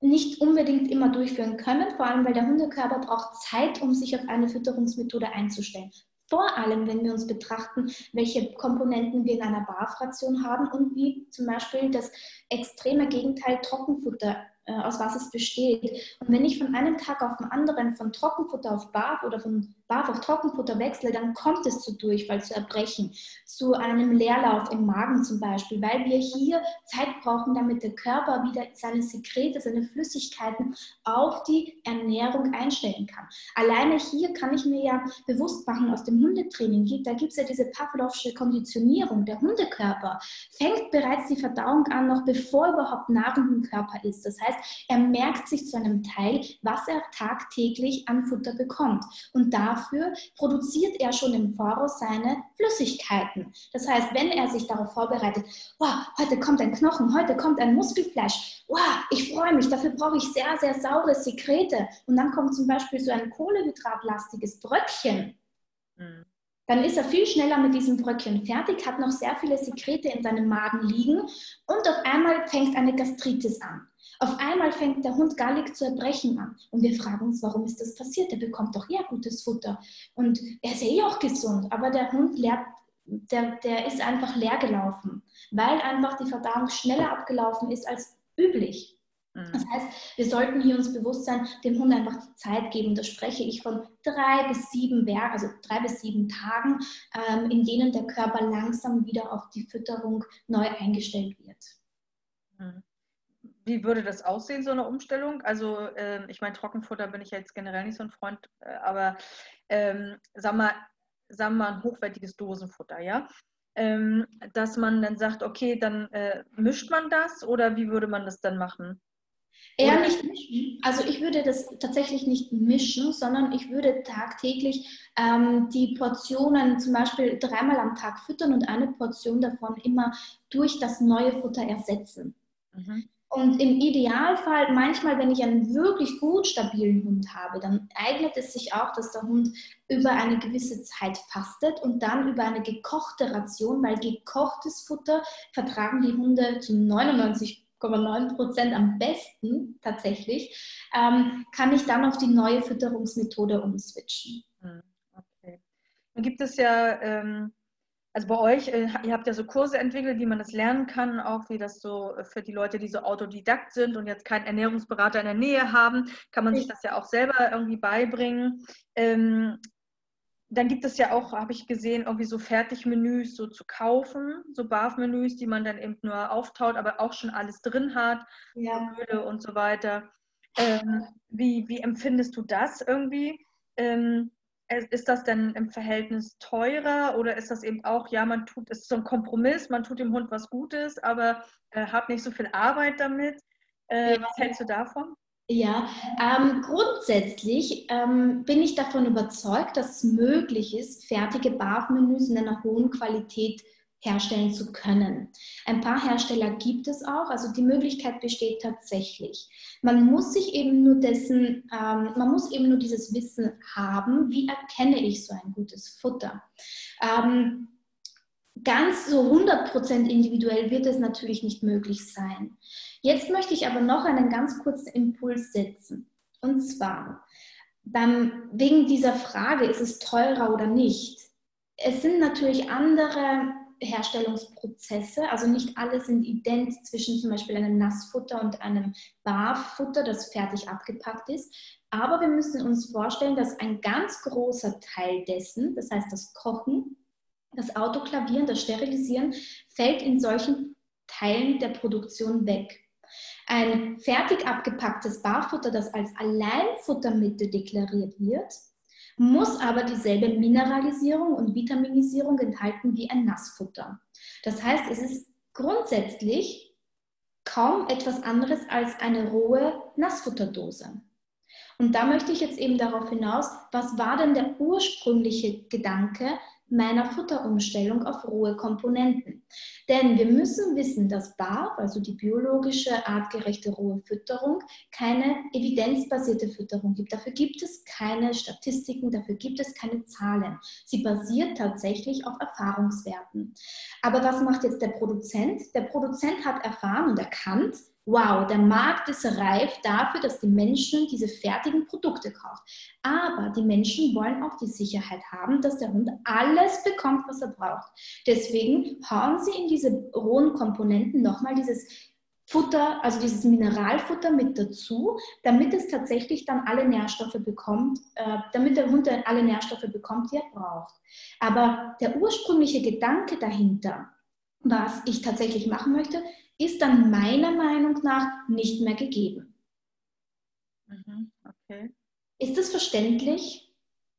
Speaker 4: nicht unbedingt immer durchführen können, vor allem weil der Hundekörper braucht Zeit, um sich auf eine Fütterungsmethode einzustellen. Vor allem, wenn wir uns betrachten, welche Komponenten wir in einer BAF-Ration haben und wie zum Beispiel das extreme Gegenteil Trockenfutter aus was es besteht. Und wenn ich von einem Tag auf den anderen von Trockenfutter auf Barf oder von Barf auf Trockenfutter wechsle, dann kommt es zu Durchfall, zu Erbrechen, zu einem Leerlauf im Magen zum Beispiel, weil wir hier Zeit brauchen, damit der Körper wieder seine Sekrete, seine Flüssigkeiten auf die Ernährung einstellen kann. Alleine hier kann ich mir ja bewusst machen aus dem Hundetraining, da gibt es ja diese Pavlovsche Konditionierung. Der Hundekörper fängt bereits die Verdauung an, noch bevor überhaupt Nahrung im Körper ist. Das heißt, er merkt sich zu einem Teil, was er tagtäglich an Futter bekommt. Und dafür produziert er schon im Voraus seine Flüssigkeiten. Das heißt, wenn er sich darauf vorbereitet, wow, heute kommt ein Knochen, heute kommt ein Muskelfleisch, wow, ich freue mich, dafür brauche ich sehr, sehr saure Sekrete. Und dann kommt zum Beispiel so ein kohlehydratlastiges Bröckchen. Mhm dann ist er viel schneller mit diesem Bröckchen fertig, hat noch sehr viele Sekrete in seinem Magen liegen und auf einmal fängt eine Gastritis an. Auf einmal fängt der Hund gallig zu erbrechen an. Und wir fragen uns, warum ist das passiert? Er bekommt doch eher gutes Futter. Und er ist eh auch gesund, aber der Hund leert, der, der ist einfach leer gelaufen, weil einfach die Verdauung schneller abgelaufen ist als üblich. Mhm. Das heißt, wir sollten hier uns bewusst sein, dem Hund einfach die Zeit geben. Da spreche ich von drei bis sieben Werk, also drei bis sieben Tagen, ähm, in denen der Körper langsam wieder auf die Fütterung neu eingestellt wird.
Speaker 1: Mhm. Wie würde das aussehen, so eine Umstellung? Also, äh, ich meine, Trockenfutter bin ich ja jetzt generell nicht so ein Freund, äh, aber ähm, sag mal, sagen wir mal ein hochwertiges Dosenfutter, ja? Ähm, dass man dann sagt, okay, dann äh, mischt man das oder wie würde man das dann machen?
Speaker 4: Eher nicht mischen. Also ich würde das tatsächlich nicht mischen, sondern ich würde tagtäglich ähm, die Portionen zum Beispiel dreimal am Tag füttern und eine Portion davon immer durch das neue Futter ersetzen. Mhm. Und im Idealfall, manchmal, wenn ich einen wirklich gut stabilen Hund habe, dann eignet es sich auch, dass der Hund über eine gewisse Zeit fastet und dann über eine gekochte Ration, weil gekochtes Futter vertragen die Hunde zu 99 8,9 Prozent am besten tatsächlich, ähm, kann ich dann auf die neue Fütterungsmethode umswitchen. Hm,
Speaker 1: okay. Dann gibt es ja, ähm, also bei euch, äh, ihr habt ja so Kurse entwickelt, wie man das lernen kann, auch wie das so für die Leute, die so Autodidakt sind und jetzt keinen Ernährungsberater in der Nähe haben, kann man sich das ja auch selber irgendwie beibringen. Ähm, dann gibt es ja auch, habe ich gesehen, irgendwie so Fertigmenüs so zu kaufen, so BAF-Menüs, die man dann eben nur auftaut, aber auch schon alles drin hat, ja. Öle und so weiter. Ähm, wie, wie empfindest du das irgendwie? Ähm, ist das denn im Verhältnis teurer oder ist das eben auch, ja, man tut, es ist so ein Kompromiss, man tut dem Hund was Gutes, aber äh, hat nicht so viel Arbeit damit? Äh, ja. Was hältst du davon?
Speaker 4: Ja, ähm, grundsätzlich ähm, bin ich davon überzeugt, dass es möglich ist, fertige BAF-Menüs in einer hohen Qualität herstellen zu können. Ein paar Hersteller gibt es auch, also die Möglichkeit besteht tatsächlich. Man muss sich eben nur dessen, ähm, man muss eben nur dieses Wissen haben, wie erkenne ich so ein gutes Futter. Ähm, ganz so 100% individuell wird es natürlich nicht möglich sein. Jetzt möchte ich aber noch einen ganz kurzen Impuls setzen. Und zwar, beim, wegen dieser Frage, ist es teurer oder nicht? Es sind natürlich andere Herstellungsprozesse, also nicht alle sind ident zwischen zum Beispiel einem Nassfutter und einem Barfutter, das fertig abgepackt ist. Aber wir müssen uns vorstellen, dass ein ganz großer Teil dessen, das heißt das Kochen, das Autoklavieren, das Sterilisieren, fällt in solchen Teilen der Produktion weg. Ein fertig abgepacktes Barfutter, das als Alleinfuttermittel deklariert wird, muss aber dieselbe Mineralisierung und Vitaminisierung enthalten wie ein Nassfutter. Das heißt, es ist grundsätzlich kaum etwas anderes als eine rohe Nassfutterdose. Und da möchte ich jetzt eben darauf hinaus, was war denn der ursprüngliche Gedanke meiner Futterumstellung auf rohe Komponenten. Denn wir müssen wissen, dass BARF, also die biologische artgerechte rohe Fütterung, keine evidenzbasierte Fütterung gibt. Dafür gibt es keine Statistiken, dafür gibt es keine Zahlen. Sie basiert tatsächlich auf Erfahrungswerten. Aber was macht jetzt der Produzent? Der Produzent hat erfahren und erkannt, wow, der Markt ist reif dafür, dass die Menschen diese fertigen Produkte kaufen. Aber die Menschen wollen auch die Sicherheit haben, dass der Hund alles bekommt, was er braucht. Deswegen hauen sie in diese rohen Komponenten nochmal dieses Futter, also dieses Mineralfutter mit dazu, damit es tatsächlich dann alle Nährstoffe bekommt, äh, damit der Hund alle Nährstoffe bekommt, die er braucht. Aber der ursprüngliche Gedanke dahinter, was ich tatsächlich machen möchte, ist dann meiner Meinung nach nicht mehr gegeben.
Speaker 1: Mhm, okay.
Speaker 4: Ist das verständlich?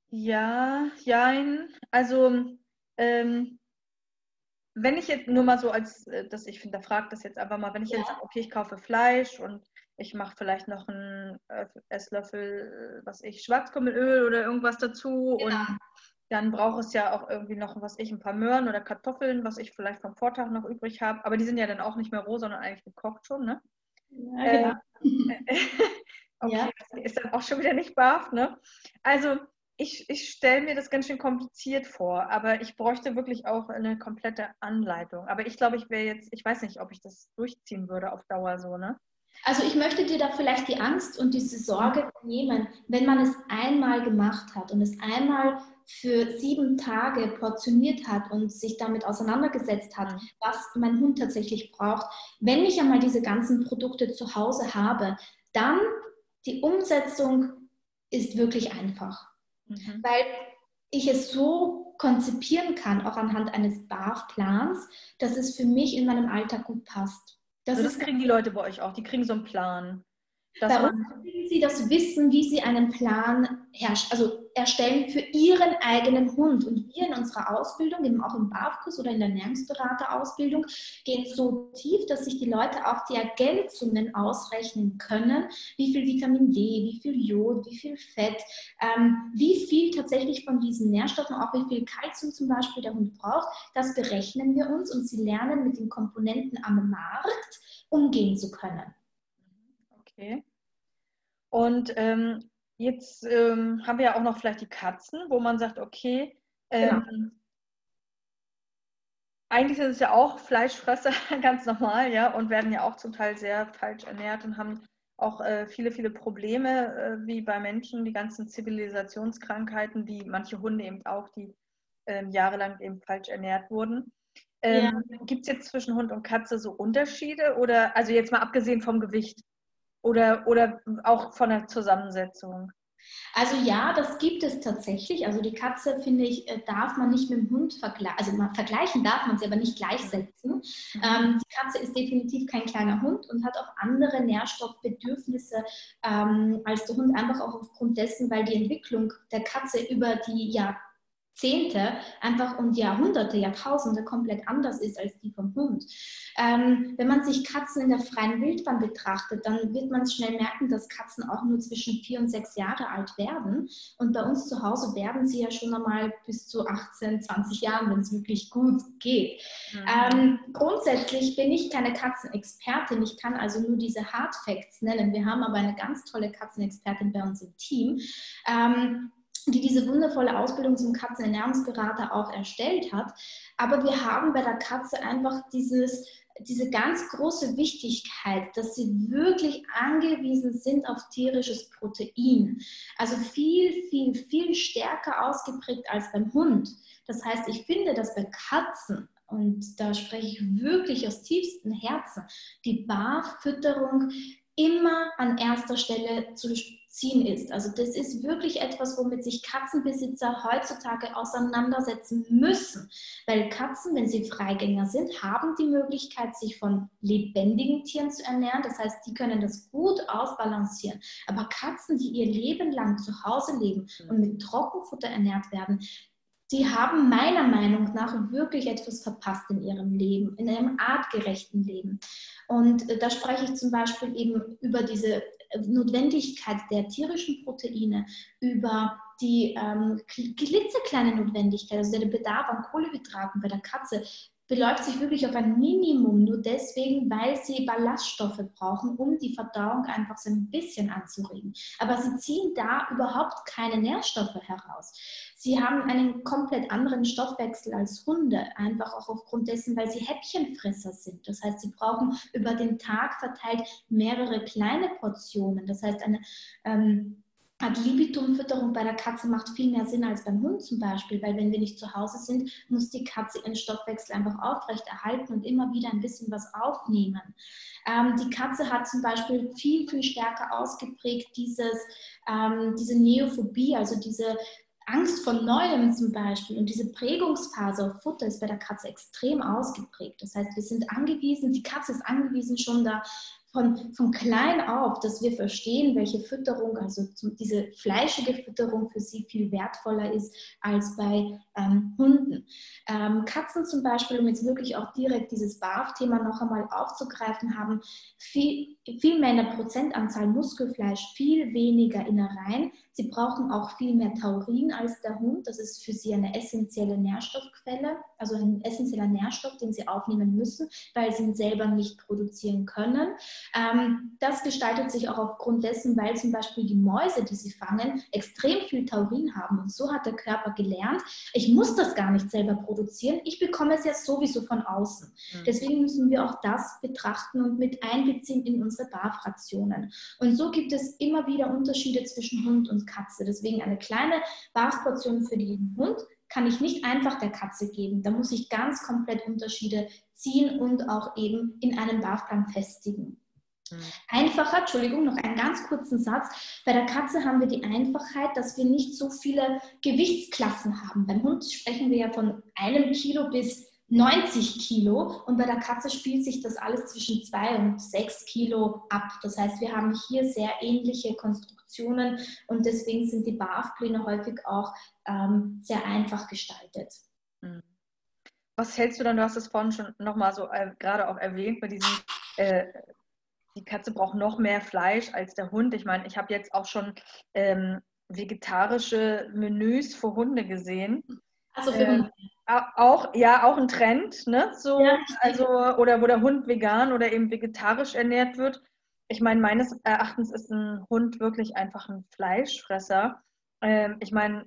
Speaker 1: Ja, jein. Also ähm, wenn ich jetzt nur mal so als, äh, dass ich finde, da fragt das jetzt einfach mal, wenn ich jetzt sage, okay, ich kaufe Fleisch und ich mache vielleicht noch einen Esslöffel, äh, was ich, Schwarzkümmelöl oder irgendwas dazu genau. und dann brauche es ja auch irgendwie noch, was ich, ein paar Möhren oder Kartoffeln, was ich vielleicht vom Vortag noch übrig habe. Aber die sind ja dann auch nicht mehr roh, sondern eigentlich gekocht schon, ne? Ja, genau. Äh, okay, ja. ist dann auch schon wieder nicht barf, ne? Also ich, ich stelle mir das ganz schön kompliziert vor, aber ich bräuchte wirklich auch eine komplette Anleitung. Aber ich glaube, ich wäre jetzt, ich weiß nicht, ob ich das durchziehen würde auf Dauer so, ne?
Speaker 4: Also ich möchte dir da vielleicht die Angst und diese Sorge nehmen, wenn man es einmal gemacht hat und es einmal für sieben Tage portioniert hat und sich damit auseinandergesetzt hat, mhm. was mein Hund tatsächlich braucht. Wenn ich einmal diese ganzen Produkte zu Hause habe, dann die Umsetzung ist wirklich einfach. Mhm. Weil ich es so konzipieren kann, auch anhand eines BAF-Plans, dass es für mich in meinem Alltag gut passt.
Speaker 1: Das, also das kriegen die Leute bei euch auch, die kriegen so einen Plan.
Speaker 4: Bei uns kriegen sie das Wissen, wie sie einen Plan herrscht, also erstellen für ihren eigenen Hund. Und wir in unserer Ausbildung, eben auch im BAF-Kurs oder in der Ernährungsberaterausbildung, gehen so tief, dass sich die Leute auch die Ergänzungen ausrechnen können, wie viel Vitamin D, wie viel Jod, wie viel Fett, ähm, wie viel tatsächlich von diesen Nährstoffen, auch wie viel Kalzium zum Beispiel der Hund braucht. Das berechnen wir uns und sie lernen mit den Komponenten am Markt umgehen zu können.
Speaker 1: Okay. Und ähm, jetzt ähm, haben wir ja auch noch vielleicht die Katzen, wo man sagt, okay, ähm, genau. eigentlich sind es ja auch Fleischfresser, ganz normal, ja, und werden ja auch zum Teil sehr falsch ernährt und haben auch äh, viele, viele Probleme, äh, wie bei Menschen, die ganzen Zivilisationskrankheiten, wie manche Hunde eben auch, die äh, jahrelang eben falsch ernährt wurden. Ähm, ja. Gibt es jetzt zwischen Hund und Katze so Unterschiede oder, also jetzt mal abgesehen vom Gewicht? Oder, oder auch von der Zusammensetzung?
Speaker 4: Also ja, das gibt es tatsächlich. Also die Katze, finde ich, äh, darf man nicht mit dem Hund vergleichen. Also man, vergleichen darf man sie aber nicht gleichsetzen. Mhm. Ähm, die Katze ist definitiv kein kleiner Hund und hat auch andere Nährstoffbedürfnisse ähm, als der Hund, einfach auch aufgrund dessen, weil die Entwicklung der Katze über die ja, Jahrzehnte einfach und Jahrhunderte, Jahrtausende komplett anders ist als die vom Hund. Ähm, wenn man sich Katzen in der freien Wildbahn betrachtet, dann wird man schnell merken, dass Katzen auch nur zwischen vier und sechs Jahre alt werden. Und bei uns zu Hause werden sie ja schon einmal bis zu 18, 20 Jahren, wenn es wirklich gut geht. Mhm. Ähm, grundsätzlich bin ich keine Katzenexpertin. Ich kann also nur diese Hard Facts nennen. Wir haben aber eine ganz tolle Katzenexpertin bei uns im Team. Ähm, die diese wundervolle Ausbildung zum Katzenernährungsberater auch erstellt hat. Aber wir haben bei der Katze einfach dieses, diese ganz große Wichtigkeit, dass sie wirklich angewiesen sind auf tierisches Protein. Also viel, viel, viel stärker ausgeprägt als beim Hund. Das heißt, ich finde, dass bei Katzen und da spreche ich wirklich aus tiefstem Herzen, die Barfütterung immer an erster Stelle zu ziehen ist. Also das ist wirklich etwas, womit sich Katzenbesitzer heutzutage auseinandersetzen müssen. Weil Katzen, wenn sie Freigänger sind, haben die Möglichkeit, sich von lebendigen Tieren zu ernähren. Das heißt, die können das gut ausbalancieren. Aber Katzen, die ihr Leben lang zu Hause leben und mit Trockenfutter ernährt werden, die haben meiner Meinung nach wirklich etwas verpasst in ihrem Leben, in einem artgerechten Leben. Und äh, da spreche ich zum Beispiel eben über diese Notwendigkeit der tierischen Proteine, über die ähm, klitzekleine Notwendigkeit, also der Bedarf an Kohlenhydraten bei der Katze, beläuft sich wirklich auf ein Minimum, nur deswegen, weil sie Ballaststoffe brauchen, um die Verdauung einfach so ein bisschen anzuregen. Aber sie ziehen da überhaupt keine Nährstoffe heraus. Sie haben einen komplett anderen Stoffwechsel als Hunde, einfach auch aufgrund dessen, weil sie Häppchenfresser sind. Das heißt, sie brauchen über den Tag verteilt mehrere kleine Portionen. Das heißt, eine ähm, Ad libitum-Fütterung bei der Katze macht viel mehr Sinn als beim Hund zum Beispiel, weil wenn wir nicht zu Hause sind, muss die Katze ihren Stoffwechsel einfach aufrechterhalten und immer wieder ein bisschen was aufnehmen. Ähm, die Katze hat zum Beispiel viel, viel stärker ausgeprägt dieses, ähm, diese Neophobie, also diese Angst vor Neuem zum Beispiel und diese Prägungsphase auf Futter ist bei der Katze extrem ausgeprägt. Das heißt, wir sind angewiesen, die Katze ist angewiesen schon da von, von klein auf, dass wir verstehen, welche Fütterung, also zum, diese fleischige Fütterung für sie viel wertvoller ist als bei ähm, Hunden. Ähm, Katzen zum Beispiel, um jetzt wirklich auch direkt dieses BAF-Thema noch einmal aufzugreifen, haben viel, viel mehr in der Prozentanzahl Muskelfleisch, viel weniger Innereien. Sie brauchen auch viel mehr Taurin als der Hund. Das ist für sie eine essentielle Nährstoffquelle, also ein essentieller Nährstoff, den sie aufnehmen müssen, weil sie ihn selber nicht produzieren können. Ähm, das gestaltet sich auch aufgrund dessen, weil zum Beispiel die Mäuse, die sie fangen, extrem viel Taurin haben. Und so hat der Körper gelernt, ich muss das gar nicht selber produzieren, ich bekomme es ja sowieso von außen. Mhm. Deswegen müssen wir auch das betrachten und mit einbeziehen in unsere Barfrationen. Und so gibt es immer wieder Unterschiede zwischen Hund und Katze. Deswegen eine kleine Barfportion für den Hund kann ich nicht einfach der Katze geben. Da muss ich ganz komplett Unterschiede ziehen und auch eben in einem Barfplan festigen. Mhm. Einfacher, Entschuldigung, noch einen ganz kurzen Satz. Bei der Katze haben wir die Einfachheit, dass wir nicht so viele Gewichtsklassen haben. Beim Hund sprechen wir ja von einem Kilo bis 90 Kilo und bei der Katze spielt sich das alles zwischen 2 und 6 Kilo ab. Das heißt, wir haben hier sehr ähnliche Konstruktionen und deswegen sind die Barfpläne häufig auch ähm, sehr einfach gestaltet. Mhm.
Speaker 1: Was hältst du dann, du hast es vorhin schon nochmal so äh, gerade auch erwähnt, bei diesem äh, die Katze braucht noch mehr Fleisch als der Hund. Ich meine, ich habe jetzt auch schon ähm, vegetarische Menüs für Hunde gesehen. Also für Hunde. Äh, auch, ja, auch ein Trend, ne? So, ja, also, oder wo der Hund vegan oder eben vegetarisch ernährt wird. Ich meine, meines Erachtens ist ein Hund wirklich einfach ein Fleischfresser. Ähm, ich meine,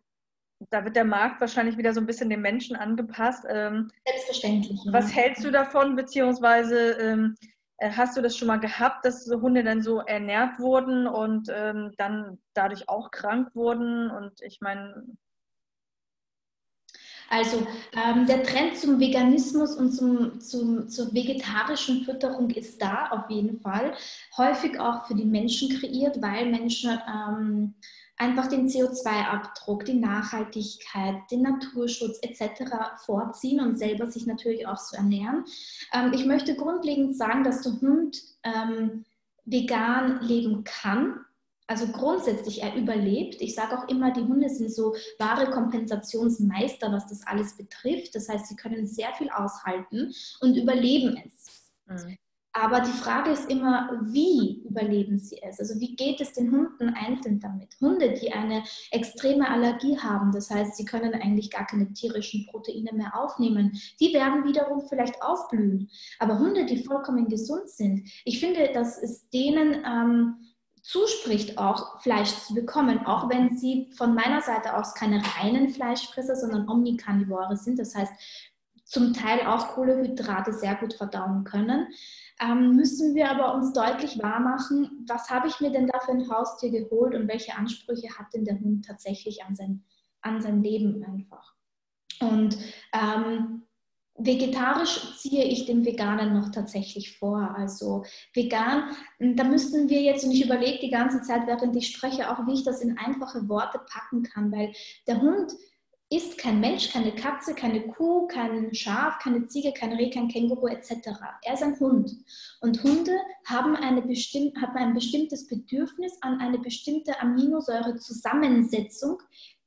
Speaker 1: da wird der Markt wahrscheinlich wieder so ein bisschen dem Menschen angepasst. Ähm,
Speaker 4: Selbstverständlich.
Speaker 1: Was hältst du davon, beziehungsweise ähm, äh, hast du das schon mal gehabt, dass so Hunde dann so ernährt wurden und ähm, dann dadurch auch krank wurden? Und ich meine.
Speaker 4: Also ähm, der Trend zum Veganismus und zum, zum, zur vegetarischen Fütterung ist da auf jeden Fall. Häufig auch für die Menschen kreiert, weil Menschen ähm, einfach den CO2-Abdruck, die Nachhaltigkeit, den Naturschutz etc. vorziehen und selber sich natürlich auch so ernähren. Ähm, ich möchte grundlegend sagen, dass der Hund ähm, vegan leben kann. Also grundsätzlich, er überlebt. Ich sage auch immer, die Hunde sind so wahre Kompensationsmeister, was das alles betrifft. Das heißt, sie können sehr viel aushalten und überleben es. Mhm. Aber die Frage ist immer, wie überleben sie es? Also wie geht es den Hunden einzeln damit? Hunde, die eine extreme Allergie haben, das heißt, sie können eigentlich gar keine tierischen Proteine mehr aufnehmen, die werden wiederum vielleicht aufblühen. Aber Hunde, die vollkommen gesund sind, ich finde, dass es denen ähm, zuspricht, auch Fleisch zu bekommen, auch wenn sie von meiner Seite aus keine reinen Fleischfresser, sondern Omnikarnivore sind. Das heißt, zum Teil auch Kohlehydrate sehr gut verdauen können ähm, müssen wir aber uns deutlich wahr machen, was habe ich mir denn da für ein Haustier geholt und welche Ansprüche hat denn der Hund tatsächlich an sein, an sein Leben einfach. Und ähm, Vegetarisch ziehe ich den Veganen noch tatsächlich vor. Also vegan, da müssten wir jetzt, und ich überlege die ganze Zeit, während ich spreche, auch wie ich das in einfache Worte packen kann, weil der Hund ist kein Mensch, keine Katze, keine Kuh, kein Schaf, keine Ziege, kein Reh, kein Känguru etc. Er ist ein Hund. Und Hunde haben, eine bestimm haben ein bestimmtes Bedürfnis an eine bestimmte Aminosäurezusammensetzung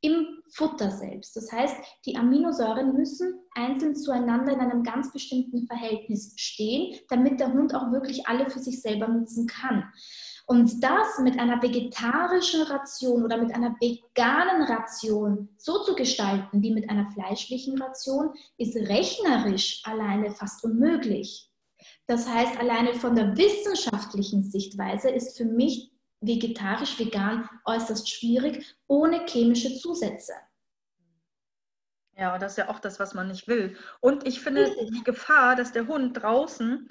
Speaker 4: im Futter selbst. Das heißt, die Aminosäuren müssen einzeln zueinander in einem ganz bestimmten Verhältnis stehen, damit der Hund auch wirklich alle für sich selber nutzen kann. Und das mit einer vegetarischen Ration oder mit einer veganen Ration so zu gestalten wie mit einer fleischlichen Ration, ist rechnerisch alleine fast unmöglich. Das heißt, alleine von der wissenschaftlichen Sichtweise ist für mich vegetarisch-vegan äußerst schwierig, ohne chemische Zusätze.
Speaker 1: Ja, das ist ja auch das, was man nicht will. Und ich finde die Gefahr, dass der Hund draußen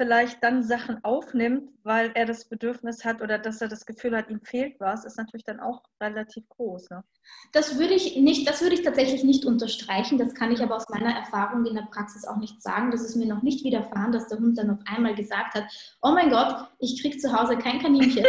Speaker 1: vielleicht dann Sachen aufnimmt, weil er das Bedürfnis hat oder dass er das Gefühl hat, ihm fehlt was, ist natürlich dann auch relativ groß. Ne?
Speaker 4: Das würde ich nicht, das würde ich tatsächlich nicht unterstreichen. Das kann ich aber aus meiner Erfahrung in der Praxis auch nicht sagen. Das ist mir noch nicht widerfahren, dass der Hund dann auf einmal gesagt hat: Oh mein Gott, ich kriege zu Hause kein Kaninchen.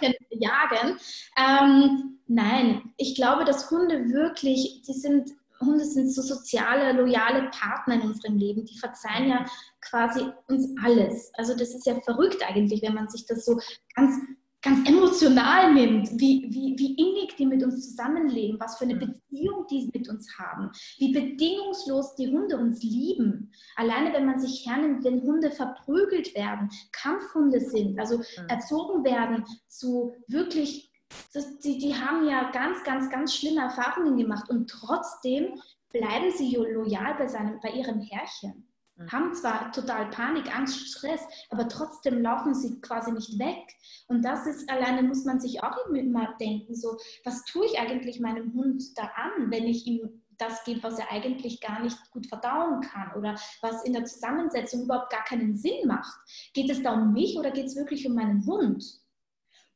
Speaker 4: Kaninchen jagen. Ähm, nein, ich glaube, dass Hunde wirklich, die sind Hunde sind so soziale, loyale Partner in unserem Leben. Die verzeihen ja quasi uns alles. Also das ist ja verrückt eigentlich, wenn man sich das so ganz, ganz emotional nimmt, wie, wie, wie innig die mit uns zusammenleben, was für eine mhm. Beziehung die mit uns haben, wie bedingungslos die Hunde uns lieben. Alleine wenn man sich hernimmt, wenn Hunde verprügelt werden, Kampfhunde sind, also mhm. erzogen werden zu wirklich das, die, die haben ja ganz, ganz, ganz schlimme Erfahrungen gemacht und trotzdem bleiben sie loyal bei, seinem, bei ihrem Herrchen. Mhm. Haben zwar total Panik, Angst, Stress, aber trotzdem laufen sie quasi nicht weg. Und das ist alleine, muss man sich auch immer denken, so, was tue ich eigentlich meinem Hund da an, wenn ich ihm das gebe, was er eigentlich gar nicht gut verdauen kann oder was in der Zusammensetzung überhaupt gar keinen Sinn macht. Geht es da um mich oder geht es wirklich um meinen Hund?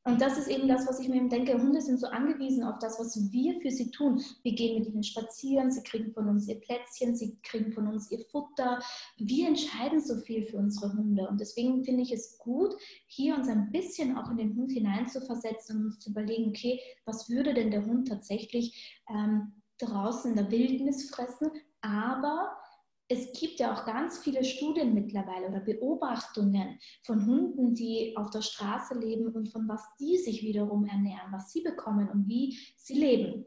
Speaker 4: Und das ist eben das, was ich mir eben denke. Hunde sind so angewiesen auf das, was wir für sie tun. Wir gehen mit ihnen spazieren, sie kriegen von uns ihr Plätzchen, sie kriegen von uns ihr Futter. Wir entscheiden so viel für unsere Hunde. Und deswegen finde ich es gut, hier uns ein bisschen auch in den Hund hineinzuversetzen und uns zu überlegen, okay, was würde denn der Hund tatsächlich ähm, draußen in der Wildnis fressen? Aber es gibt ja auch ganz viele Studien mittlerweile oder Beobachtungen von Hunden, die auf der Straße leben und von was die sich wiederum ernähren, was sie bekommen und wie sie leben.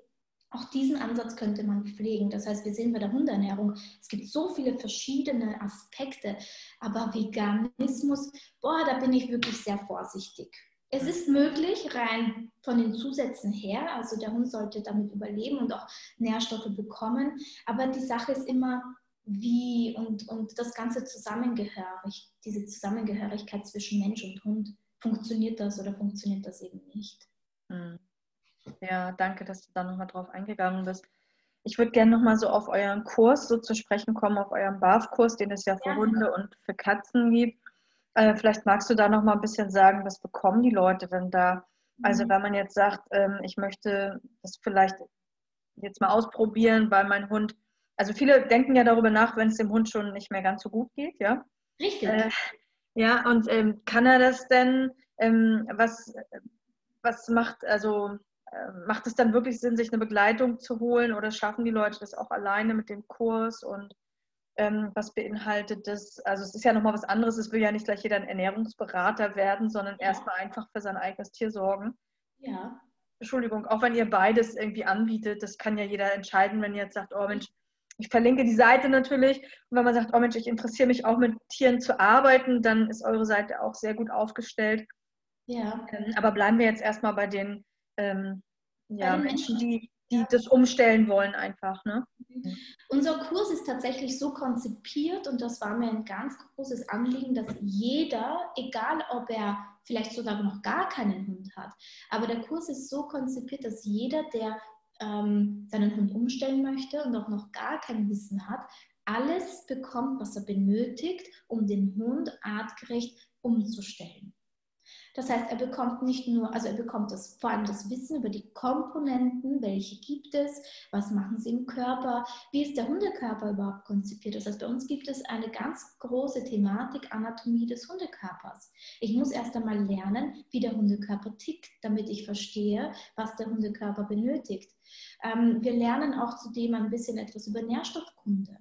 Speaker 4: Auch diesen Ansatz könnte man pflegen. Das heißt, wir sehen bei der Hundeernährung, es gibt so viele verschiedene Aspekte, aber Veganismus, boah, da bin ich wirklich sehr vorsichtig. Es ist möglich, rein von den Zusätzen her, also der Hund sollte damit überleben und auch Nährstoffe bekommen, aber die Sache ist immer, wie und, und das Ganze zusammengehörig, diese Zusammengehörigkeit zwischen Mensch und Hund, funktioniert das oder funktioniert das eben nicht? Hm.
Speaker 1: Ja, danke, dass du da nochmal drauf eingegangen bist. Ich würde gerne nochmal so auf euren Kurs so zu sprechen kommen, auf euren BAF-Kurs, den es ja für ja. Hunde und für Katzen gibt. Äh, vielleicht magst du da nochmal ein bisschen sagen, was bekommen die Leute denn da? Also mhm. wenn man jetzt sagt, ähm, ich möchte das vielleicht jetzt mal ausprobieren, weil mein Hund also viele denken ja darüber nach, wenn es dem Hund schon nicht mehr ganz so gut geht, ja.
Speaker 4: Richtig. Äh,
Speaker 1: ja, und ähm, kann er das denn, ähm, was, was macht, also äh, macht es dann wirklich Sinn, sich eine Begleitung zu holen oder schaffen die Leute das auch alleine mit dem Kurs und ähm, was beinhaltet das? Also es ist ja nochmal was anderes, es will ja nicht gleich jeder ein Ernährungsberater werden, sondern ja. erstmal einfach für sein eigenes Tier sorgen.
Speaker 4: Ja.
Speaker 1: Entschuldigung, auch wenn ihr beides irgendwie anbietet, das kann ja jeder entscheiden, wenn ihr jetzt sagt, oh Mensch, ich verlinke die Seite natürlich. Und wenn man sagt, oh Mensch, ich interessiere mich auch mit Tieren zu arbeiten, dann ist eure Seite auch sehr gut aufgestellt.
Speaker 4: Ja.
Speaker 1: Ähm, aber bleiben wir jetzt erstmal bei den, ähm, ja, bei den Menschen, die, die ja. das umstellen wollen einfach. Ne?
Speaker 4: Mhm. Unser Kurs ist tatsächlich so konzipiert und das war mir ein ganz großes Anliegen, dass jeder, egal ob er vielleicht sogar noch gar keinen Hund hat, aber der Kurs ist so konzipiert, dass jeder, der ähm, seinen Hund umstellen möchte und auch noch gar kein Wissen hat, alles bekommt, was er benötigt, um den Hund artgerecht umzustellen. Das heißt, er bekommt nicht nur, also er bekommt das, vor allem das Wissen über die Komponenten, welche gibt es, was machen sie im Körper, wie ist der Hundekörper überhaupt konzipiert. Das heißt, bei uns gibt es eine ganz große Thematik Anatomie des Hundekörpers. Ich muss erst einmal lernen, wie der Hundekörper tickt, damit ich verstehe, was der Hundekörper benötigt. Ähm, wir lernen auch zudem ein bisschen etwas über Nährstoffkunde.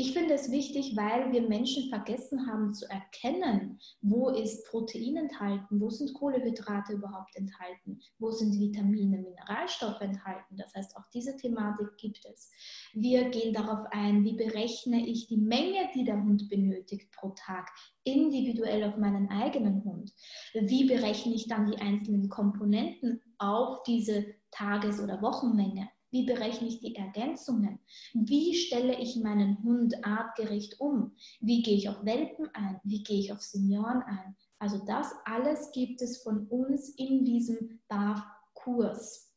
Speaker 4: Ich finde es wichtig, weil wir Menschen vergessen haben zu erkennen, wo ist Protein enthalten, wo sind Kohlehydrate überhaupt enthalten, wo sind Vitamine, Mineralstoffe enthalten. Das heißt, auch diese Thematik gibt es. Wir gehen darauf ein, wie berechne ich die Menge, die der Hund benötigt pro Tag, individuell auf meinen eigenen Hund. Wie berechne ich dann die einzelnen Komponenten auf diese Tages- oder Wochenmenge? Wie berechne ich die Ergänzungen? Wie stelle ich meinen Hund artgerecht um? Wie gehe ich auf Welpen ein? Wie gehe ich auf Senioren ein? Also das alles gibt es von uns in diesem BAF-Kurs.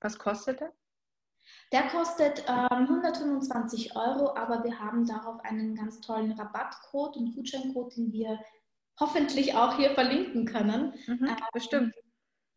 Speaker 1: Was kostet er?
Speaker 4: Der kostet ähm, 125 Euro, aber wir haben darauf einen ganz tollen Rabattcode und Gutscheincode, den wir hoffentlich auch hier verlinken können.
Speaker 1: Mhm, ähm, bestimmt.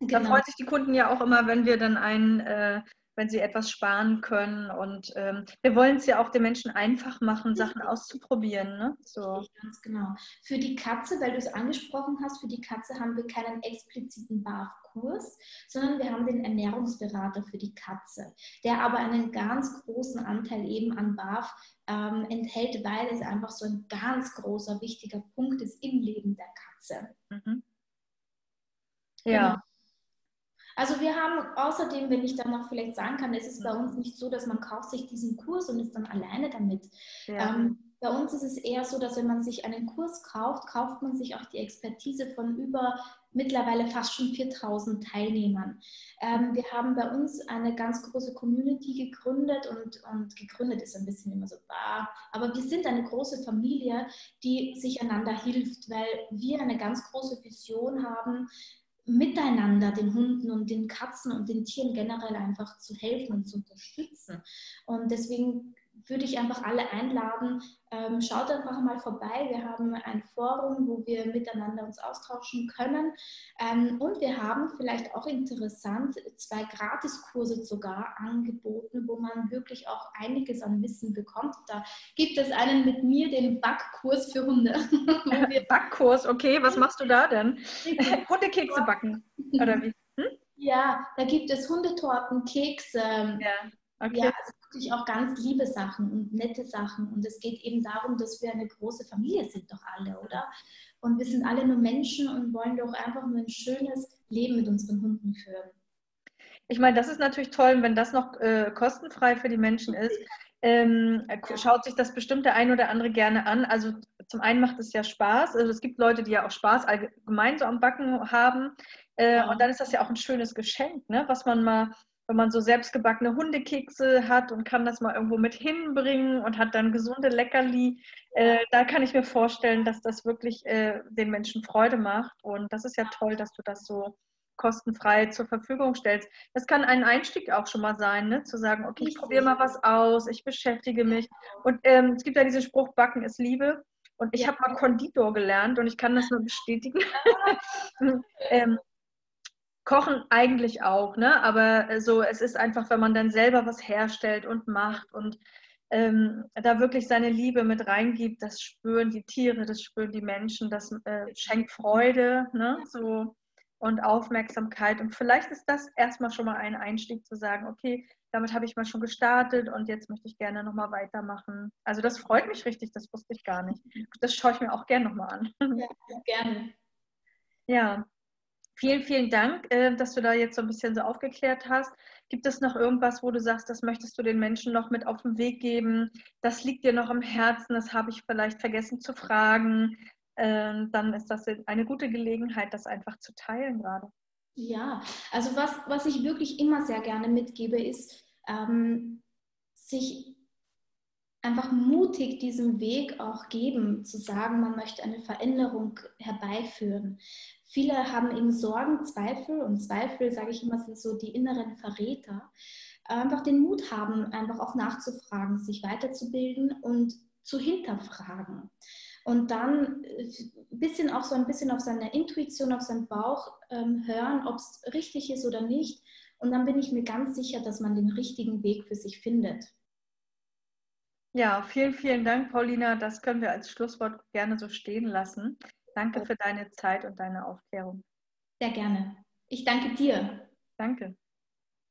Speaker 1: Genau. Da freuen sich die Kunden ja auch immer, wenn wir dann einen äh, wenn sie etwas sparen können. Und ähm, wir wollen es ja auch den Menschen einfach machen, Sachen auszuprobieren. Ne?
Speaker 4: So. Ganz genau. Für die Katze, weil du es angesprochen hast, für die Katze haben wir keinen expliziten BAF-Kurs, sondern wir haben den Ernährungsberater für die Katze, der aber einen ganz großen Anteil eben an BAF ähm, enthält, weil es einfach so ein ganz großer, wichtiger Punkt ist im Leben der Katze. Mhm. Ja. Genau. Also wir haben außerdem, wenn ich dann noch vielleicht sagen kann, es ist bei uns nicht so, dass man kauft sich diesen Kurs und ist dann alleine damit. Ja. Ähm, bei uns ist es eher so, dass wenn man sich einen Kurs kauft, kauft man sich auch die Expertise von über mittlerweile fast schon 4000 Teilnehmern. Ähm, wir haben bei uns eine ganz große Community gegründet und, und gegründet ist ein bisschen immer so, bah, aber wir sind eine große Familie, die sich einander hilft, weil wir eine ganz große Vision haben, miteinander den Hunden und den Katzen und den Tieren generell einfach zu helfen und zu unterstützen. Und deswegen würde ich einfach alle einladen, ähm, schaut einfach mal vorbei. Wir haben ein Forum, wo wir miteinander uns austauschen können. Ähm, und wir haben vielleicht auch interessant zwei Gratiskurse sogar angeboten, wo man wirklich auch einiges an Wissen bekommt. Da gibt es einen mit mir, den Backkurs für Hunde.
Speaker 1: Backkurs, okay. Was machst du da denn? Hundekekse backen, oder wie?
Speaker 4: Hm? Ja, da gibt es Hundetorten, Kekse. Ja. Okay. Ja, also wirklich auch ganz liebe Sachen und nette Sachen. Und es geht eben darum, dass wir eine große Familie sind, doch alle, oder? Und wir sind alle nur Menschen und wollen doch einfach nur ein schönes Leben mit unseren Hunden führen.
Speaker 1: Ich meine, das ist natürlich toll, wenn das noch äh, kostenfrei für die Menschen ist. Ähm, schaut sich das bestimmt der ein oder andere gerne an. Also zum einen macht es ja Spaß. Also es gibt Leute, die ja auch Spaß allgemein so am Backen haben. Äh, ja. Und dann ist das ja auch ein schönes Geschenk, ne? was man mal wenn man so selbstgebackene Hundekekse hat und kann das mal irgendwo mit hinbringen und hat dann gesunde Leckerli, äh, da kann ich mir vorstellen, dass das wirklich äh, den Menschen Freude macht. Und das ist ja toll, dass du das so kostenfrei zur Verfügung stellst. Das kann ein Einstieg auch schon mal sein, ne? zu sagen, okay, ich probiere mal was aus, ich beschäftige mich. Und ähm, es gibt ja diesen Spruch, Backen ist Liebe. Und ich ja. habe mal Konditor gelernt und ich kann das nur bestätigen. ähm, Kochen eigentlich auch, ne? aber äh, so, es ist einfach, wenn man dann selber was herstellt und macht und ähm, da wirklich seine Liebe mit reingibt, das spüren die Tiere, das spüren die Menschen, das äh, schenkt Freude ne? so, und Aufmerksamkeit. Und vielleicht ist das erstmal schon mal ein Einstieg zu sagen, okay, damit habe ich mal schon gestartet und jetzt möchte ich gerne nochmal weitermachen. Also das freut mich richtig, das wusste ich gar nicht. Das schaue ich mir auch gerne nochmal an.
Speaker 4: Ja, gerne.
Speaker 1: Ja, Vielen, vielen Dank, äh, dass du da jetzt so ein bisschen so aufgeklärt hast. Gibt es noch irgendwas, wo du sagst, das möchtest du den Menschen noch mit auf den Weg geben? Das liegt dir noch am Herzen, das habe ich vielleicht vergessen zu fragen. Ähm, dann ist das eine gute Gelegenheit, das einfach zu teilen gerade.
Speaker 4: Ja, also was, was ich wirklich immer sehr gerne mitgebe, ist, ähm, sich einfach mutig diesen Weg auch geben, zu sagen, man möchte eine Veränderung herbeiführen. Viele haben eben Sorgen, Zweifel und Zweifel, sage ich immer, sind so die inneren Verräter. Einfach den Mut haben, einfach auch nachzufragen, sich weiterzubilden und zu hinterfragen. Und dann ein äh, bisschen auch so ein bisschen auf seine Intuition, auf seinen Bauch ähm, hören, ob es richtig ist oder nicht. Und dann bin ich mir ganz sicher, dass man den richtigen Weg für sich findet.
Speaker 1: Ja, vielen, vielen Dank, Paulina. Das können wir als Schlusswort gerne so stehen lassen. Danke für deine Zeit und deine Aufklärung.
Speaker 4: Sehr gerne. Ich danke dir.
Speaker 1: Danke.